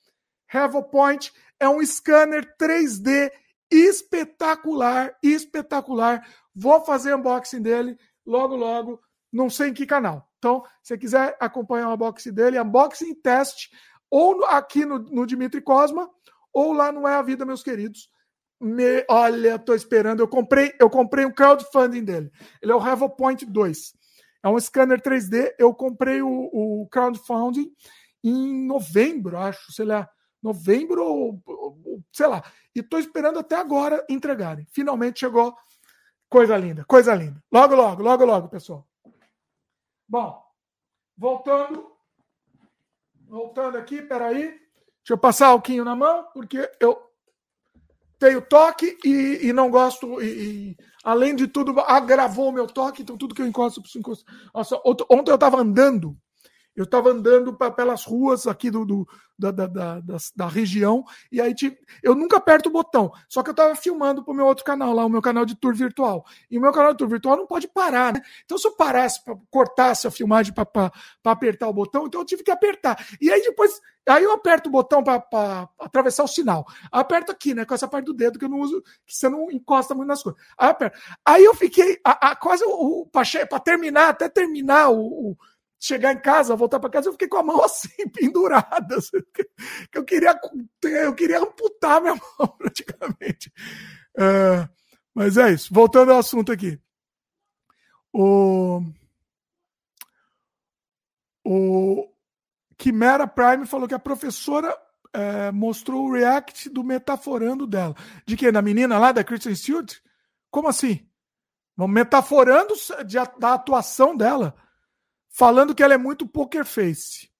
Point é um scanner 3D espetacular, espetacular. Vou fazer unboxing dele logo, logo, não sei em que canal. Então, se você quiser acompanhar o unboxing dele, unboxing teste, ou aqui no, no Dimitri Cosma, ou lá no É a Vida, meus queridos. Me, olha, tô esperando. Eu comprei, eu comprei um crowdfunding dele. Ele é o Revo Point 2. É um scanner 3D. Eu comprei o, o crowdfunding em novembro, acho, sei lá, novembro ou, ou sei lá. E tô esperando até agora entregarem. Finalmente chegou. Coisa linda, coisa linda. Logo, logo, logo, logo, pessoal. Bom, voltando. Voltando aqui, peraí. Deixa eu passar alquinho na mão, porque eu tenho toque e, e não gosto. E, e, além de tudo, agravou o meu toque, então tudo que eu encosto, eu encosto. Nossa, ontem eu estava andando eu estava andando pra, pelas ruas aqui do, do da, da, da, da, região, e aí eu nunca aperto o botão. Só que eu estava filmando para o meu outro canal lá, o meu canal de tour virtual. E o meu canal de tour virtual não pode parar, né? Então, se eu parasse, pra, cortasse a filmagem para apertar o botão, então eu tive que apertar. E aí depois, aí eu aperto o botão para atravessar o sinal. Aperto aqui, né? Com essa parte do dedo que eu não uso, que você não encosta muito nas coisas. Aí, aí eu fiquei a, a, quase para terminar, até terminar o, o chegar em casa, voltar para casa, eu fiquei com a mão assim, pendurada. Assim, eu queria, eu queria amputar minha mão, praticamente. É, mas é isso. Voltando ao assunto aqui. O, o Quimera Prime falou que a professora é, mostrou o react do metaforando dela. De quem? Da menina lá, da Christian Stewart? Como assim? Metaforando de, da atuação dela falando que ela é muito poker face.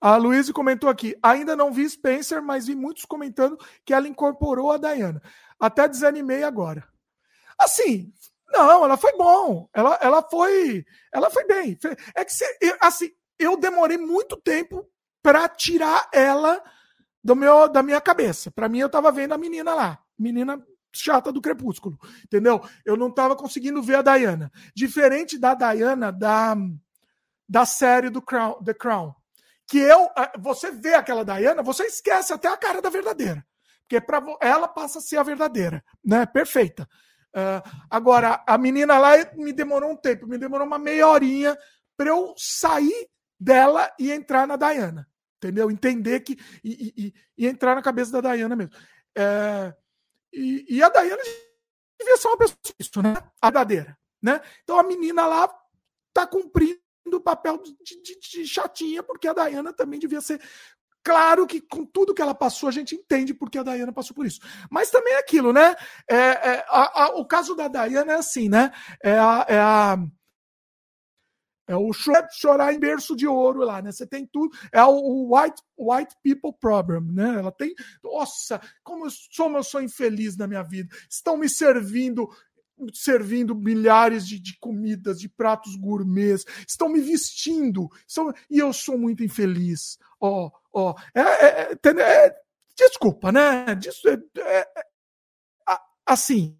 A Luísa comentou aqui: ainda não vi Spencer, mas vi muitos comentando que ela incorporou a Diana. Até desanimei agora. Assim, não, ela foi bom. Ela, ela foi, ela foi bem. É que assim, eu demorei muito tempo para tirar ela do meu da minha cabeça. Para mim eu tava vendo a menina lá, menina chata do crepúsculo, entendeu? Eu não tava conseguindo ver a Diana. Diferente da Diana da da série do Crown, The Crown. Que eu, você vê aquela Diana, você esquece até a cara da verdadeira. Porque para ela passa a ser a verdadeira, né? Perfeita. Uh, agora, a menina lá me demorou um tempo, me demorou uma meia horinha para eu sair dela e entrar na Diana. Entendeu? Entender que. E, e, e entrar na cabeça da Diana mesmo. Uh, e, e, a Diana devia ser uma pessoa isso, né? A verdadeira. Né? Então a menina lá tá cumprindo do papel de, de, de chatinha, porque a Dayana também devia ser Claro que com tudo que ela passou, a gente entende porque a Dayana passou por isso. Mas também é aquilo, né? É, é a, a, o caso da Dayana é assim, né? É a. É, a, é o chorar em berço de ouro lá, né? Você tem tudo. É o white, white people problem, né? Ela tem. Nossa, como eu sou, eu sou infeliz na minha vida. Estão me servindo servindo milhares de, de, comidas, de pratos gourmets, estão me vestindo, e eu sou muito infeliz. Ó, oh, ó, oh, é, é, é, desculpa, né? Disso é, é, é assim.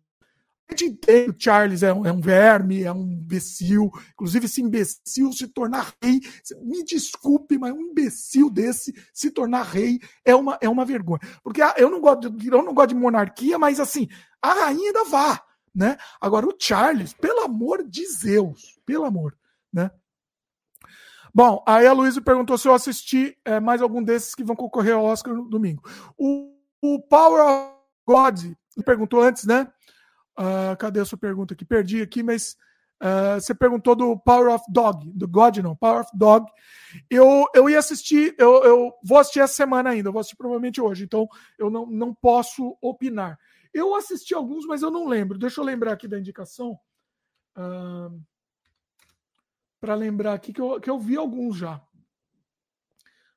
A gente entende o Charles é um, é um, verme, é um imbecil. Inclusive, esse imbecil se tornar rei, me desculpe, mas um imbecil desse se tornar rei é uma, é uma vergonha. Porque eu não gosto de, eu não gosto de monarquia, mas assim, a rainha ainda vá né? Agora o Charles, pelo amor de Zeus, pelo amor, né? Bom, aí a Luísa perguntou se eu assisti é, mais algum desses que vão concorrer ao Oscar no domingo. O, o Power of God, perguntou antes, né? Uh, cadê a sua pergunta aqui? Perdi aqui, mas uh, você perguntou do Power of Dog, do God não, Power of Dog. Eu, eu ia assistir, eu, eu vou assistir essa semana ainda, eu vou assistir provavelmente hoje, então eu não, não posso opinar. Eu assisti alguns, mas eu não lembro. Deixa eu lembrar aqui da indicação. Para lembrar aqui que eu, que eu vi alguns já.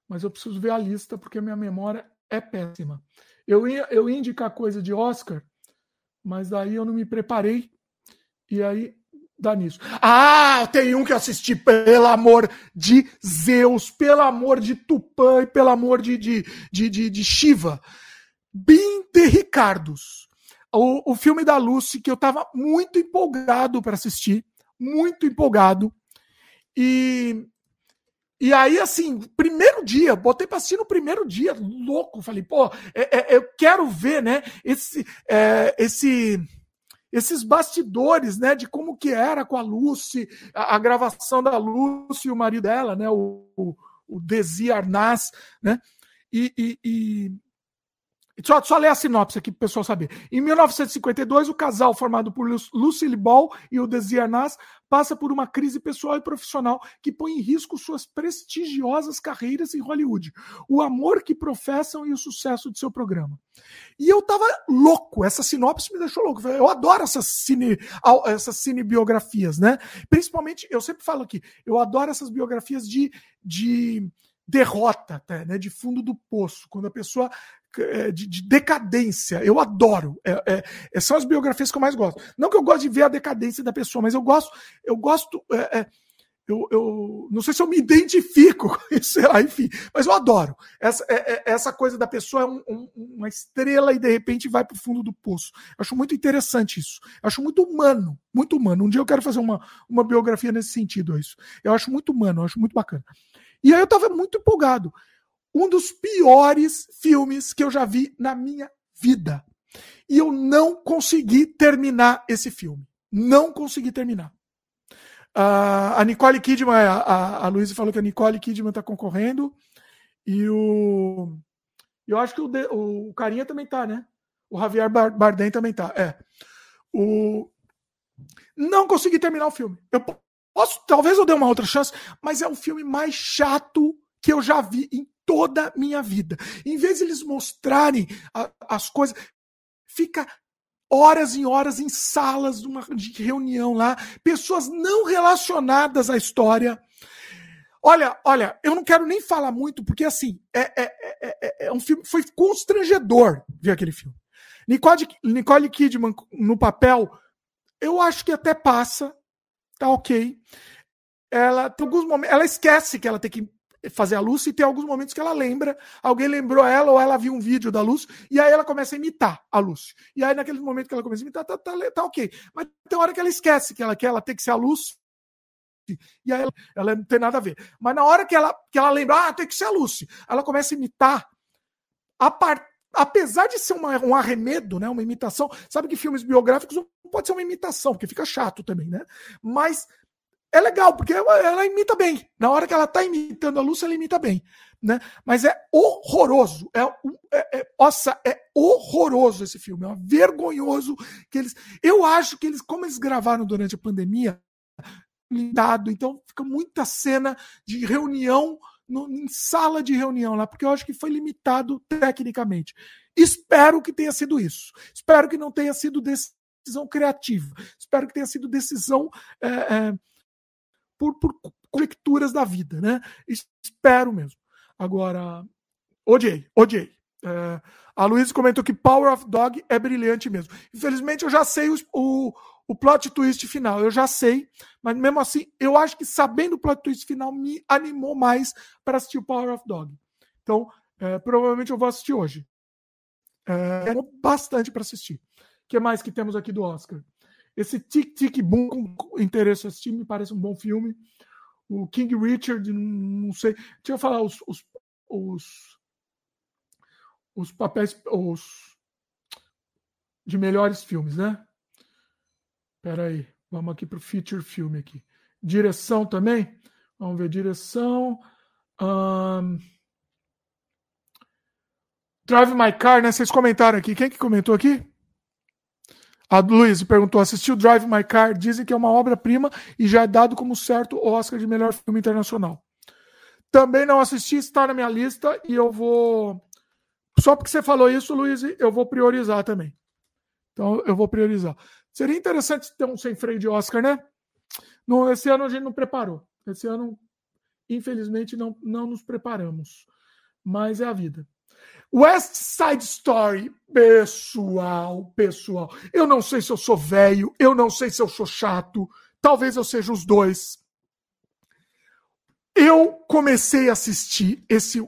Mas eu preciso ver a lista, porque minha memória é péssima. Eu ia, eu ia indicar coisa de Oscar, mas daí eu não me preparei. E aí dá nisso. Ah, tem um que assisti, pelo amor de Zeus, pelo amor de Tupã e pelo amor de, de, de, de, de Shiva. Bim de Ricardos. O, o filme da Lucy, que eu estava muito empolgado para assistir, muito empolgado. E e aí, assim, primeiro dia, botei pra assistir no primeiro dia, louco. Falei, pô, é, é, eu quero ver, né, esse, é, esse, esses bastidores, né, de como que era com a Lucy, a, a gravação da Lucy e o marido dela, né, o, o, o Desi Arnaz, né, e, e, e só, só ler a sinopse aqui para o pessoal saber. Em 1952, o casal formado por Lucille Ball e o Desi passa por uma crise pessoal e profissional que põe em risco suas prestigiosas carreiras em Hollywood, o amor que professam e o sucesso de seu programa. E eu tava louco, essa sinopse me deixou louco. Eu adoro essas, cine, essas cinebiografias, né? Principalmente, eu sempre falo aqui, eu adoro essas biografias de, de derrota, até, né? De fundo do poço, quando a pessoa de, de, decadência. Eu adoro. É, é, são as biografias que eu mais gosto. Não que eu gosto de ver a decadência da pessoa, mas eu gosto. Eu gosto. É, é, eu, eu, não sei se eu me identifico com isso, sei lá, enfim, mas eu adoro. Essa, é, essa coisa da pessoa é um, um, uma estrela e de repente vai para o fundo do poço. Acho muito interessante isso. Acho muito humano, muito humano. Um dia eu quero fazer uma, uma biografia nesse sentido. Isso. Eu acho muito humano, acho muito bacana. E aí eu estava muito empolgado um dos piores filmes que eu já vi na minha vida. E eu não consegui terminar esse filme. Não consegui terminar. Uh, a Nicole Kidman, a, a, a Luísa falou que a Nicole Kidman está concorrendo. E o. Eu acho que o, de, o Carinha também tá, né? O Javier Bardem também tá. É. O... Não consegui terminar o filme. Eu posso, talvez eu dê uma outra chance, mas é o filme mais chato que eu já vi em toda a minha vida. Em vez de eles mostrarem a, as coisas, fica horas e horas em salas de, uma, de reunião lá, pessoas não relacionadas à história. Olha, olha, eu não quero nem falar muito, porque assim, é, é, é, é um filme. Foi constrangedor ver aquele filme. Nicole, Nicole Kidman no papel, eu acho que até passa, tá ok. Ela alguns momentos, ela esquece que ela tem que fazer a Lucy e tem alguns momentos que ela lembra, alguém lembrou ela ou ela viu um vídeo da Lucy e aí ela começa a imitar a Lucy. E aí naquele momento que ela começa a imitar, tá, tá, tá ok. Mas tem hora que ela esquece que ela quer, ela tem que ser a Lucy e aí ela, ela, não tem nada a ver. Mas na hora que ela, que ela lembra, ah, tem que ser a Lucy, ela começa a imitar. A. Apesar de ser uma, um arremedo, né, uma imitação, sabe que filmes biográficos não pode ser uma imitação, porque fica chato também, né? Mas é legal, porque ela, imita bem. Na hora que ela está imitando a Lúcia, ela imita bem. Né? Mas é horroroso. É, é, é, nossa, é horroroso esse filme. É vergonhoso que eles. Eu acho que eles, como eles gravaram durante a pandemia, limitado, então fica muita cena de reunião no, em sala de reunião lá, porque eu acho que foi limitado tecnicamente. Espero que tenha sido isso. Espero que não tenha sido decisão criativa. Espero que tenha sido decisão. É, é, por, por conjecturas da vida, né? Espero mesmo. Agora, odiei, odiei. É, a Luísa comentou que Power of Dog é brilhante mesmo. Infelizmente, eu já sei o, o, o plot twist final, eu já sei, mas mesmo assim, eu acho que sabendo o plot twist final me animou mais para assistir o Power of Dog. Então, é, provavelmente eu vou assistir hoje. É, bastante para assistir. O que mais que temos aqui do Oscar? Esse Tic Tic Boom, com interesse assistir, me parece um bom filme. O King Richard, não sei. Deixa eu falar os, os, os, os papéis os, de melhores filmes, né? Espera aí, vamos aqui para o feature filme aqui. Direção também? Vamos ver, direção. Um, Drive My Car, né? Vocês comentaram aqui. Quem que comentou aqui? A Luiz perguntou: assistiu Drive My Car? Dizem que é uma obra-prima e já é dado como certo o Oscar de melhor filme internacional. Também não assisti, está na minha lista e eu vou. Só porque você falou isso, Luiz, eu vou priorizar também. Então eu vou priorizar. Seria interessante ter um sem freio de Oscar, né? No, esse ano a gente não preparou. Esse ano, infelizmente, não, não nos preparamos. Mas é a vida. West Side Story, pessoal, pessoal. Eu não sei se eu sou velho, eu não sei se eu sou chato, talvez eu seja os dois. Eu comecei a assistir esse.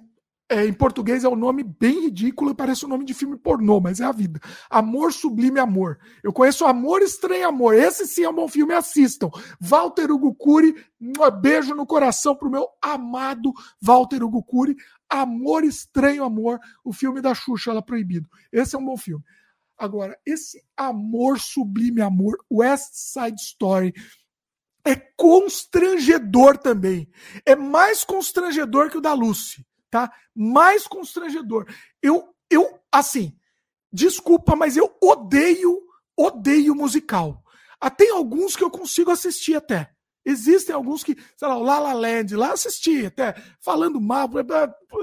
É, em português é um nome bem ridículo, parece um nome de filme pornô, mas é a vida. Amor Sublime Amor. Eu conheço Amor Estranho Amor. Esse sim é um bom filme, assistam. Walter Hugo Cury, um beijo no coração pro meu amado Walter Hugo Cury. Amor Estranho Amor, o filme da Xuxa lá proibido. Esse é um bom filme. Agora, esse Amor Sublime Amor, West Side Story, é constrangedor também. É mais constrangedor que o da Lucy, tá? Mais constrangedor. Eu, eu, assim, desculpa, mas eu odeio, odeio musical. Ah, tem alguns que eu consigo assistir até. Existem alguns que, sei lá, o La La Land, lá assisti, até falando má,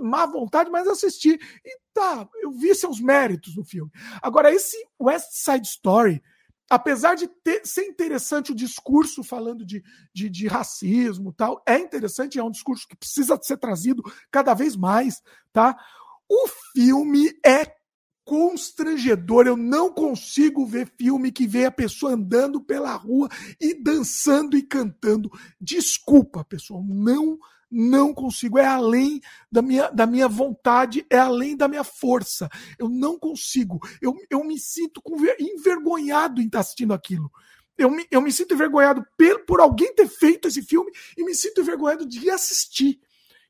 má vontade, mas assisti. E tá, eu vi seus méritos no filme. Agora, esse West Side Story, apesar de ter, ser interessante o discurso falando de, de, de racismo tal, é interessante, é um discurso que precisa ser trazido cada vez mais, tá? O filme é constrangedor. Eu não consigo ver filme que vê a pessoa andando pela rua e dançando e cantando. Desculpa, pessoal, não não consigo. É além da minha, da minha vontade, é além da minha força. Eu não consigo. Eu, eu me sinto envergonhado em estar assistindo aquilo. Eu me, eu me sinto envergonhado por, por alguém ter feito esse filme e me sinto envergonhado de assistir.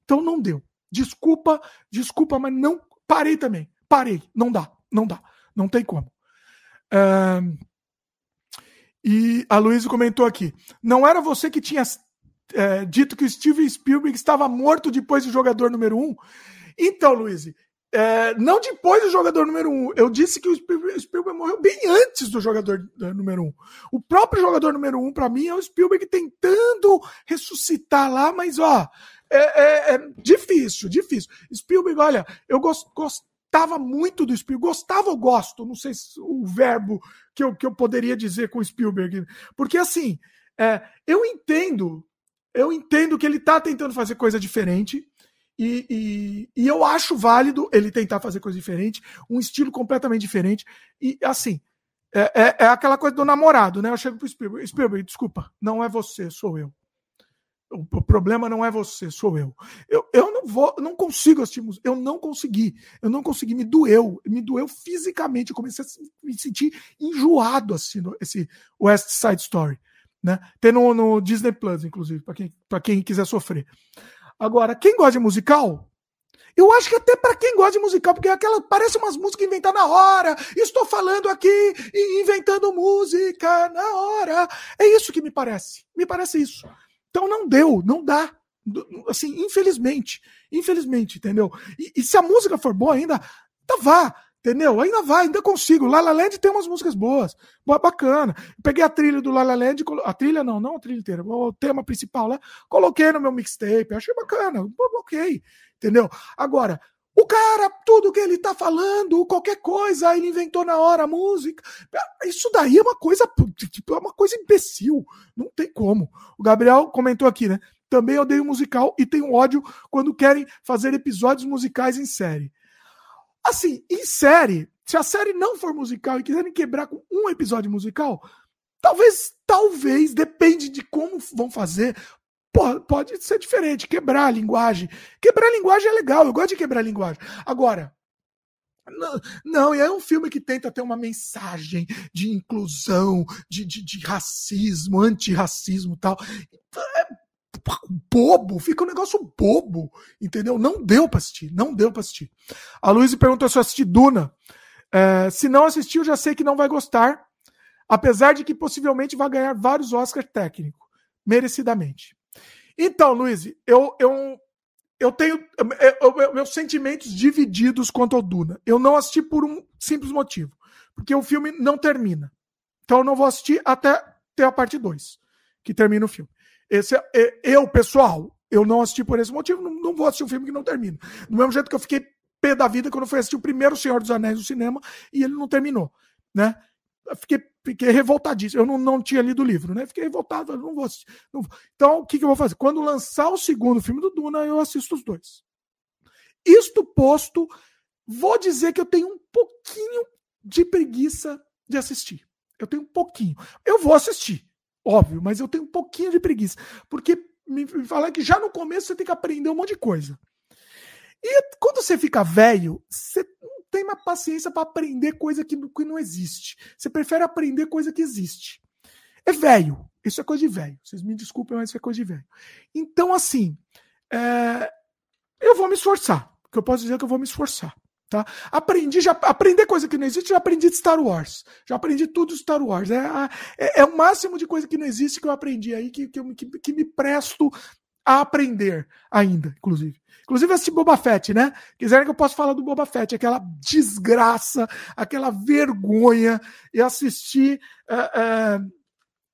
Então não deu. Desculpa, desculpa, mas não parei também. Parei. Não dá. Não dá. Não tem como. e a Luísa comentou aqui. Não era você que tinha é, dito que o Steven Spielberg estava morto depois do jogador número um? Então, Luiz, é, não depois do jogador número um. Eu disse que o Spielberg, morreu bem antes do jogador número um. O próprio jogador número um, para mim, é o Spielberg tentando ressuscitar lá, mas ó, é, é, é difícil, difícil. Spielberg, olha, eu gost, gostava muito do Spielberg, gostava ou gosto, não sei se o verbo que eu, que eu poderia dizer com o Spielberg, porque assim, é, eu entendo, eu entendo que ele está tentando fazer coisa diferente, e, e, e, eu acho válido ele tentar fazer coisa diferente, um estilo completamente diferente. E assim, é, é, é aquela coisa do namorado, né? Eu chego pro Spielberg, Spielberg, desculpa, não é você, sou eu. O problema não é você, sou eu. Eu, eu não vou, não consigo assistir música. Eu não consegui. Eu não consegui. Me doeu. Me doeu fisicamente. Eu comecei a me sentir enjoado assistindo esse West Side Story. Né? Tem no, no Disney Plus, inclusive, para quem, quem quiser sofrer. Agora, quem gosta de musical, eu acho que até para quem gosta de musical, porque aquela parece umas músicas inventadas na hora. Estou falando aqui inventando música na hora. É isso que me parece. Me parece isso. Então não deu, não dá. Assim, infelizmente. Infelizmente, entendeu? E, e se a música for boa ainda, tá vá. Entendeu? Ainda vai, ainda consigo. La La Land tem umas músicas boas, boa, bacana. Peguei a trilha do La La Land, a trilha não, não a trilha inteira, o tema principal lá, coloquei no meu mixtape, achei bacana, ok, entendeu? Agora, o cara, tudo que ele tá falando, qualquer coisa, ele inventou na hora a música. Isso daí é uma coisa, tipo, é uma coisa imbecil. Não tem como. O Gabriel comentou aqui, né? Também odeio musical e tenho ódio quando querem fazer episódios musicais em série. Assim, em série, se a série não for musical e quiserem quebrar com um episódio musical, talvez, talvez, depende de como vão fazer, Pode, pode ser diferente, quebrar a linguagem. Quebrar a linguagem é legal, eu gosto de quebrar a linguagem. Agora, não, não, é um filme que tenta ter uma mensagem de inclusão, de, de, de racismo, antirracismo e tal. É bobo, fica um negócio bobo, entendeu? Não deu pra assistir, não deu pra assistir. A Luísa perguntou se eu assisti Duna. É, se não assistiu, já sei que não vai gostar, apesar de que possivelmente vai ganhar vários Oscars técnicos, merecidamente. Então, Luiz, eu, eu, eu tenho eu, eu, meus sentimentos divididos quanto ao Duna. Eu não assisti por um simples motivo. Porque o filme não termina. Então eu não vou assistir até ter a parte 2, que termina o filme. Esse é, é, eu, pessoal, eu não assisti por esse motivo, não, não vou assistir um filme que não termina. Do mesmo jeito que eu fiquei pé da vida quando fui assistir o primeiro Senhor dos Anéis no cinema e ele não terminou, né? Fiquei, fiquei revoltadíssimo. Eu não, não tinha lido o livro, né? Fiquei revoltado, não vou. Não vou. Então, o que, que eu vou fazer? Quando lançar o segundo filme do Duna, eu assisto os dois. Isto posto, vou dizer que eu tenho um pouquinho de preguiça de assistir. Eu tenho um pouquinho. Eu vou assistir, óbvio, mas eu tenho um pouquinho de preguiça. Porque me falaram que já no começo você tem que aprender um monte de coisa. E quando você fica velho, você não tem mais paciência para aprender coisa que, que não existe. Você prefere aprender coisa que existe. É velho. Isso é coisa de velho. Vocês me desculpem, mas isso é coisa de velho. Então, assim, é... eu vou me esforçar. O que eu posso dizer é que eu vou me esforçar. Tá? Aprendi, já aprender coisa que não existe, já aprendi de Star Wars. Já aprendi tudo de Star Wars. É, é, é o máximo de coisa que não existe que eu aprendi aí, que, que, que, que me presto a aprender ainda, inclusive. Inclusive esse Boba Fett, né? Quiserem que eu possa falar do Boba Fett, aquela desgraça, aquela vergonha, e assistir. É,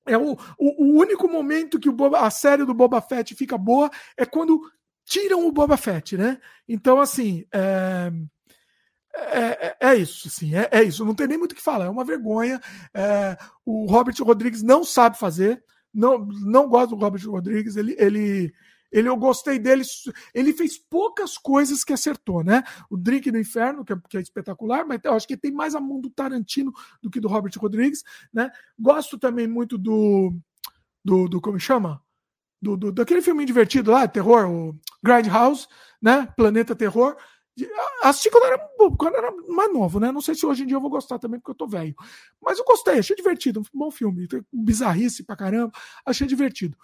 é, é o, o, o, único momento que o Boba, a série do Boba Fett fica boa é quando tiram o Boba Fett, né? Então, assim. É, é, é, é, isso, sim, é, é, isso. Não tem nem muito o que falar, é uma vergonha. O Robert Rodrigues não sabe fazer, não, não gosto do Robert Rodrigues. Ele, ele, ele, eu gostei dele. Ele fez poucas coisas que acertou, né? O Drink no Inferno, que é, que é espetacular, mas eu acho que tem mais a mão do Tarantino do que do Robert Rodrigues, né? Gosto também muito do, do, do como chama? Do, do, daquele filme divertido lá, terror, o Grindhouse, né? Planeta Terror. Assisti quando era, quando era mais novo, né? Não sei se hoje em dia eu vou gostar também, porque eu tô velho. Mas eu gostei, achei divertido. Um bom filme. Bizarrice pra caramba. Achei divertido.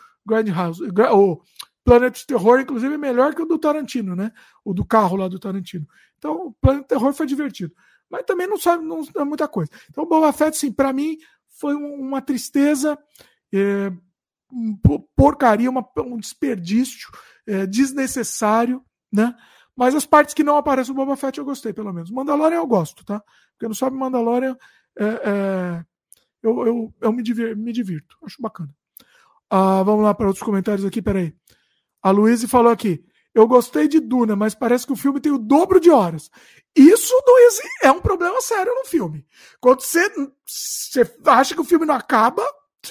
House O Planet Terror, inclusive, é melhor que o do Tarantino, né? O do carro lá do Tarantino. Então, o Planet Terror foi divertido. Mas também não sabe não é muita coisa. Então, Boba Fett, sim, pra mim, foi uma tristeza, é, porcaria, uma, um desperdício é, desnecessário, né? Mas as partes que não aparecem no Boba Fett eu gostei, pelo menos. Mandalorian eu gosto, tá? Porque não sabe Mandalorian, é, é, eu, eu, eu me, divir, me divirto. Acho bacana. Ah, vamos lá para outros comentários aqui, peraí. A Luísa falou aqui. Eu gostei de Duna, mas parece que o filme tem o dobro de horas. Isso, Luiz, é um problema sério no filme. Quando você, você acha que o filme não acaba,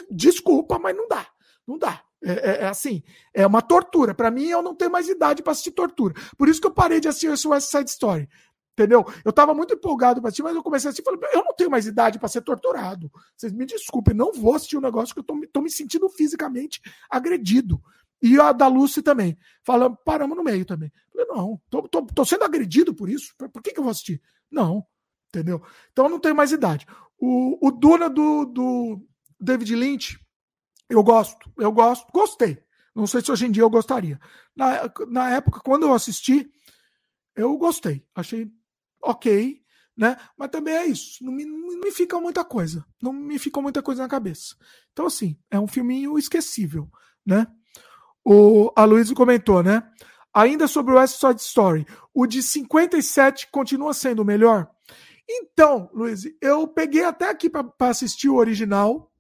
desculpa, mas não dá. Não dá. É, é, é, assim, é uma tortura. Para mim, eu não tenho mais idade para assistir tortura. Por isso que eu parei de assistir esse West Side Story. Entendeu? Eu tava muito empolgado para assistir, mas eu comecei a assistir falei, eu não tenho mais idade para ser torturado. Vocês me desculpem, não vou assistir um negócio que eu tô, tô me sentindo fisicamente agredido. E a da Lucy também. Falando, paramos no meio também. Falei, não, tô, tô, tô sendo agredido por isso. Por que, que eu vou assistir? Não. Entendeu? Então eu não tenho mais idade. O, o Duna do, do David Lynch, eu gosto, eu gosto, gostei. Não sei se hoje em dia eu gostaria. Na, na época, quando eu assisti, eu gostei. Achei ok, né? Mas também é isso. Não me, não me fica muita coisa. Não me ficou muita coisa na cabeça. Então, assim, é um filminho esquecível, né? O Aloysio comentou, né? Ainda sobre o West Side Story, o de 57 continua sendo o melhor? Então, Luiz, eu peguei até aqui para assistir o original,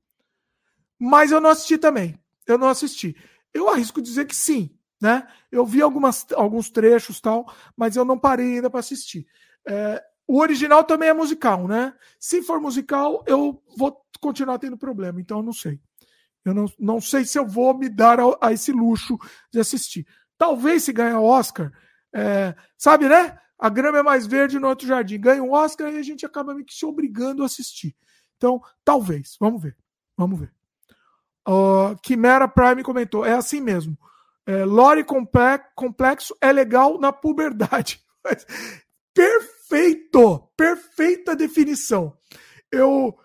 mas eu não assisti também. Eu não assisti. Eu arrisco dizer que sim, né? Eu vi algumas, alguns trechos tal, mas eu não parei ainda para assistir. É, o original também é musical, né? Se for musical, eu vou continuar tendo problema, então eu não sei. Eu não, não sei se eu vou me dar a, a esse luxo de assistir. Talvez se ganhar Oscar, é, sabe, né? A grama é mais verde no outro jardim. Ganha um Oscar e a gente acaba meio que se obrigando a assistir. Então, talvez. Vamos ver. Vamos ver. Uh, Quimera Prime comentou: é assim mesmo. É, lore complexo é legal na puberdade. Perfeito! Perfeita definição. Eu,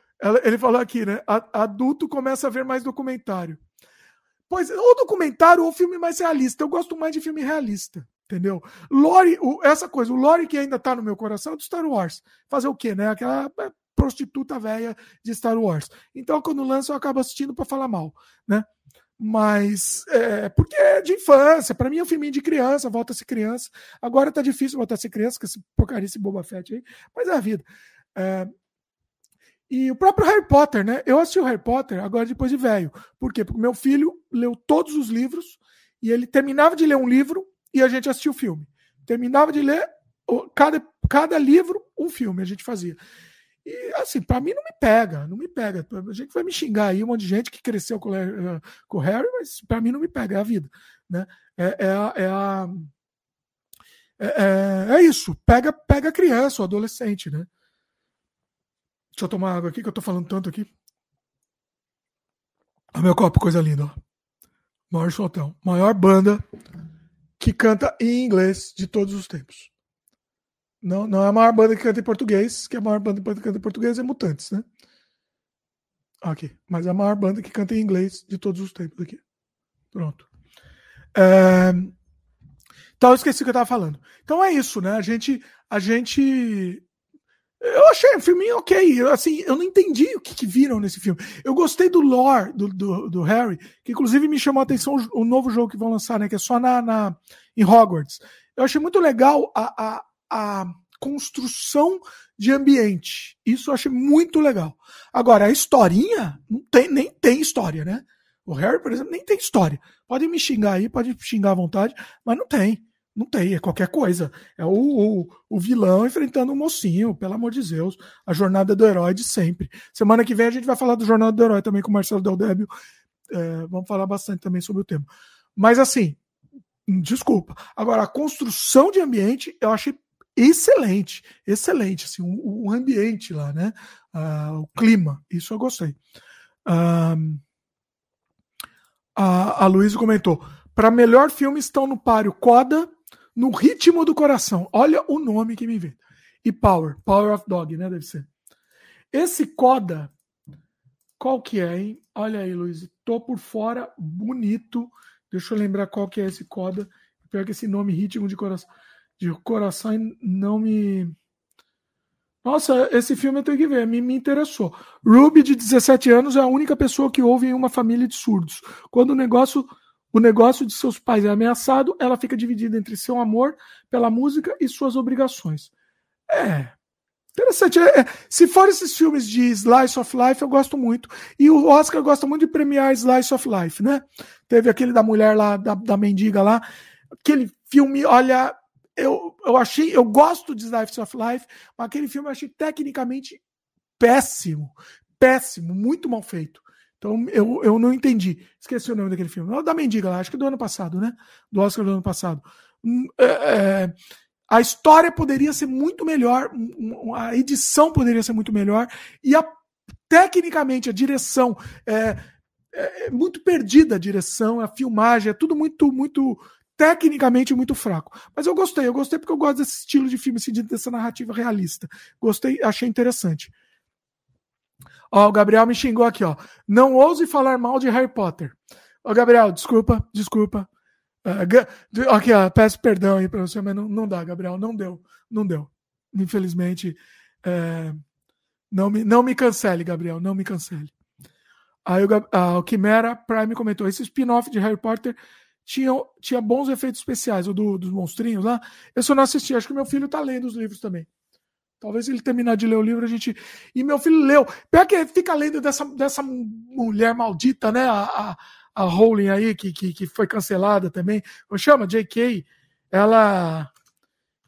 ele falou aqui, né? Adulto começa a ver mais documentário. Pois, ou documentário ou filme mais realista. Eu gosto mais de filme realista, entendeu? Lore, essa coisa, o Lore que ainda tá no meu coração é do Star Wars. Fazer o quê, né? Aquela é, prostituta velha de Star Wars. Então, quando lança, eu acabo assistindo para falar mal, né? Mas é, porque é de infância, para mim é um filminho de criança, volta a ser criança. Agora tá difícil voltar a ser criança, com esse porcaria, esse Boba Fett aí, mas é a vida. É, e o próprio Harry Potter, né? Eu assisti o Harry Potter agora depois de velho. Por quê? Porque meu filho leu todos os livros e ele terminava de ler um livro e a gente assistia o filme. Terminava de ler cada, cada livro, um filme a gente fazia. E assim, para mim não me pega, não me pega. A gente vai me xingar aí, um monte de gente que cresceu com, o Harry, mas para mim não me pega, é a vida. Né? É, é, a, é, a, é, é, é, isso, pega, pega criança, o adolescente, né? Deixa eu tomar água aqui, que eu tô falando tanto aqui. O meu copo, coisa linda, ó. Maior soltão. Maior banda que canta em inglês de todos os tempos. Não, não é a maior banda que canta em português, que a maior banda que canta em português é Mutantes, né? Aqui. Mas é a maior banda que canta em inglês de todos os tempos aqui. Pronto. É... Então, eu esqueci o que eu estava falando. Então é isso, né? A gente. A gente. Eu achei o filme ok. Eu, assim, eu não entendi o que, que, viram nesse filme. Eu gostei do lore do, do, do, Harry, que inclusive me chamou a atenção o, o, novo jogo que vão lançar, né? Que é só na, na, em Hogwarts. Eu achei muito legal a, a, a construção de ambiente. Isso eu achei muito legal. Agora, a historinha, não tem, nem tem história, né? O Harry, por exemplo, nem tem história. Pode me xingar aí, pode xingar à vontade, mas não tem. Não tem, é qualquer coisa. É o, o, o vilão enfrentando o mocinho, pelo amor de Deus. A jornada do herói de sempre. Semana que vem a gente vai falar do Jornada do Herói também com o Marcelo Del Débio. É, vamos falar bastante também sobre o tema. Mas assim, desculpa. Agora, a construção de ambiente eu achei excelente, excelente, assim, o, o ambiente lá, né? Uh, o clima, isso eu gostei. Uh, a, a Luísa comentou: para melhor filme estão no páreo Coda, no ritmo do coração. Olha o nome que me vem. E Power, Power of Dog, né? Deve ser. Esse Coda, qual que é, hein? Olha aí, Luiz, tô por fora, bonito. Deixa eu lembrar qual que é esse Coda. Pior que esse nome, ritmo de coração de coração não me. Nossa, esse filme eu tenho que ver, me, me interessou. Ruby, de 17 anos, é a única pessoa que ouve em uma família de surdos. Quando o negócio, o negócio de seus pais é ameaçado, ela fica dividida entre seu amor pela música e suas obrigações. É. Interessante. É, é, se for esses filmes de Slice of Life, eu gosto muito. E o Oscar gosta muito de premiar Slice of Life, né? Teve aquele da mulher lá, da, da mendiga lá. Aquele filme, olha, eu, eu achei, eu gosto de Life of Life, mas aquele filme eu achei tecnicamente péssimo, péssimo, muito mal feito. Então eu, eu não entendi. Esqueci o nome daquele filme. Da Mendiga lá, acho que do ano passado, né? Do Oscar do ano passado. Hum, é, é, a história poderia ser muito melhor, a edição poderia ser muito melhor, e a, tecnicamente a direção é, é, é muito perdida a direção, a filmagem, é tudo muito, muito tecnicamente muito fraco. Mas eu gostei, eu gostei porque eu gosto desse estilo de filme, assim, dessa narrativa realista. Gostei, achei interessante. Ó, o Gabriel me xingou aqui, ó. Não ouse falar mal de Harry Potter. Ó, Gabriel, desculpa, desculpa. Uh, aqui, ó, peço perdão aí pra você, mas não, não dá, Gabriel, não deu, não deu. Infelizmente, é, não, me, não me cancele, Gabriel, não me cancele. Aí o, ah, o Quimera Prime comentou: esse spin-off de Harry Potter tinha, tinha bons efeitos especiais, o do, dos monstrinhos lá. Eu só não assisti, acho que meu filho tá lendo os livros também. Talvez ele terminar de ler o livro, a gente. E meu filho leu. Pior que fica lendo dessa, dessa mulher maldita, né? A, a, a Rowling aí, que, que, que foi cancelada também. Como chama? J.K. Ela.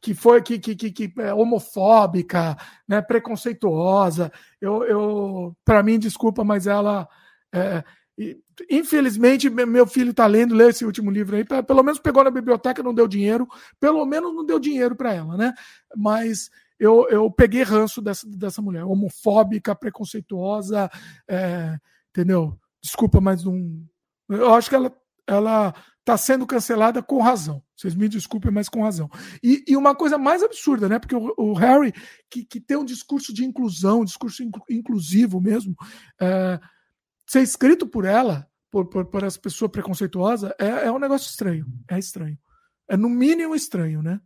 Que foi que, que, que, que é homofóbica, né, preconceituosa. Eu, eu para mim, desculpa, mas ela é, infelizmente, meu filho está lendo, lê esse último livro aí, pelo menos pegou na biblioteca, não deu dinheiro, pelo menos não deu dinheiro para ela, né? Mas eu, eu peguei ranço dessa, dessa mulher, homofóbica, preconceituosa, é, entendeu? Desculpa, mas não. Eu acho que ela, ela está sendo cancelada com razão. Vocês me desculpem, mas com razão. E, e uma coisa mais absurda, né? Porque o, o, Harry, que, que tem um discurso de inclusão, um discurso inclusivo mesmo, é, ser escrito por ela, por, por, por essa pessoa preconceituosa, é, é um negócio estranho. É estranho. É no mínimo estranho, né?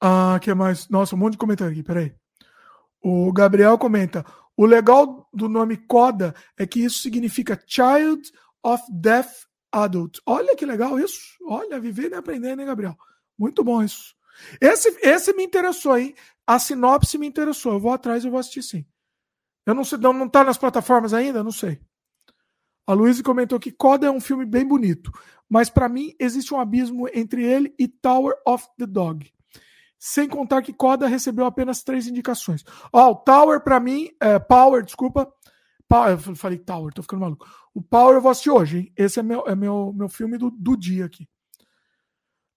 Ah, que mais? Nossa, um monte de comentário aqui, peraí. O Gabriel comenta: o legal do nome Coda é que isso significa Child of Deaf Adult. Olha que legal isso. Olha, vivendo e aprendendo, hein, Gabriel? Muito bom isso. Esse, esse me interessou, hein? A sinopse me interessou. Eu vou atrás e vou assistir sim. Eu não sei, não, não tá nas plataformas ainda? Não sei. A Luísa comentou que Coda é um filme bem bonito, mas para mim existe um abismo entre ele e Tower of the Dog. Sem contar que Coda recebeu apenas três indicações. Ó, oh, o Tower para mim, é, Power, desculpa. Power, eu falei Tower, tô ficando maluco. O Power eu vou assistir hoje, hein? Esse é meu, é meu, meu filme do, do dia aqui.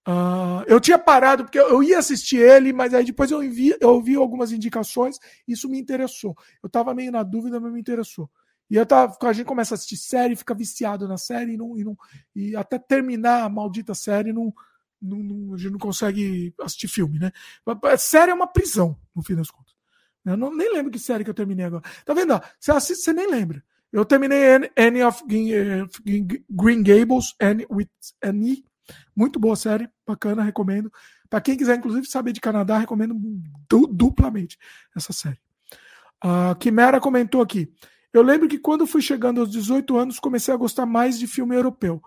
Uh, eu tinha parado porque eu ia assistir ele, mas aí depois eu, envi, eu ouvi algumas indicações, isso me interessou. Eu tava meio na dúvida, mas me interessou. E eu tava, a gente começa a assistir série, fica viciado na série e, não, e, não, e até terminar a maldita série, não, não, não, a gente não consegue assistir filme, né? Série é uma prisão, no fim das contas. Eu não, nem lembro que série que eu terminei agora. Tá vendo? Você assiste, você nem lembra. Eu terminei Annie of Green Gables, Annie with Annie. Muito boa série, bacana, recomendo. Para quem quiser, inclusive, saber de Canadá, recomendo du duplamente essa série. A uh, Quimera comentou aqui. Eu lembro que quando fui chegando aos 18 anos, comecei a gostar mais de filme europeu.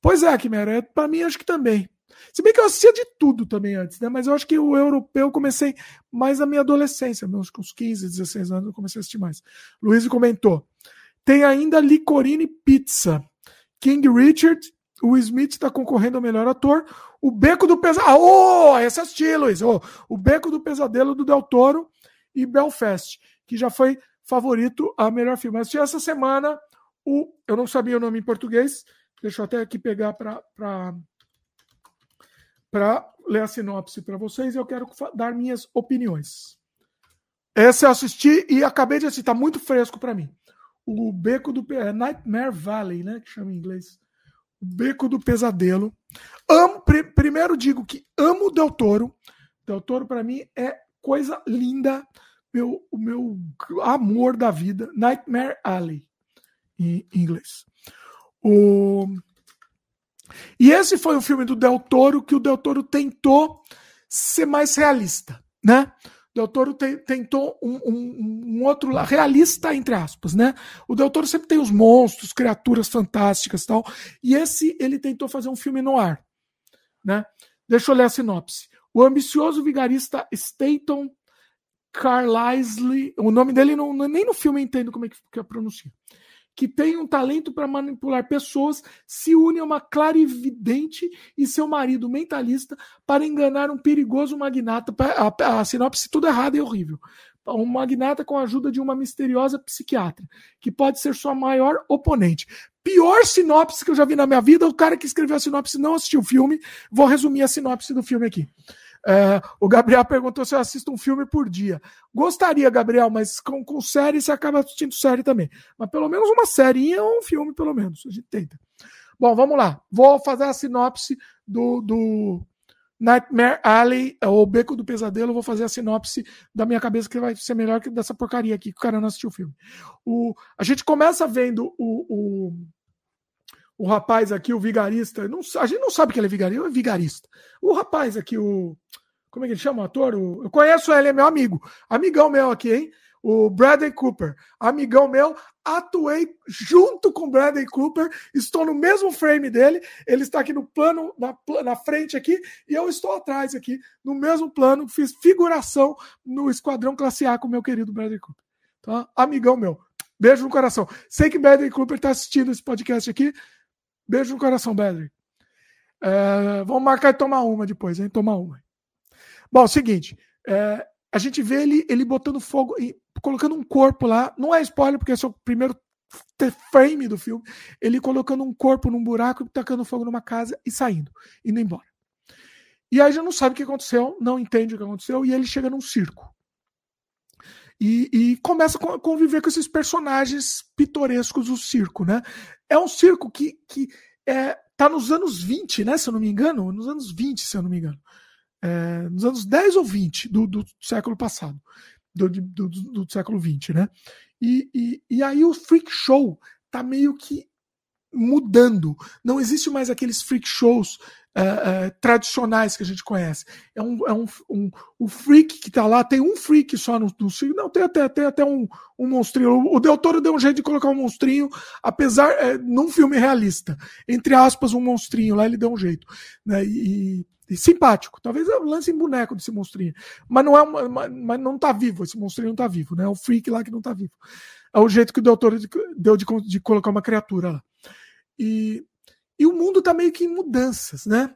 Pois é, Quimera, é, para mim acho que também. Se bem que eu assistia de tudo também antes, né? Mas eu acho que o europeu comecei mais na minha adolescência, meus uns 15, 16 anos eu comecei a assistir mais. Luiz comentou: tem ainda Licorine Pizza. King Richard, o Smith está concorrendo ao melhor ator. O Beco do Pesadelo. Ah, oh, esse assisti, Luiz. Oh, o Beco do Pesadelo do Del Toro e Belfast, que já foi favorito a melhor filme. Assisti essa semana o. Eu não sabia o nome em português, deixa eu até aqui pegar para ler a sinopse para vocês eu quero dar minhas opiniões. Essa eu assisti e acabei de assistir, está muito fresco para mim. O Beco do é Nightmare Valley, né, que chama em inglês. Beco do Pesadelo. Amo, pr primeiro digo que amo o Del Toro. Del Toro para mim é coisa linda meu, o meu amor da vida, Nightmare Alley, em inglês. O... E esse foi o filme do Del Toro que o Del Toro tentou ser mais realista, né? Del Toro te, tentou um, um, um, outro realista entre aspas, né? O Del Toro sempre tem os monstros, criaturas fantásticas, tal. E esse ele tentou fazer um filme no ar, né? Deixa eu ler a sinopse. O ambicioso vigarista Staton Carlisle, o nome dele não, nem no filme eu entendo como é que, que pronuncia, que tem um talento para manipular pessoas, se une a uma clarividente e seu marido mentalista para enganar um perigoso magnata. A, a sinopse tudo errado e horrível. Um magnata com a ajuda de uma misteriosa psiquiatra, que pode ser sua maior oponente. Pior sinopse que eu já vi na minha vida, o cara que escreveu a sinopse não assistiu o filme. Vou resumir a sinopse do filme aqui. É, o Gabriel perguntou se eu assisto um filme por dia. Gostaria, Gabriel, mas com, com série você acaba assistindo série também. Mas pelo menos uma série ou um filme, pelo menos. A gente tenta. Bom, vamos lá. Vou fazer a sinopse do, do Nightmare Alley, ou Beco do Pesadelo. Vou fazer a sinopse da minha cabeça, que vai ser melhor que dessa porcaria aqui, que o cara não assistiu o filme. O, a gente começa vendo o, o o rapaz aqui, o vigarista, não, a gente não sabe que ele é vigarista, é vigarista. O rapaz aqui, o. Como é que ele chama o ator? O, eu conheço ele, é meu amigo. Amigão meu aqui, hein? O Bradley Cooper. Amigão meu, atuei junto com o Bradley Cooper, estou no mesmo frame dele, ele está aqui no plano, na, na frente aqui, e eu estou atrás aqui, no mesmo plano, fiz figuração no Esquadrão Classe A com o meu querido Bradley Cooper. Tá? Amigão meu. Beijo no coração. Sei que Bradley Cooper está assistindo esse podcast aqui. Beijo no coração, Bedri. É, vamos marcar e tomar uma depois, hein? Tomar uma. Bom, é o seguinte. É, a gente vê ele, ele botando fogo, colocando um corpo lá. Não é spoiler, porque esse é o primeiro frame do filme. Ele colocando um corpo num buraco, tacando fogo numa casa e saindo, indo embora. E aí já não sabe o que aconteceu, não entende o que aconteceu, e ele chega num circo. E, e, começa a conviver com esses personagens pitorescos do circo, né? É um circo que, que é, tá nos anos 20, né? Se eu não me engano, nos anos 20, se eu não me engano. É, nos anos 10 ou 20 do, do século passado, do, do, do século 20, né? E, e, e aí o freak show tá meio que mudando. Não existe mais aqueles freak shows uh, uh, tradicionais que a gente conhece. É um, é um, um o freak que tá lá, tem um freak só no, no Não, tem até, tem até um, um monstrinho. O Del Toro deu um jeito de colocar um monstrinho, apesar, é, num filme realista. Entre aspas, um monstrinho lá, ele deu um jeito. Né? E simpático. Talvez eu lance em boneco desse monstrinho. Mas não é uma, mas não tá vivo, esse monstrinho não tá vivo, né? É o freak lá que não tá vivo. É o jeito que o doutor deu de, de colocar uma criatura lá. E, e o mundo tá meio que em mudanças, né?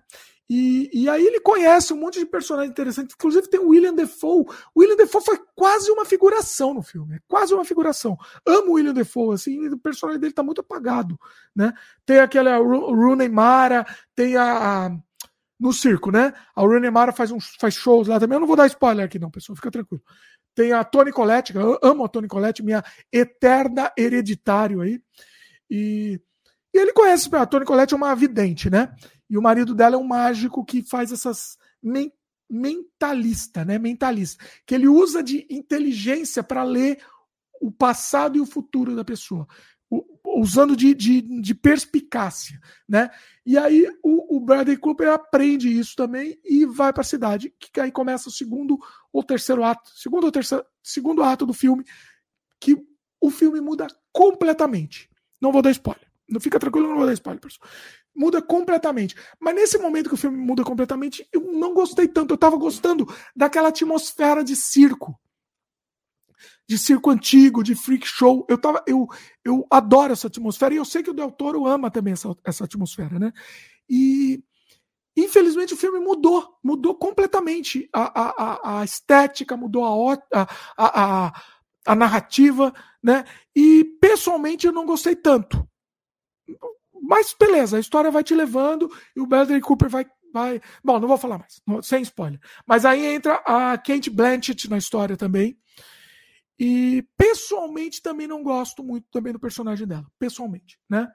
E, e, aí ele conhece um monte de personagens interessantes. Inclusive tem o William Defoe. O William Defoe foi quase uma figuração no filme. É quase uma figuração. Amo o William Defoe, assim, o personagem dele tá muito apagado, né? Tem aquela Rooney Mara, tem a, a no circo, né? A Rooney Mara faz, uns, faz shows lá também. Eu não vou dar spoiler aqui, não, pessoal, fica tranquilo. Tem a Toni Collette, eu amo a Toni Collette, minha eterna hereditário aí. E, e ele conhece, a Toni Collette é uma vidente, né? E o marido dela é um mágico que faz essas men, mentalista, né? Mentalista, que ele usa de inteligência para ler o passado e o futuro da pessoa usando de, de, de, perspicácia, né? E aí o, o, Bradley Cooper aprende isso também e vai para a cidade, que aí começa o segundo ou terceiro ato, segundo ou terceiro, segundo ato do filme, que o filme muda completamente. Não vou dar spoiler. Não fica tranquilo, não vou dar spoiler, pessoal. Muda completamente. Mas nesse momento que o filme muda completamente, eu não gostei tanto. Eu estava gostando daquela atmosfera de circo de circo antigo, de freak show. Eu, tava, eu, eu adoro essa atmosfera e eu sei que o Del Toro ama também essa, essa atmosfera, né? E infelizmente o filme mudou, mudou completamente. A, a, a estética mudou, a, a, a, a narrativa, né? E pessoalmente eu não gostei tanto. Mas beleza, a história vai te levando e o Bradley Cooper vai vai. Bom, não vou falar mais, sem spoiler. Mas aí entra a Kate Blanchett na história também, e pessoalmente também não gosto muito também do personagem dela, pessoalmente, né?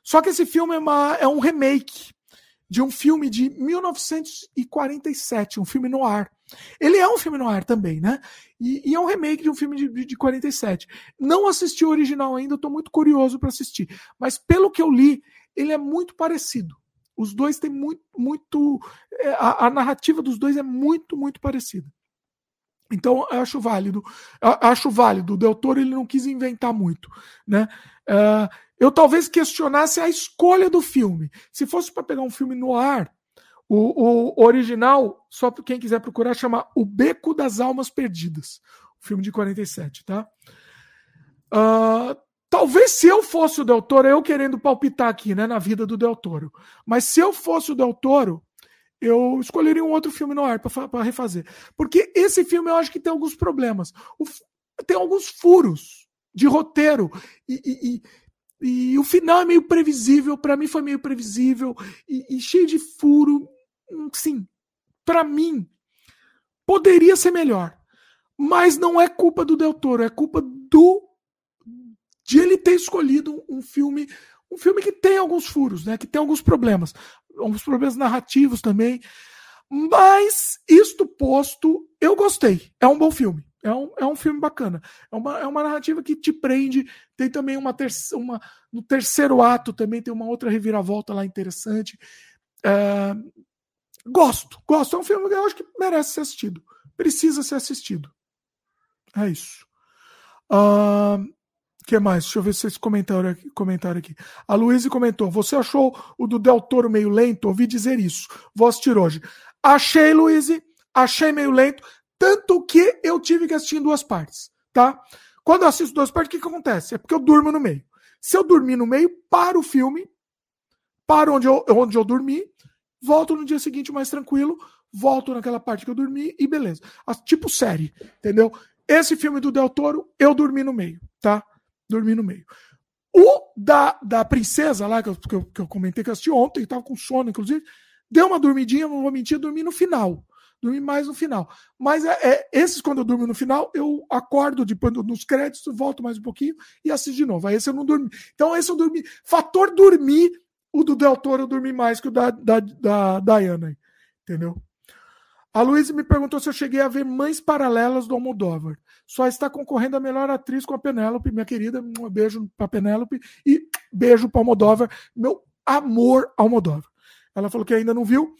Só que esse filme é, uma, é um remake de um filme de 1947, um filme no ar. Ele é um filme no ar também, né? E, e, é um remake de um filme de, de, de 47. Não assisti o original ainda, estou muito curioso para assistir. Mas pelo que eu li, ele é muito parecido. Os dois têm muito, muito. É, a, a narrativa dos dois é muito, muito parecida. Então, acho válido. Acho válido. O Del Toro ele não quis inventar muito. Né? Uh, eu talvez questionasse a escolha do filme. Se fosse para pegar um filme no ar, o, o original, só para quem quiser procurar, chama O Beco das Almas Perdidas. O filme de 47, tá? Uh, talvez se eu fosse o Del Toro, eu querendo palpitar aqui, né, na vida do Del Toro. Mas se eu fosse o Del Toro, eu escolheria um outro filme no ar para refazer. Porque esse filme eu acho que tem alguns problemas. O, tem alguns furos de roteiro. E, e, e, e o final é meio previsível. Para mim foi meio previsível. E, cheio de furo. Sim, para mim, poderia ser melhor. Mas não é culpa do Del Toro, é culpa do de ele ter escolhido um filme um filme que tem alguns furos, né? Que tem alguns problemas alguns problemas narrativos também. Mas, isto posto, eu gostei. É um bom filme. É um, é um filme bacana. É uma, é uma narrativa que te prende. Tem também uma, ter, uma. No terceiro ato também tem uma outra reviravolta lá interessante. É, gosto, gosto. É um filme que eu acho que merece ser assistido. Precisa ser assistido. É isso. Uh, que mais? Deixa eu ver se vocês comentaram aqui, comentaram aqui. A Luísa comentou: Você achou o do Del Toro meio lento? Ouvi dizer isso. Vou assistir hoje. Achei, Luísa, achei meio lento. Tanto que eu tive que assistir em duas partes. Tá? Quando eu assisto duas partes, o que, que acontece? É porque eu durmo no meio. Se eu dormir no meio, para o filme, para onde eu, onde eu dormi, volto no dia seguinte mais tranquilo, volto naquela parte que eu dormi e beleza. Tipo série, entendeu? Esse filme do Del Toro, eu dormi no meio, tá? Dormir no meio. O da, da princesa lá, que eu, que eu, que eu comentei que eu assisti ontem, estava com sono, inclusive, deu uma dormidinha, não vou mentir, dormi no final. Dormi mais no final. Mas é, é, esses, quando eu durmo no final, eu acordo depois nos créditos, volto mais um pouquinho e assisto de novo. Aí esse eu não dormi. Então, esse eu dormi. Fator dormir, o do Del Toro eu dormi mais que o da, da, da Diana. Entendeu? A Luísa me perguntou se eu cheguei a ver Mães Paralelas do Almodóvar. Só está concorrendo a melhor atriz com a Penélope, minha querida. Um beijo para Penélope. E Beijo para Almodóvar, meu amor Almodóvar. Ela falou que ainda não viu.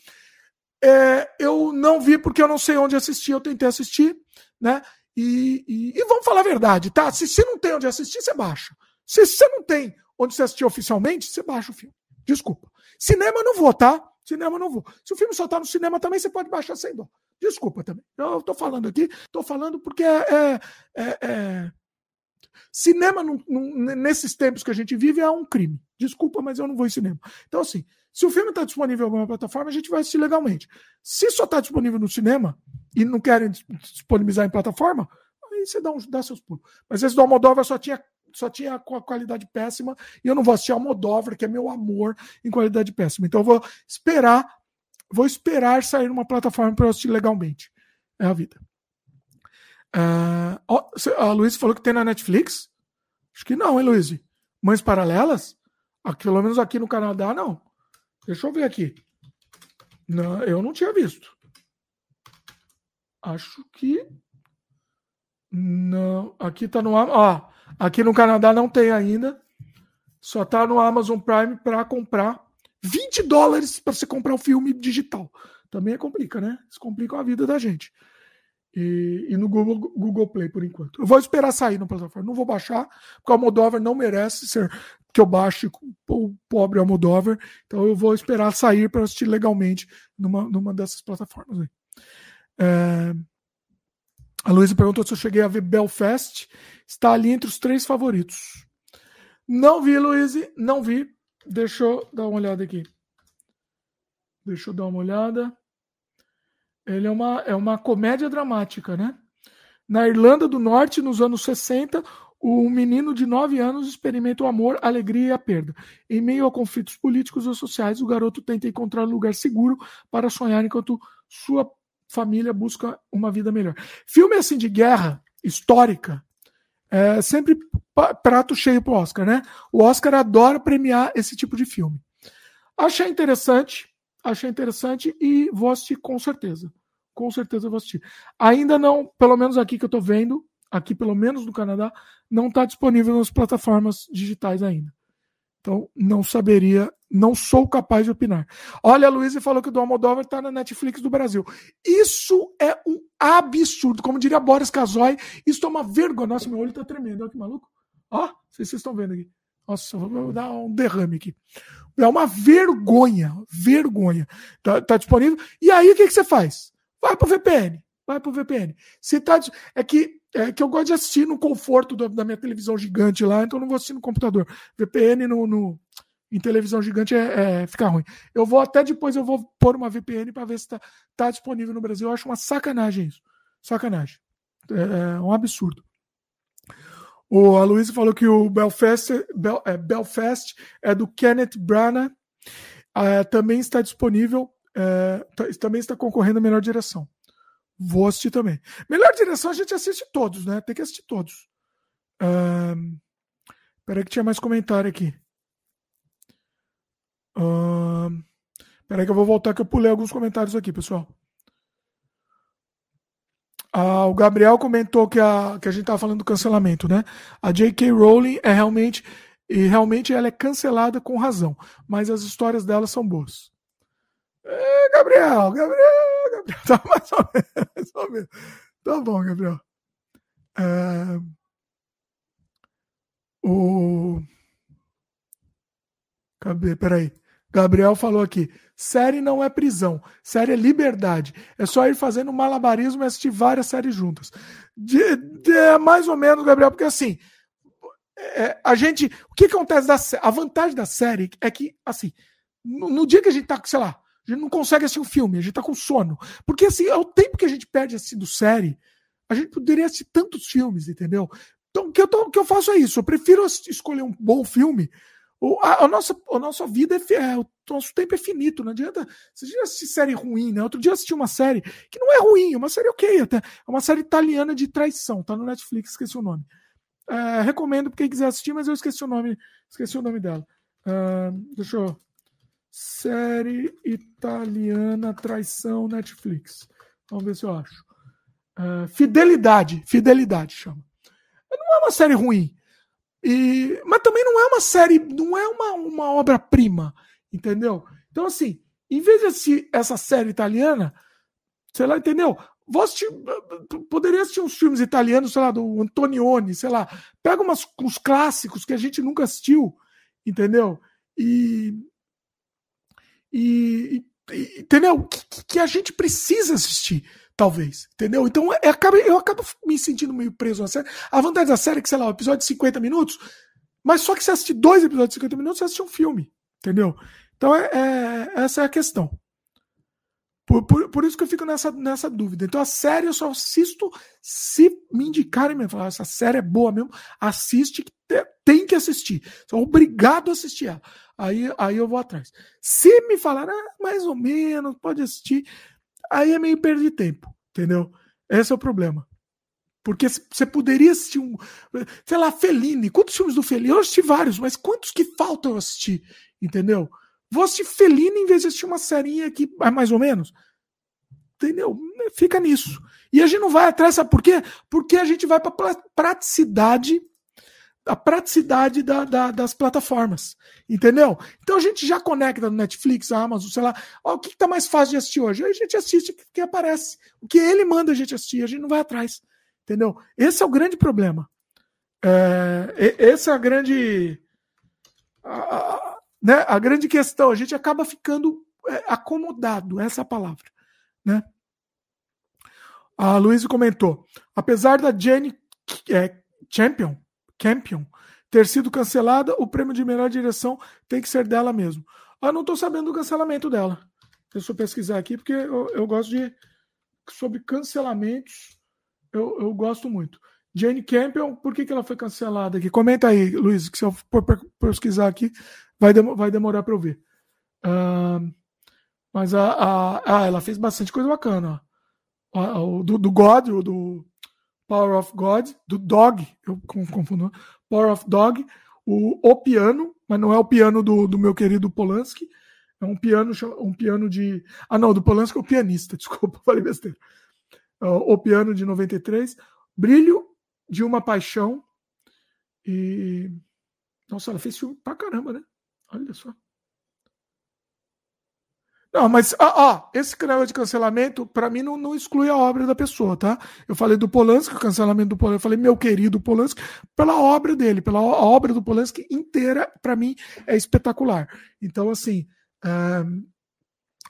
É, eu não vi porque eu não sei onde assistir, eu tentei assistir, né? E, e, e, vamos falar a verdade, tá? Se você não tem onde assistir, você baixa. Se você não tem onde você assistir oficialmente, você baixa o filme. Desculpa. Cinema não vou, tá? Cinema não vou. Se o filme só tá no cinema também, você pode baixar sem dó. Desculpa também. Eu tô falando aqui, tô falando porque é, é, é, é... Cinema, num, num, nesses tempos que a gente vive, é um crime. Desculpa, mas eu não vou em cinema. Então, assim, se o filme está disponível em alguma plataforma, a gente vai assistir legalmente. Se só está disponível no cinema e não querem disponibilizar em plataforma, aí você dá, um, dá seus pulos. Mas esse do Almodóvar só tinha só tinha qualidade péssima e eu não vou assistir Almodóvar, que é meu amor em qualidade péssima. Então eu vou esperar, vou esperar sair numa plataforma para eu assistir legalmente. É a vida. Uh, a Luiz falou que tem na Netflix? Acho que não, hein, Luiz? Mães Paralelas? Aqui, pelo menos aqui no Canadá, não. Deixa eu ver aqui. Não, eu não tinha visto. Acho que. Não. Aqui tá no. Ó, aqui no Canadá não tem ainda. Só tá no Amazon Prime para comprar. 20 dólares para você comprar um filme digital. Também é complica, né? Isso complica a vida da gente. E, e, no Google, Google Play por enquanto. Eu vou esperar sair na plataforma. Não vou baixar, porque o Almodóvar não merece ser que eu baixe o pobre Almodóvar. Então eu vou esperar sair para assistir legalmente numa, numa dessas plataformas. Aí. É... A Luísa perguntou se eu cheguei a ver Belfast. Está ali entre os três favoritos. Não vi, Luísa, não vi. Deixa eu dar uma olhada aqui. Deixa eu dar uma olhada. Ele é uma, é uma comédia dramática, né? Na Irlanda do Norte, nos anos 60, o menino de 9 anos experimenta o amor, a alegria e a perda. Em meio a conflitos políticos ou sociais, o garoto tenta encontrar um lugar seguro para sonhar enquanto sua família busca uma vida melhor. Filme assim de guerra histórica é sempre prato cheio para o Oscar, né? O Oscar adora premiar esse tipo de filme. Achei interessante, achei interessante e vou assistir com certeza. Com certeza vou assistir. Ainda não, pelo menos aqui que eu estou vendo, aqui pelo menos no Canadá, não está disponível nas plataformas digitais ainda. Então, não saberia, não sou capaz de opinar. Olha, a Luísa falou que o do Almodóvar está na Netflix do Brasil. Isso é um absurdo. Como diria Boris Casoy, isso é uma vergonha. Nossa, meu olho está tremendo. Olha que maluco. Ó, vocês estão vendo aqui. Nossa, vou dar um derrame aqui. É uma vergonha, vergonha. Tá, tá disponível. E aí, o que, que você faz? Vai pro VPN. Vai pro VPN. Se tá, é que é que eu gosto de assistir no conforto do, da minha televisão gigante lá, então não vou assistir no computador. VPN no, no em televisão gigante é, é, fica ruim. Eu vou até depois eu vou pôr uma VPN para ver se está tá disponível no Brasil. Eu acho uma sacanagem isso. Sacanagem. É, é um absurdo. O Aloysio falou que o Belfast, Bel, é, Belfast é do Kenneth Branagh. É, também está disponível, é, também está concorrendo a melhor direção. Vou assistir também. Melhor direção a gente assiste todos, né? Tem que assistir todos. Um, peraí que tinha mais comentário aqui. Um, peraí que eu vou voltar que eu pulei alguns comentários aqui, pessoal. Ah, o Gabriel comentou que a, que a gente estava falando do cancelamento, né? A J.K. Rowling é realmente e realmente ela é cancelada com razão, mas as histórias dela são boas. É, Gabriel, Gabriel, Gabriel, tá mais ou menos, mais ou menos. Tá bom, Gabriel. É, o Peraí. Gabriel falou aqui: série não é prisão, série é liberdade. É só ir fazendo malabarismo e assistir várias séries juntas. De, de, é mais ou menos, Gabriel, porque assim, é, a gente. O que acontece da A vantagem da série é que, assim, no, no, dia que a gente tá, sei lá, a gente não consegue assistir um filme, a gente tá com sono. Porque, assim, é o tempo que a gente perde assistindo série, a gente poderia assistir tantos filmes, entendeu? Então, o que eu, tô, o que eu faço é isso. Eu prefiro escolher um bom filme o, a, a, nossa, a nossa vida é, é, o nosso tempo é finito, não adianta. Você já assistir série ruim, né? Outro dia assisti uma série que não é ruim, é uma série ok até. É uma série italiana de traição, tá no Netflix, esqueci o nome. É, recomendo para quem quiser assistir, mas eu esqueci o nome, esqueci o nome dela. Uh, deixa eu. Série italiana traição Netflix. Vamos ver se eu acho. Uh, Fidelidade, Fidelidade chama. Não é uma série ruim. E, mas também não é uma série, não é uma, uma obra-prima, entendeu? Então, assim, em vez de assistir essa série italiana, sei lá, entendeu? Vou assistir, poderia assistir uns filmes italianos, sei lá, do Antonioni, sei lá. Pega umas, uns clássicos que a gente nunca assistiu, entendeu? E. E. e entendeu? Que, que, a gente precisa assistir, talvez. Entendeu? Então eu acabo, eu acabo me sentindo meio preso na série. A vantagem da série é que, sei lá, um episódio de 50 minutos, mas só que você assistir dois episódios de 50 minutos, você assiste um filme. Entendeu? Então é, é essa é a questão. Por, por, por, isso que eu fico nessa, nessa dúvida. Então a série eu só assisto se me indicarem mesmo. Falar, essa série é boa mesmo, assiste, tem que assistir. Sou obrigado a assistir ela. Aí, aí eu vou atrás. Se me falar, ah, mais ou menos, pode assistir, aí é meio perder tempo, entendeu? Esse é o problema. Porque você poderia assistir um. Sei lá, Fellini. Quantos filmes do Fellini? Eu assisti vários, mas quantos que faltam eu assistir? Entendeu? Vou assistir Felino em vez de assistir uma serinha que é mais ou menos. Entendeu? Fica nisso. E a gente não vai atrás, sabe por quê? Porque a gente vai para praticidade, a praticidade da, da, das plataformas. Entendeu? Então a gente já conecta no Netflix, Amazon, sei lá. Ó, o que está mais fácil de assistir hoje? Aí a gente assiste o que aparece. O que ele manda a gente assistir, a gente não vai atrás. Entendeu? Esse é o grande problema. É, esse é a grande. A, né? A grande questão, a gente acaba ficando é, acomodado, essa é palavra. Né? A Luísa comentou: apesar da Jane é, Champion, Campion ter sido cancelada, o prêmio de melhor direção tem que ser dela mesmo. Eu não estou sabendo do cancelamento dela. Deixa eu pesquisar aqui, porque eu, eu gosto de. Sobre cancelamentos, eu, eu gosto muito. Jane Campion, por que, que ela foi cancelada aqui? Comenta aí, Luiz, que se eu for pesquisar aqui, vai, dem vai demorar para eu ver. Uh, mas a, a, ah, ela fez bastante coisa bacana. O, do, do God, o do Power of God, do Dog, eu confundo, Power of Dog, o, o piano, mas não é o piano do, do meu querido Polanski, é um piano, um piano de. Ah, não, do Polanski é o pianista, desculpa, falei besteira. O piano de 93, Brilho de uma Paixão, e. Nossa, ela fez filme pra caramba, né? Olha só. Não, mas ó, esse canal de cancelamento, para mim, não, não, exclui a obra da pessoa, tá? Eu falei do Polanski, o cancelamento do Polanski, eu falei meu querido Polanski, pela obra dele, pela obra do Polanski inteira, para mim, é espetacular. Então, assim,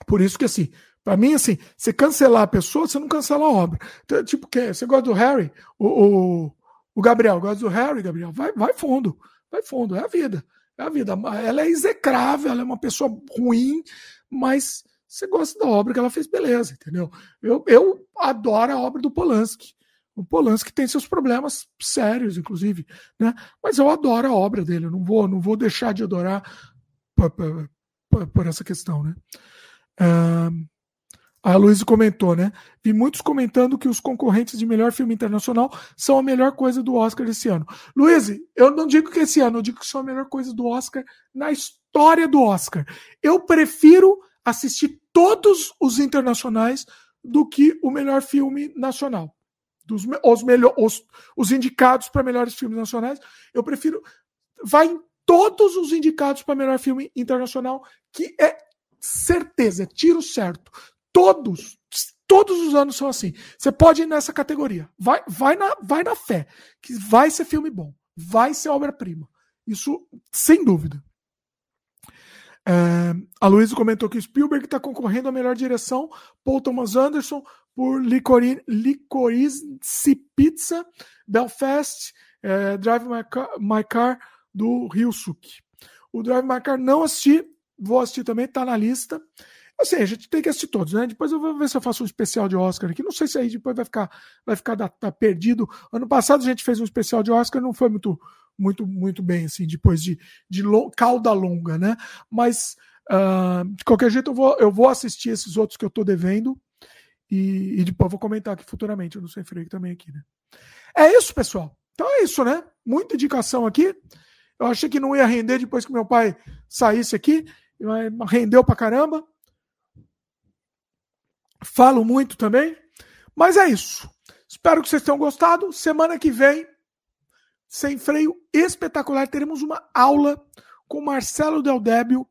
por isso que, assim, para mim, assim, você cancelar a pessoa, você não cancela a obra. Então, tipo, que você gosta do Harry? O, o, o Gabriel, gosta do Harry, Gabriel? Vai, vai fundo, vai fundo, é a vida. É a vida. Ela é execrável, ela é uma pessoa ruim, mas você gosta da obra que ela fez, beleza, entendeu? Eu, eu adoro a obra do Polanski. O Polanski tem seus problemas sérios, inclusive, né? Mas eu adoro a obra dele. Eu não vou, não vou deixar de adorar por, por, por, essa questão, né? Uh, a Luísa comentou, né? Vi muitos comentando que os concorrentes de melhor filme internacional são a melhor coisa do Oscar esse ano. Luiz, eu não digo que esse ano, eu digo que são a melhor coisa do Oscar na história do Oscar. Eu prefiro assistir todos os internacionais do que o melhor filme nacional. Dos, os, melhor, os, os indicados para melhores filmes nacionais, eu prefiro. Vai em todos os indicados para melhor filme internacional, que é certeza, é tiro certo. Todos, todos os anos são assim. Você pode ir nessa categoria. Vai, vai, na, vai na fé, que vai ser filme bom, vai ser obra-prima. Isso, sem dúvida. É, a Luísa comentou que Spielberg está concorrendo à melhor direção, Paul Thomas Anderson por Licorice, Pizza, Belfast, é, Drive My Car, My Car do Ryusuke. O Drive My Car não assisti, vou assistir também, está na lista. Assim, a gente tem que assistir todos, né? Depois eu vou ver se eu faço um especial de Oscar aqui. Não sei se aí depois vai ficar, vai ficar da, tá perdido. Ano passado a gente fez um especial de Oscar, não foi muito, muito, muito bem, assim, depois de, de long, cauda longa, né? Mas, uh, de qualquer jeito, eu vou, eu vou assistir esses outros que eu tô devendo e, e depois vou comentar aqui futuramente. Eu não sei freio também aqui, né? É isso, pessoal. Então é isso, né? Muita indicação aqui. Eu achei que não ia render depois que meu pai saísse aqui. Rendeu pra caramba falo muito também. Mas é isso. Espero que vocês tenham gostado. Semana que vem, sem freio espetacular. Teremos uma aula com Marcelo Del Débio.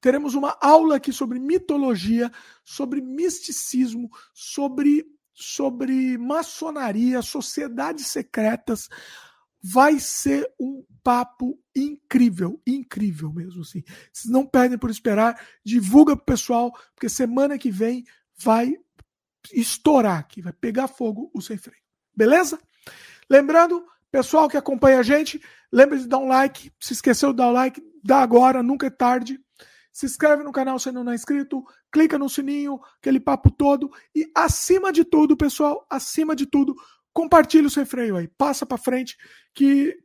Teremos uma aula aqui sobre mitologia, sobre misticismo, sobre, sobre maçonaria, sociedades secretas. Vai ser um papo incrível, incrível mesmo assim. Vocês não perdem por esperar, divulga pro pessoal, porque semana que vem vai estourar aqui, vai pegar fogo o sem freio. Beleza? Lembrando, pessoal que acompanha a gente, lembre de dar um like. Se esqueceu de dar o like, dá agora, nunca é tarde. Se inscreve no canal se não é inscrito, clica no sininho, aquele papo todo. E acima de tudo, pessoal, acima de tudo, compartilha o sem freio aí. Passa para frente que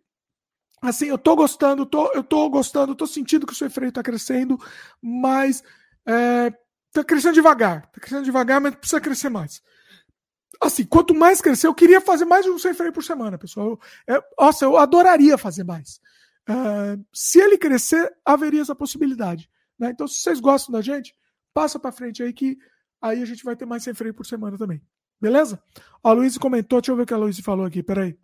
assim, eu tô gostando, tô, eu tô gostando, tô sentindo que o sem freio tá crescendo, mas é, tá crescendo devagar. Tá crescendo devagar, mas precisa crescer mais assim, quanto mais crescer, eu queria fazer mais de um sem freio por semana, pessoal. Eu, é, nossa, eu adoraria fazer mais. Uh, se ele crescer, haveria essa possibilidade. Né? Então, se vocês gostam da gente, passa para frente aí que aí a gente vai ter mais sem freio por semana também. Beleza? Ó, a Luiz comentou, deixa eu ver o que a Luiz falou aqui, peraí.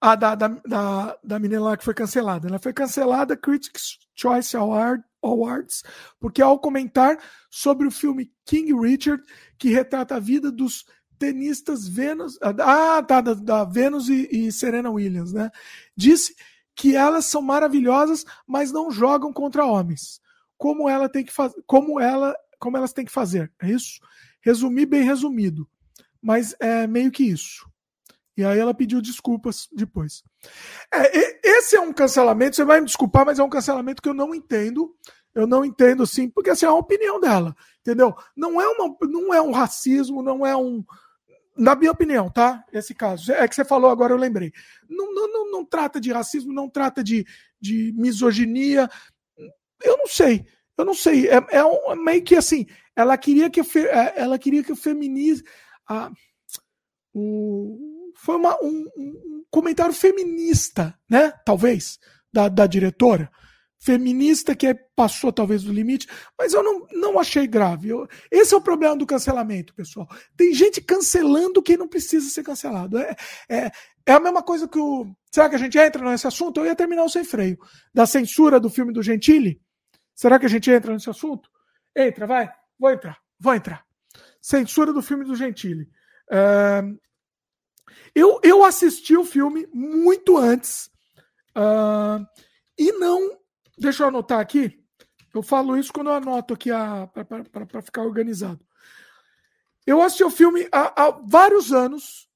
Ah, da, da, da, da menina lá que foi cancelada. Ela foi cancelada Critics' Choice Award, Awards, porque ao comentar sobre o filme King Richard, que retrata a vida dos tenistas Venus, ah, tá, da, da Venus e, e, Serena Williams, né? Disse que elas são maravilhosas, mas não jogam contra homens. Como ela tem que fazer, como ela, como elas têm que fazer, é isso? Resumir bem resumido, mas é meio que isso. E aí ela pediu desculpas depois. É, esse é um cancelamento, você vai me desculpar, mas é um cancelamento que eu não entendo. Eu não entendo assim, porque assim, é a opinião dela, entendeu? Não é, uma, não é um racismo, não é um. Na minha opinião, tá? Esse caso. É que você falou agora, eu lembrei. Não, não, não, não trata de racismo, não trata de, de misoginia. Eu não sei. Eu não sei. É, é, um, é meio que assim. Ela queria que, é, ela queria que o feminismo. A, o, foi uma, um, um, comentário feminista, né? Talvez, da, da diretora. Feminista que passou talvez do limite, mas eu não, não achei grave. Eu, esse é o problema do cancelamento, pessoal. Tem gente cancelando quem não precisa ser cancelado. É, é, é a mesma coisa que o. Será que a gente entra nesse assunto? Eu ia terminar o sem freio. Da censura do filme do Gentili. Será que a gente entra nesse assunto? Entra, vai. Vou entrar. Vou entrar. Censura do filme do Gentili. É, eu, eu assisti o filme muito antes uh, e não. Deixa eu anotar aqui. Eu falo isso quando eu anoto aqui para ficar organizado. Eu assisti o filme há, há vários anos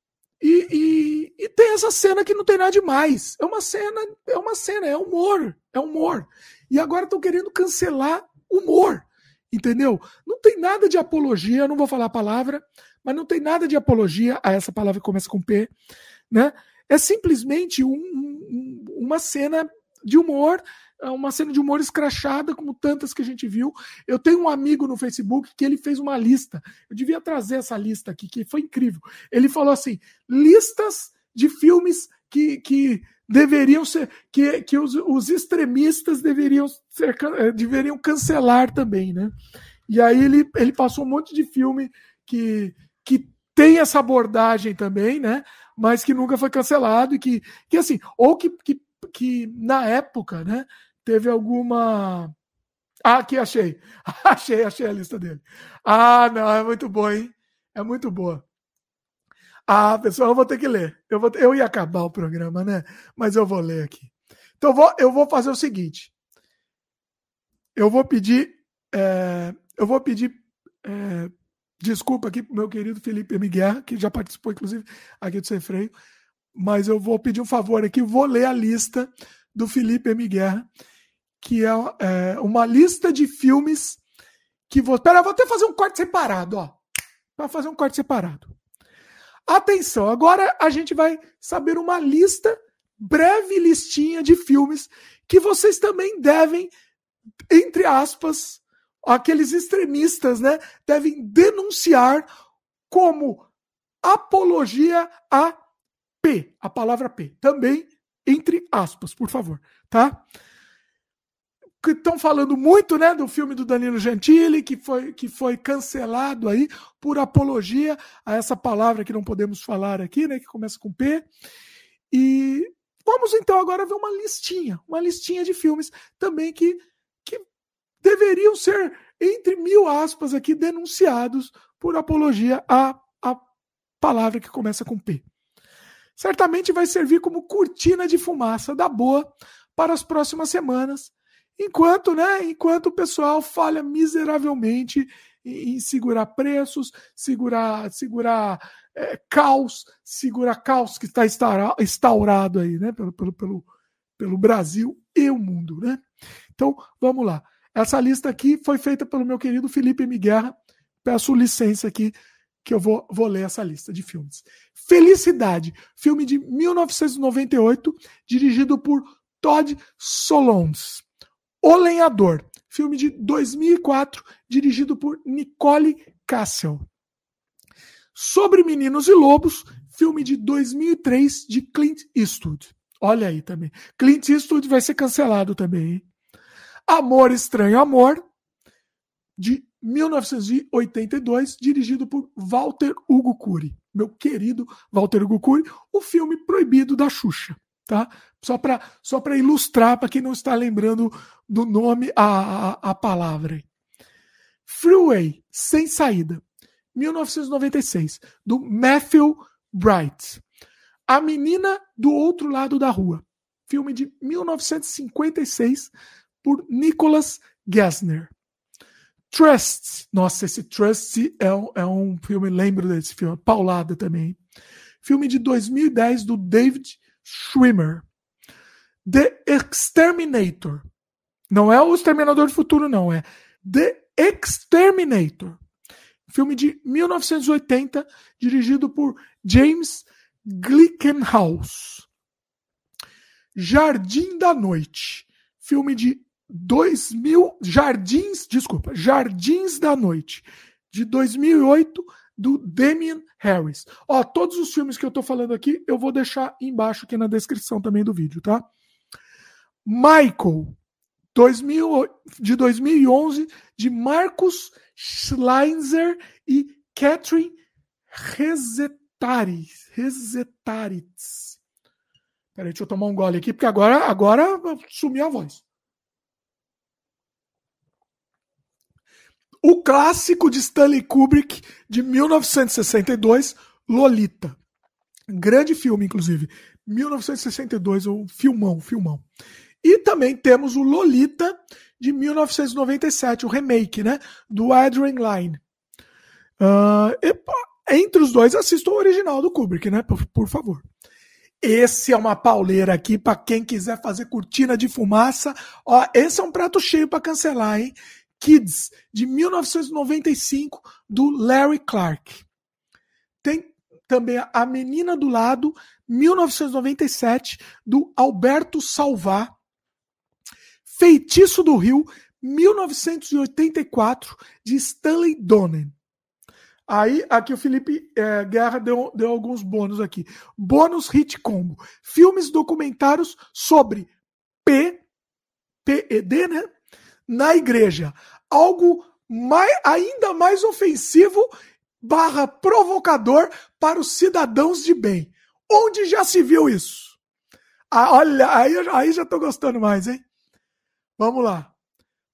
e, e, e, tem essa cena que não tem nada demais. É uma cena, é uma cena, é humor, é humor. E agora estão querendo cancelar humor, entendeu? Não tem nada de apologia, não vou falar a palavra, mas não tem nada de apologia a essa palavra que começa com P, né? É simplesmente um, um, uma cena de humor, é uma cena de humor escrachada, como tantas que a gente viu. Eu tenho um amigo no Facebook que ele fez uma lista. Eu devia trazer essa lista aqui, que foi incrível. Ele falou assim: listas de filmes que, que deveriam ser, que, que os, os extremistas deveriam ser, eh, deveriam cancelar também, né? E aí ele, ele passou um monte de filme que, que tem essa abordagem também, né? Mas que nunca foi cancelado e que, que assim, ou que, que, que na época, né? Teve alguma. Ah, aqui achei. achei, achei a lista dele. Ah, não, é muito boa, hein? É muito boa. Ah, pessoal, eu vou ter que ler. Eu, vou, eu ia acabar o programa, né? Mas eu vou ler aqui. Então, eu vou, eu vou fazer o seguinte. Eu vou pedir. É, eu vou pedir é, Desculpa aqui pro meu querido Felipe Miguel, que já participou, inclusive, aqui do Sem Freio, mas eu vou pedir um favor aqui, vou ler a lista do Felipe Miguel, que é, é, uma lista de filmes que vou. Pera, vou até fazer um corte separado, ó. Para fazer um corte separado. Atenção, agora a gente vai saber uma lista, breve listinha de filmes que vocês também devem, entre aspas, aqueles extremistas, né, devem denunciar como apologia a P, a palavra P, também entre aspas, por favor, tá? Que estão falando muito, né, do filme do Danilo Gentili, que foi, que foi cancelado aí por apologia a essa palavra que não podemos falar aqui, né, que começa com P. E vamos então agora ver uma listinha, uma listinha de filmes também que, que deveriam ser, entre mil aspas aqui, denunciados por apologia à, à palavra que começa com P. Certamente vai servir como cortina de fumaça da boa para as próximas semanas, enquanto, né, enquanto o pessoal falha miseravelmente em, em segurar preços, segurar, segurar é, caos, segurar caos que está instaurado aí, né, pelo, pelo, pelo, pelo Brasil e o mundo, né? Então, vamos lá. Essa lista aqui foi feita pelo meu querido Felipe Miguel. Peço licença aqui que eu vou, vou ler essa lista de filmes. Felicidade, filme de 1998, dirigido por Todd Solondz. O Lenhador, filme de 2004, dirigido por Nicole Cassel. Sobre Meninos e Lobos, filme de 2003 de Clint Eastwood. Olha aí também. Clint Eastwood vai ser cancelado também. Hein? Amor Estranho Amor, de 1982, dirigido por Walter Hugo Cury. Meu querido Walter Hugo Cury, o filme proibido da Xuxa. Tá? Só para só ilustrar, para quem não está lembrando do nome, a, a, a palavra. Freeway, Sem Saída, 1996, do Matthew Bright. A Menina do Outro Lado da Rua, filme de 1956, por Nicholas Gessner. Trust, nossa, esse Trust é um, é um filme, lembro desse filme, Paulada também. Filme de 2010 do David Schwimmer. The Exterminator. Não é o Exterminador do Futuro, não. É The Exterminator. Filme de 1980, dirigido por James Glickenhaus. Jardim da Noite. Filme de 2000. Jardins, desculpa, Jardins da Noite. De 2008, do Damien Harris. Ó, todos os filmes que eu tô falando aqui, eu vou deixar embaixo aqui na descrição também do vídeo, tá? Michael, 2000, de 2011, de Marcus Schleinzer e Catherine Rezetaris. Rezetaritz. Peraí, deixa eu tomar um gole aqui, porque agora, agora sumiu a voz. O clássico de Stanley Kubrick, de 1962, Lolita. Grande filme, inclusive. 1962, um filmão, filmão. E também temos o Lolita de 1997, o remake, né? Do Adrian Lyne. Uh, e, entre os dois, assista o original do Kubrick, né? Por, por favor. Esse é uma pauleira aqui para quem quiser fazer cortina de fumaça. Ó, esse é um prato cheio para cancelar, hein? Kids, de 1995, do Larry Clark. Tem também A Menina do Lado, 1997, do Alberto Salvar. Feitiço do Rio, 1984, de Stanley Donen. Aí, aqui o Felipe é, Guerra deu, deu alguns bônus aqui. Bônus Hit Combo. Filmes documentários sobre P, PED, né? Na igreja. Algo mais, ainda mais ofensivo barra provocador para os cidadãos de bem. Onde já se viu isso? Ah, olha, aí, aí já estou gostando mais, hein? Vamos lá.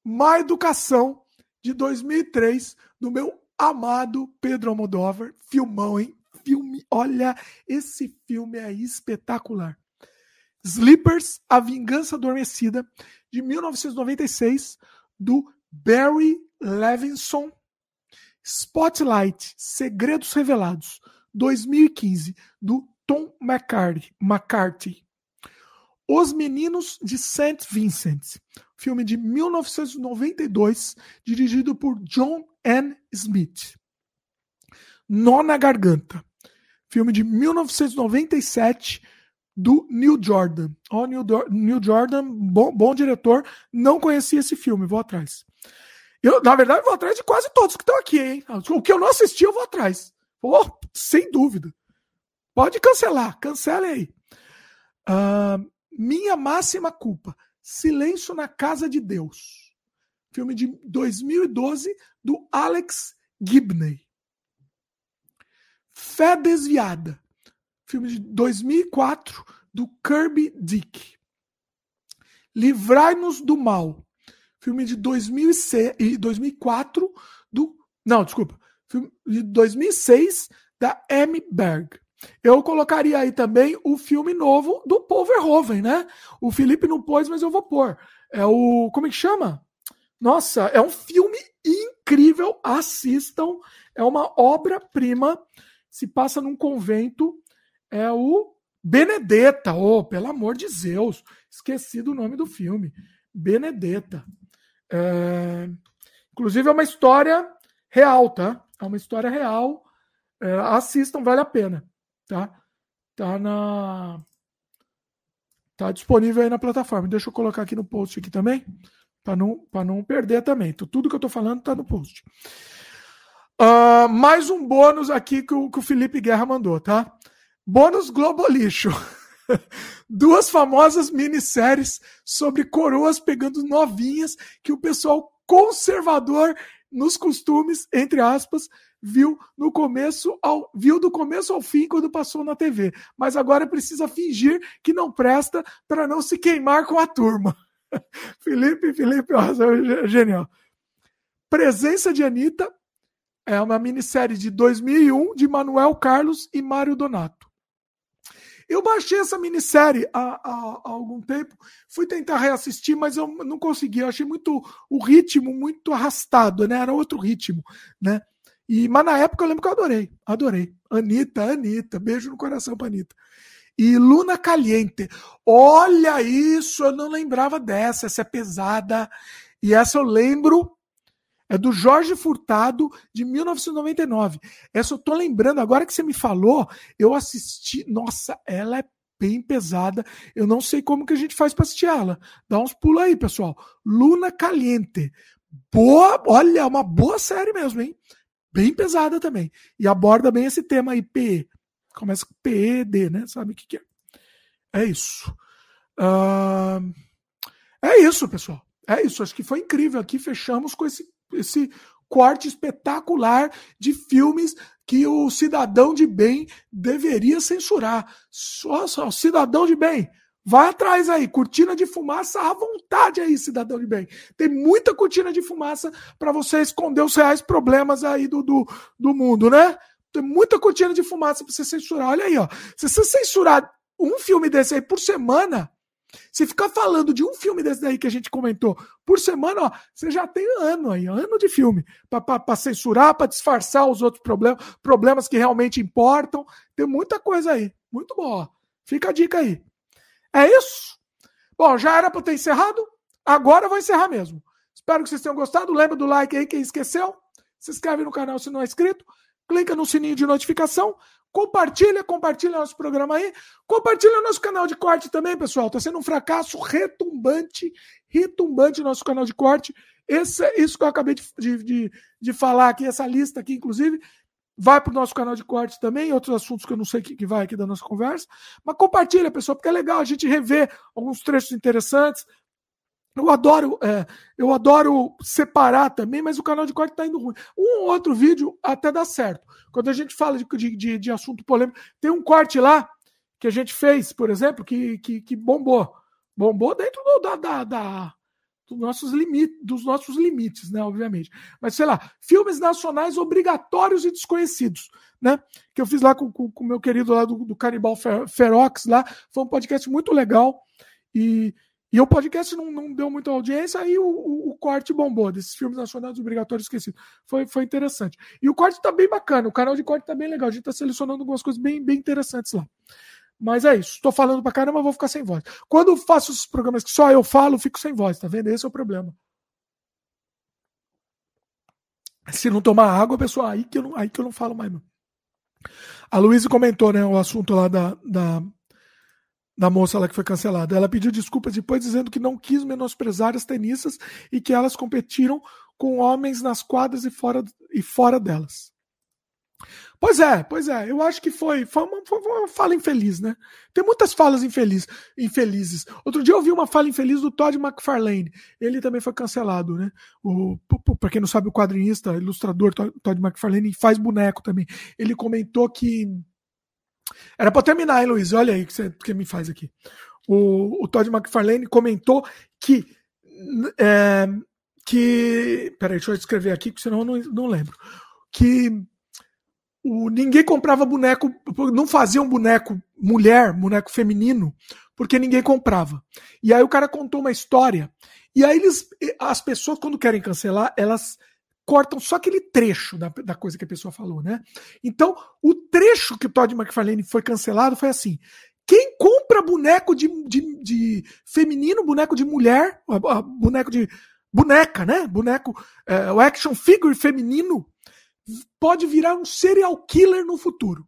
Má Educação, de 2003, do meu amado Pedro Almodóvar. Filmão, hein? Filme, olha, esse filme é espetacular. Sleepers, A Vingança Adormecida, de 1996, do Barry Levinson. Spotlight, Segredos Revelados, 2015, do Tom McCarthy. McCarthy. Os Meninos de St. Vincent, filme de 1992, dirigido por John N. Smith. Nó na Garganta, filme de 1997, do Neil Jordan. Ó, oh, Neil, Neil Jordan, bom, bom diretor, não conhecia esse filme, vou atrás. Eu, na verdade, vou atrás de quase todos que estão aqui, hein? O que eu não assisti, eu vou atrás. Oh, sem dúvida. Pode cancelar, cancele aí. Uh, minha máxima culpa. Silêncio na Casa de Deus. Filme de 2012 do Alex Gibney. Fé Desviada. Filme de 2004 do Kirby Dick. Livrai-nos do Mal. Filme de 2006, 2004 do. Não, desculpa. Filme de 2006 da Amy Berg. Eu colocaria aí também o filme novo do Paul Verhoeven, né? O Felipe não pôs, mas eu vou pôr. É o. Como é que chama? Nossa, é um filme incrível. Assistam. É uma obra-prima. Se passa num convento. É o Benedetta. Oh, pelo amor de Zeus. Esqueci do nome do filme. Benedetta. É... Inclusive, é uma história real, tá? É uma história real. É, assistam, vale a pena tá? Tá na tá disponível aí na plataforma. Deixa eu colocar aqui no post aqui também, para não para não perder também. Então, tudo que eu tô falando tá no post. Uh, mais um bônus aqui que o, que o Felipe Guerra mandou, tá? Bônus Globo Lixo. Duas famosas minisséries sobre coroas pegando novinhas que o pessoal conservador nos costumes, entre aspas, viu no começo ao viu do começo ao fim quando passou na TV, mas agora precisa fingir que não presta para não se queimar com a turma. Felipe, Felipe, ó, genial. Presença de Anitta é uma minissérie de 2001 de Manuel Carlos e Mário Donato. Eu baixei essa minissérie há, há, há, algum tempo, fui tentar reassistir, mas eu não consegui. Eu achei muito o ritmo muito arrastado, né? Era outro ritmo, né? E, mas na época eu lembro que eu adorei, adorei. Anitta, Anitta, beijo no coração pra Anitta. E Luna Caliente, olha isso, eu não lembrava dessa, essa é pesada. E essa eu lembro, é do Jorge Furtado, de 1999. Essa eu tô lembrando, agora que você me falou, eu assisti, nossa, ela é bem pesada. Eu não sei como que a gente faz para assistir ela. Dá uns pulos aí, pessoal. Luna Caliente. Boa, olha, uma boa série mesmo, hein? bem pesada também. E aborda bem esse tema aí, PE. Começa com PED, né? Sabe o que, que é? É isso. Uh... É isso, pessoal. É isso. Acho que foi incrível aqui. Fechamos com esse, esse corte espetacular de filmes que o cidadão de bem deveria censurar. Só, só cidadão de bem. Vai atrás aí, cortina de fumaça à vontade aí, cidadão de bem. Tem muita cortina de fumaça para você esconder os reais problemas aí do, do, do mundo, né? Tem muita cortina de fumaça para você censurar. Olha aí, ó. Se você censurar um filme desse aí por semana, se ficar falando de um filme desse daí que a gente comentou por semana, ó, você já tem ano aí, ano de filme para censurar, para disfarçar os outros problemas, problemas que realmente importam. Tem muita coisa aí. Muito boa. Fica a dica aí. É isso? Bom, já era para ter encerrado? Agora eu vou encerrar mesmo. Espero que vocês tenham gostado. Lembra do like aí, quem esqueceu. Se inscreve no canal se não é inscrito. Clica no sininho de notificação. Compartilha, compartilha nosso programa aí. Compartilha nosso canal de corte também, pessoal. Está sendo um fracasso retumbante, retumbante nosso canal de corte. Esse, isso que eu acabei de, de, de falar aqui, essa lista aqui, inclusive, Vai para o nosso canal de cortes também, outros assuntos que eu não sei que, que vai aqui da nossa conversa. Mas compartilha, pessoal, porque é legal a gente rever alguns trechos interessantes. Eu adoro, é, eu adoro separar também, mas o canal de corte está indo ruim. Um ou outro vídeo até dá certo. Quando a gente fala de, de, de assunto polêmico, tem um corte lá que a gente fez, por exemplo, que, que, que bombou. Bombou dentro do, da, da, da, dos nossos, limites, dos nossos limites, né? Obviamente. Mas, sei lá, filmes nacionais obrigatórios e desconhecidos, né? Que eu fiz lá com o meu querido lá do, do Canibal Ferox lá. Foi um podcast muito legal. E, e o podcast não, não deu muita audiência, aí o, o, o, corte bombou desses filmes nacionais obrigatórios esquecidos. Foi, foi interessante. E o corte tá bem bacana, o canal de corte tá bem legal. A gente tá selecionando algumas coisas bem, bem interessantes lá. Mas é isso. Estou falando pra caramba, vou ficar sem voz. Quando faço os programas que só eu falo, fico sem voz, tá vendo? Esse é o problema. Se não tomar água, pessoal, aí que eu não, aí que eu não falo mais. Não. A Luísa comentou, né, o assunto lá da, da, da moça lá que foi cancelada. Ela pediu desculpas depois dizendo que não quis menosprezar as tenistas e que elas competiram com homens nas quadras e fora, e fora delas. Pois é, pois é. Eu acho que foi, foi, uma, foi uma fala infeliz, né? Tem muitas falas infeliz, infelizes. Outro dia eu vi uma fala infeliz do Todd McFarlane. Ele também foi cancelado, né? O, pra quem não sabe, o quadrinista, ilustrador Todd McFarlane faz boneco também. Ele comentou que Era para terminar, hein, Luiz? Olha aí o que você que me faz aqui. O, o Todd McFarlane comentou que. É, que. Peraí, deixa eu escrever aqui, porque senão eu não, não lembro. Que o, ninguém comprava boneco, não fazia um boneco mulher, boneco feminino, porque ninguém comprava. E aí o cara contou uma história. E aí eles, as pessoas, quando querem cancelar, elas cortam só aquele trecho da, da coisa que a pessoa falou, né? Então, o trecho que o Todd McFarlane foi cancelado foi assim: quem compra boneco de, de, de feminino, boneco de mulher, boneco de boneca, né? Boneco, é, o action figure feminino pode virar um serial killer no futuro.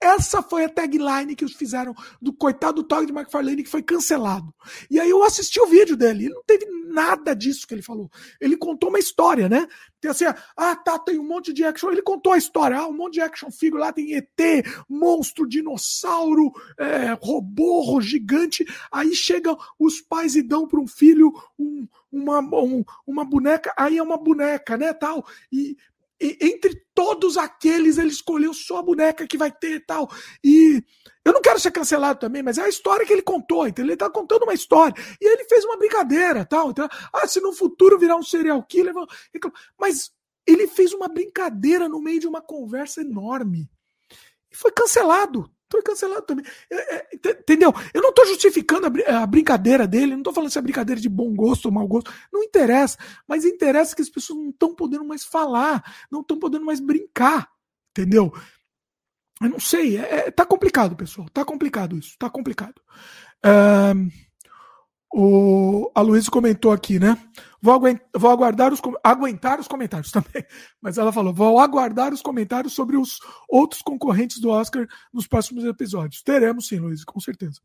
Essa foi a tagline que eles fizeram do coitado do Todd McFarlane que foi cancelado. E aí eu assisti o vídeo dele, ele não teve nada disso que ele falou. Ele contou uma história, né? Tem assim, ah, tá, tem um monte de action. Ele contou a história, ah, um monte de action figure lá, tem ET, monstro, dinossauro, é, robô, gigante. Aí chegam os pais e dão para um filho um, uma, um, uma boneca, aí é uma boneca, né, tal. E e, entre todos aqueles, ele escolheu só a boneca que vai ter e tal. E eu não quero ser cancelado também, mas é a história que ele contou, então ele está contando uma história. E ele fez uma brincadeira, tal. Então, ah, se no futuro virar um serial killer. Mas ele fez uma brincadeira no meio de uma conversa enorme. E foi cancelado. Foi cancelado também. É, é, entendeu? Eu não estou justificando a, a, brincadeira dele, não estou falando se é brincadeira de bom gosto ou mau gosto. Não interessa. Mas interessa que as pessoas não estão podendo mais falar, não estão podendo mais brincar. Entendeu? Eu não sei. É, é, tá complicado, pessoal. Tá complicado isso. Tá complicado. O, a Luísa comentou aqui, né? Vou, aguentar, vou aguardar os, aguentar os comentários também. Mas ela falou: vou aguardar os comentários sobre os outros concorrentes do Oscar nos próximos episódios. Teremos sim, Luiz, com certeza.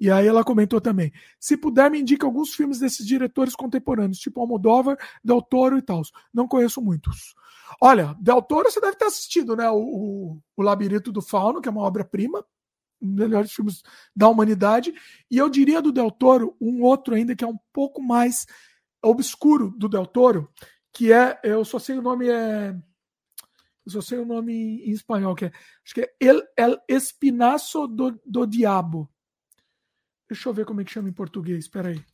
E aí ela comentou também: se puder, me indica alguns filmes desses diretores contemporâneos, tipo Almodóvar, Del Toro e tal. Não conheço muitos. Olha, Del Toro você deve ter assistido, né? O, o, o Labirinto do Fauno, que é uma obra-prima, melhores filmes da humanidade. E eu diria do Del Toro um outro ainda que é um pouco mais obscuro do Del Toro, que é, eu só sei o nome é eu só sei o nome em espanhol, que é, acho que é El, El Espinazo do, do Diabo. Deixa eu ver como é que chama em português, espera aí.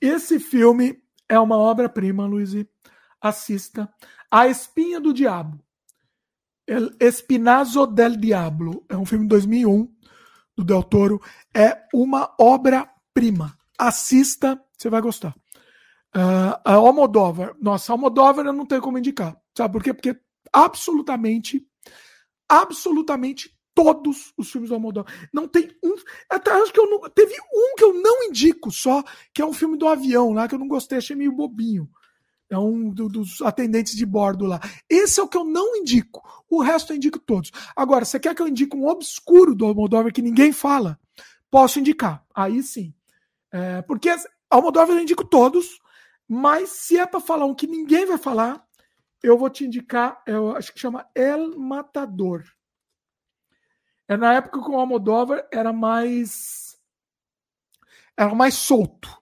Esse filme é uma obra-prima, Luiz. Assista. A Espinha do Diabo. El Espinazo del Diablo. É um filme de 2001 do Del Toro. É uma obra-prima assista, você vai gostar. Uh, a Almodóvar, nossa, a Almodóvar eu não tenho como indicar, sabe por quê? Porque absolutamente, absolutamente todos os filmes do Almodóvar. Não tem um, até acho que eu não, teve um que eu não indico só, que é um filme do avião lá, que eu não gostei, achei meio bobinho. É um do, dos atendentes de bordo lá. Esse é o que eu não indico. O resto eu indico todos. Agora, você quer que eu indique um obscuro do Almodóvar que ninguém fala? Posso indicar. Aí sim. É, porque Almodóvar eu indico todos, mas se é para falar um que ninguém vai falar, eu vou te indicar, eu acho que chama El Matador. É na época que o Almodóvar era mais era mais solto.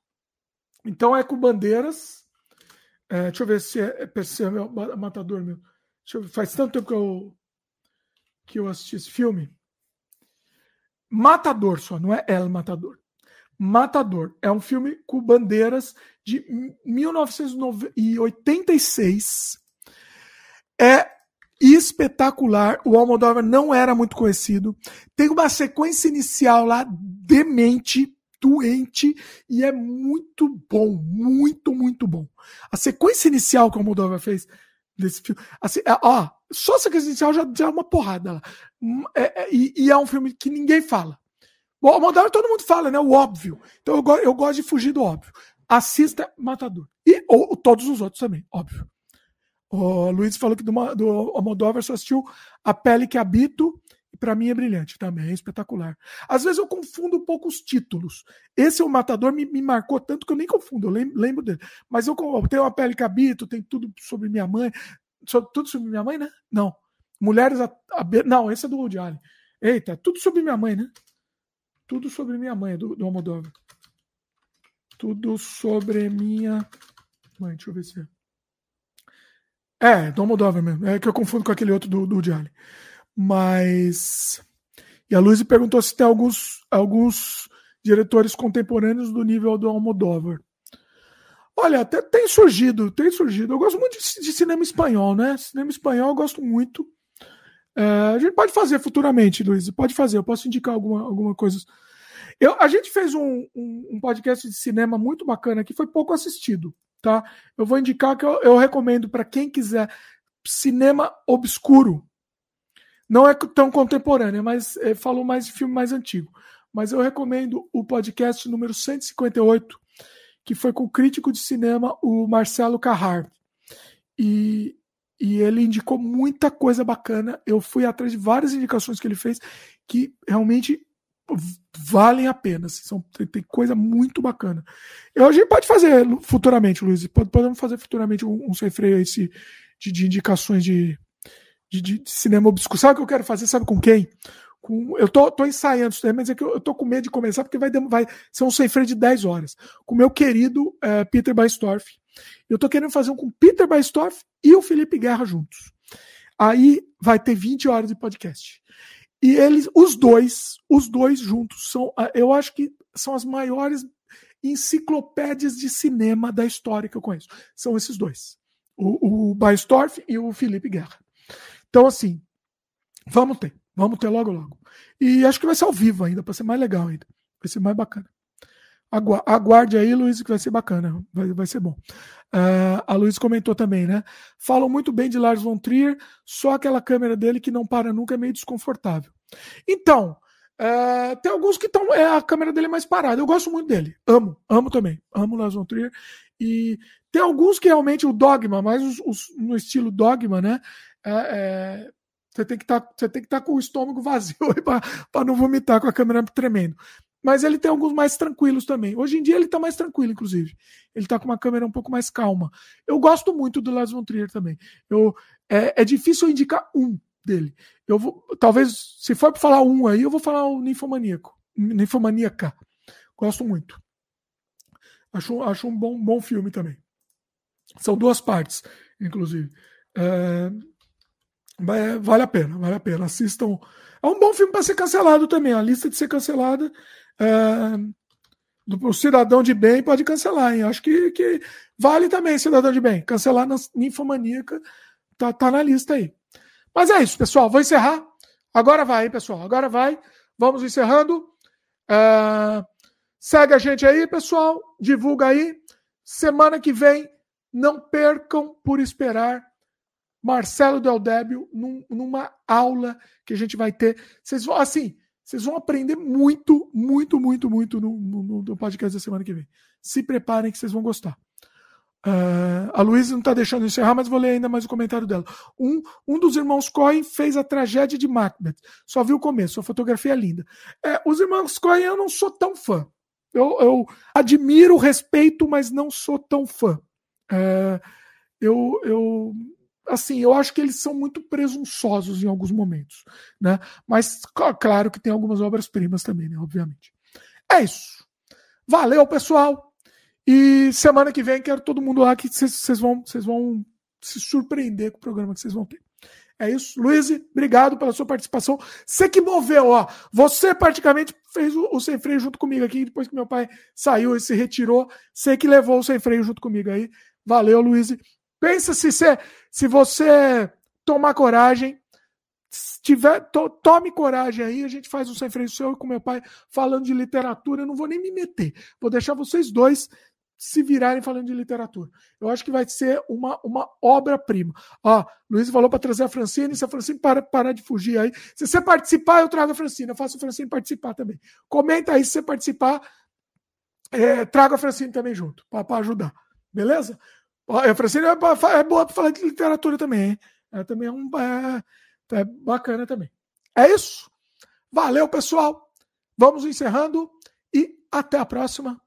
Então é com bandeiras. É, deixa eu ver se é, se é meu, Matador meu. Faz tanto tempo que eu que eu assisti esse filme. Matador só, não é El Matador. Matador. É um filme com bandeiras de 1986. É espetacular. O Almodóvar não era muito conhecido. Tem uma sequência inicial lá demente, doente e é muito bom, muito, muito bom. A sequência inicial que o Almodóvar fez desse filme, assim, é, ó, só a sequência inicial já, já é uma porrada lá. É, é, e, e é um filme que ninguém fala. O Almodóvar todo mundo fala, né? O óbvio. Então eu, eu gosto de fugir do óbvio. Assista Matador. E ou, todos os outros também, óbvio. O Luiz falou que do, do Almodóvar só assistiu A Pele que Habito, e para mim é brilhante também, é espetacular. Às vezes eu confundo um pouco os títulos. Esse o Matador me, me marcou tanto que eu nem confundo, eu lembro, dele. Mas eu, eu tenho A Pele que Habito, tem tudo sobre minha mãe. Sobre, tudo sobre minha mãe, né? Não. Mulheres a, a Não, esse é do Woody Allen. Eita, tudo sobre minha mãe, né? Tudo sobre minha mãe, do, do Almodóvar. Tudo sobre minha mãe. Deixa eu ver se é. É, do Almodóvar mesmo. É que eu confundo com aquele outro do, do Diário. Mas. E a Luiz perguntou se tem alguns, alguns diretores contemporâneos do nível do Almodóvar. Olha, até tem surgido, tem surgido. Eu gosto muito de, de cinema espanhol, né? Cinema espanhol eu gosto muito. É, a gente pode fazer futuramente, Luiz. Pode fazer. Eu posso indicar alguma, alguma coisa. Eu, a gente fez um, um, um podcast de cinema muito bacana que foi pouco assistido, tá? Eu vou indicar que eu, eu recomendo para quem quiser cinema obscuro. Não é tão contemporâneo, mas é, falou mais de filme mais antigo. Mas eu recomendo o podcast número 158 que foi com o crítico de cinema, o Marcelo Carrar. E, e ele indicou muita coisa bacana. Eu fui atrás de várias indicações que ele fez que realmente valem a pena. Assim, são, tem, tem, coisa muito bacana. Eu, a gente pode fazer futuramente, Luiz. Podemos fazer futuramente um, um sem freio esse, de, de indicações de, de, de, cinema obscuro. Sabe o que eu quero fazer? Sabe com quem? Com, eu tô, tô ensaiando isso mas é que eu, eu tô com medo de começar, porque vai, vai ser um sem freio de 10 horas. Com o meu querido é, Peter Baistorff. Eu tô querendo fazer um com Peter Baistorff e o Felipe Guerra juntos. Aí vai ter 20 horas de podcast. E eles, os dois, os dois juntos, são, eu acho que são as maiores enciclopédias de cinema da história que eu conheço. São esses dois. O, o Baistorff e o Felipe Guerra. Então, assim, vamos ter. Vamos ter logo, logo. E acho que vai ser ao vivo ainda, para ser mais legal ainda. Vai ser mais bacana. Aguarde aí, Luiz, que vai ser bacana. Vai, vai ser bom. Uh, a Luiz comentou também, né? Falam muito bem de Lars von Trier, só aquela câmera dele que não para nunca é meio desconfortável. Então, uh, tem alguns que estão. É, a câmera dele é mais parada. Eu gosto muito dele. Amo, amo também. Amo Lars von Trier. E tem alguns que realmente o dogma, mais os, os, no estilo dogma, né? É, é, você tem que tá, estar tá com o estômago vazio para não vomitar com a câmera tremendo. Mas ele tem alguns mais tranquilos também. Hoje em dia ele está mais tranquilo, inclusive. Ele está com uma câmera um pouco mais calma. Eu gosto muito do Lars von Trier também. Eu, é, é difícil eu indicar um dele. Eu vou, talvez, se for para falar um aí, eu vou falar o Ninfomaníaco. Ninfomaníaca. Gosto muito. Acho, acho um bom, bom filme também. São duas partes, inclusive. É, Vale a pena, vale a pena. Assistam. É um bom filme para ser cancelado também. A lista de ser cancelada. É, do cidadão de bem pode cancelar, hein? Acho que, que vale também, cidadão de bem. Cancelar na ninfomaníaca tá, tá na lista aí. Mas é isso, pessoal. Vou encerrar. Agora vai, pessoal. Agora vai. Vamos encerrando. É, segue a gente aí, pessoal. Divulga aí. Semana que vem, não percam por esperar Marcelo Del Débio num, numa aula que a gente vai ter. Vocês vão, assim, vocês vão aprender muito, muito, muito, muito no, no, no podcast da semana que vem. Se preparem que vocês vão gostar. Uh, a Luísa não está deixando encerrar, mas vou ler ainda mais o comentário dela. Um, um dos irmãos Cohen fez a tragédia de Macbeth. Só viu o começo, a fotografia é linda. É, os irmãos Cohen eu não sou tão fã. Eu, eu admiro, respeito, mas não sou tão fã. É, eu, eu assim, eu acho que eles são muito presunçosos em alguns momentos, né? Mas claro que tem algumas obras-primas também, né? Obviamente. É isso. Valeu, pessoal. E semana que vem quero todo mundo lá que vocês vão, vocês vão se surpreender com o programa que vocês vão ter. É isso. Luiz, obrigado pela sua participação. Você que moveu, ó. Você praticamente fez o, o, sem freio junto comigo aqui, depois que meu pai saiu e se retirou. Você que levou o sem freio junto comigo aí. Valeu, Luiz. Pensa se você, se você tomar coragem, tiver, to, tome coragem aí, a gente faz um sem freio seu com meu pai falando de literatura, eu não vou nem me meter. Vou deixar vocês dois se virarem falando de literatura. Eu acho que vai ser uma, uma obra-prima. Ó, Luiz falou para trazer a Francine, se a Francine para, parar de fugir aí. Se você participar, eu trago a Francine, eu faço a Francine participar também. Comenta aí se você participar, é, traga a Francine também junto, para ajudar. Beleza? A Francine é, é boa para falar de literatura também, hein? É também é um é, é bacana também. É isso. Valeu, pessoal. Vamos encerrando e até a próxima.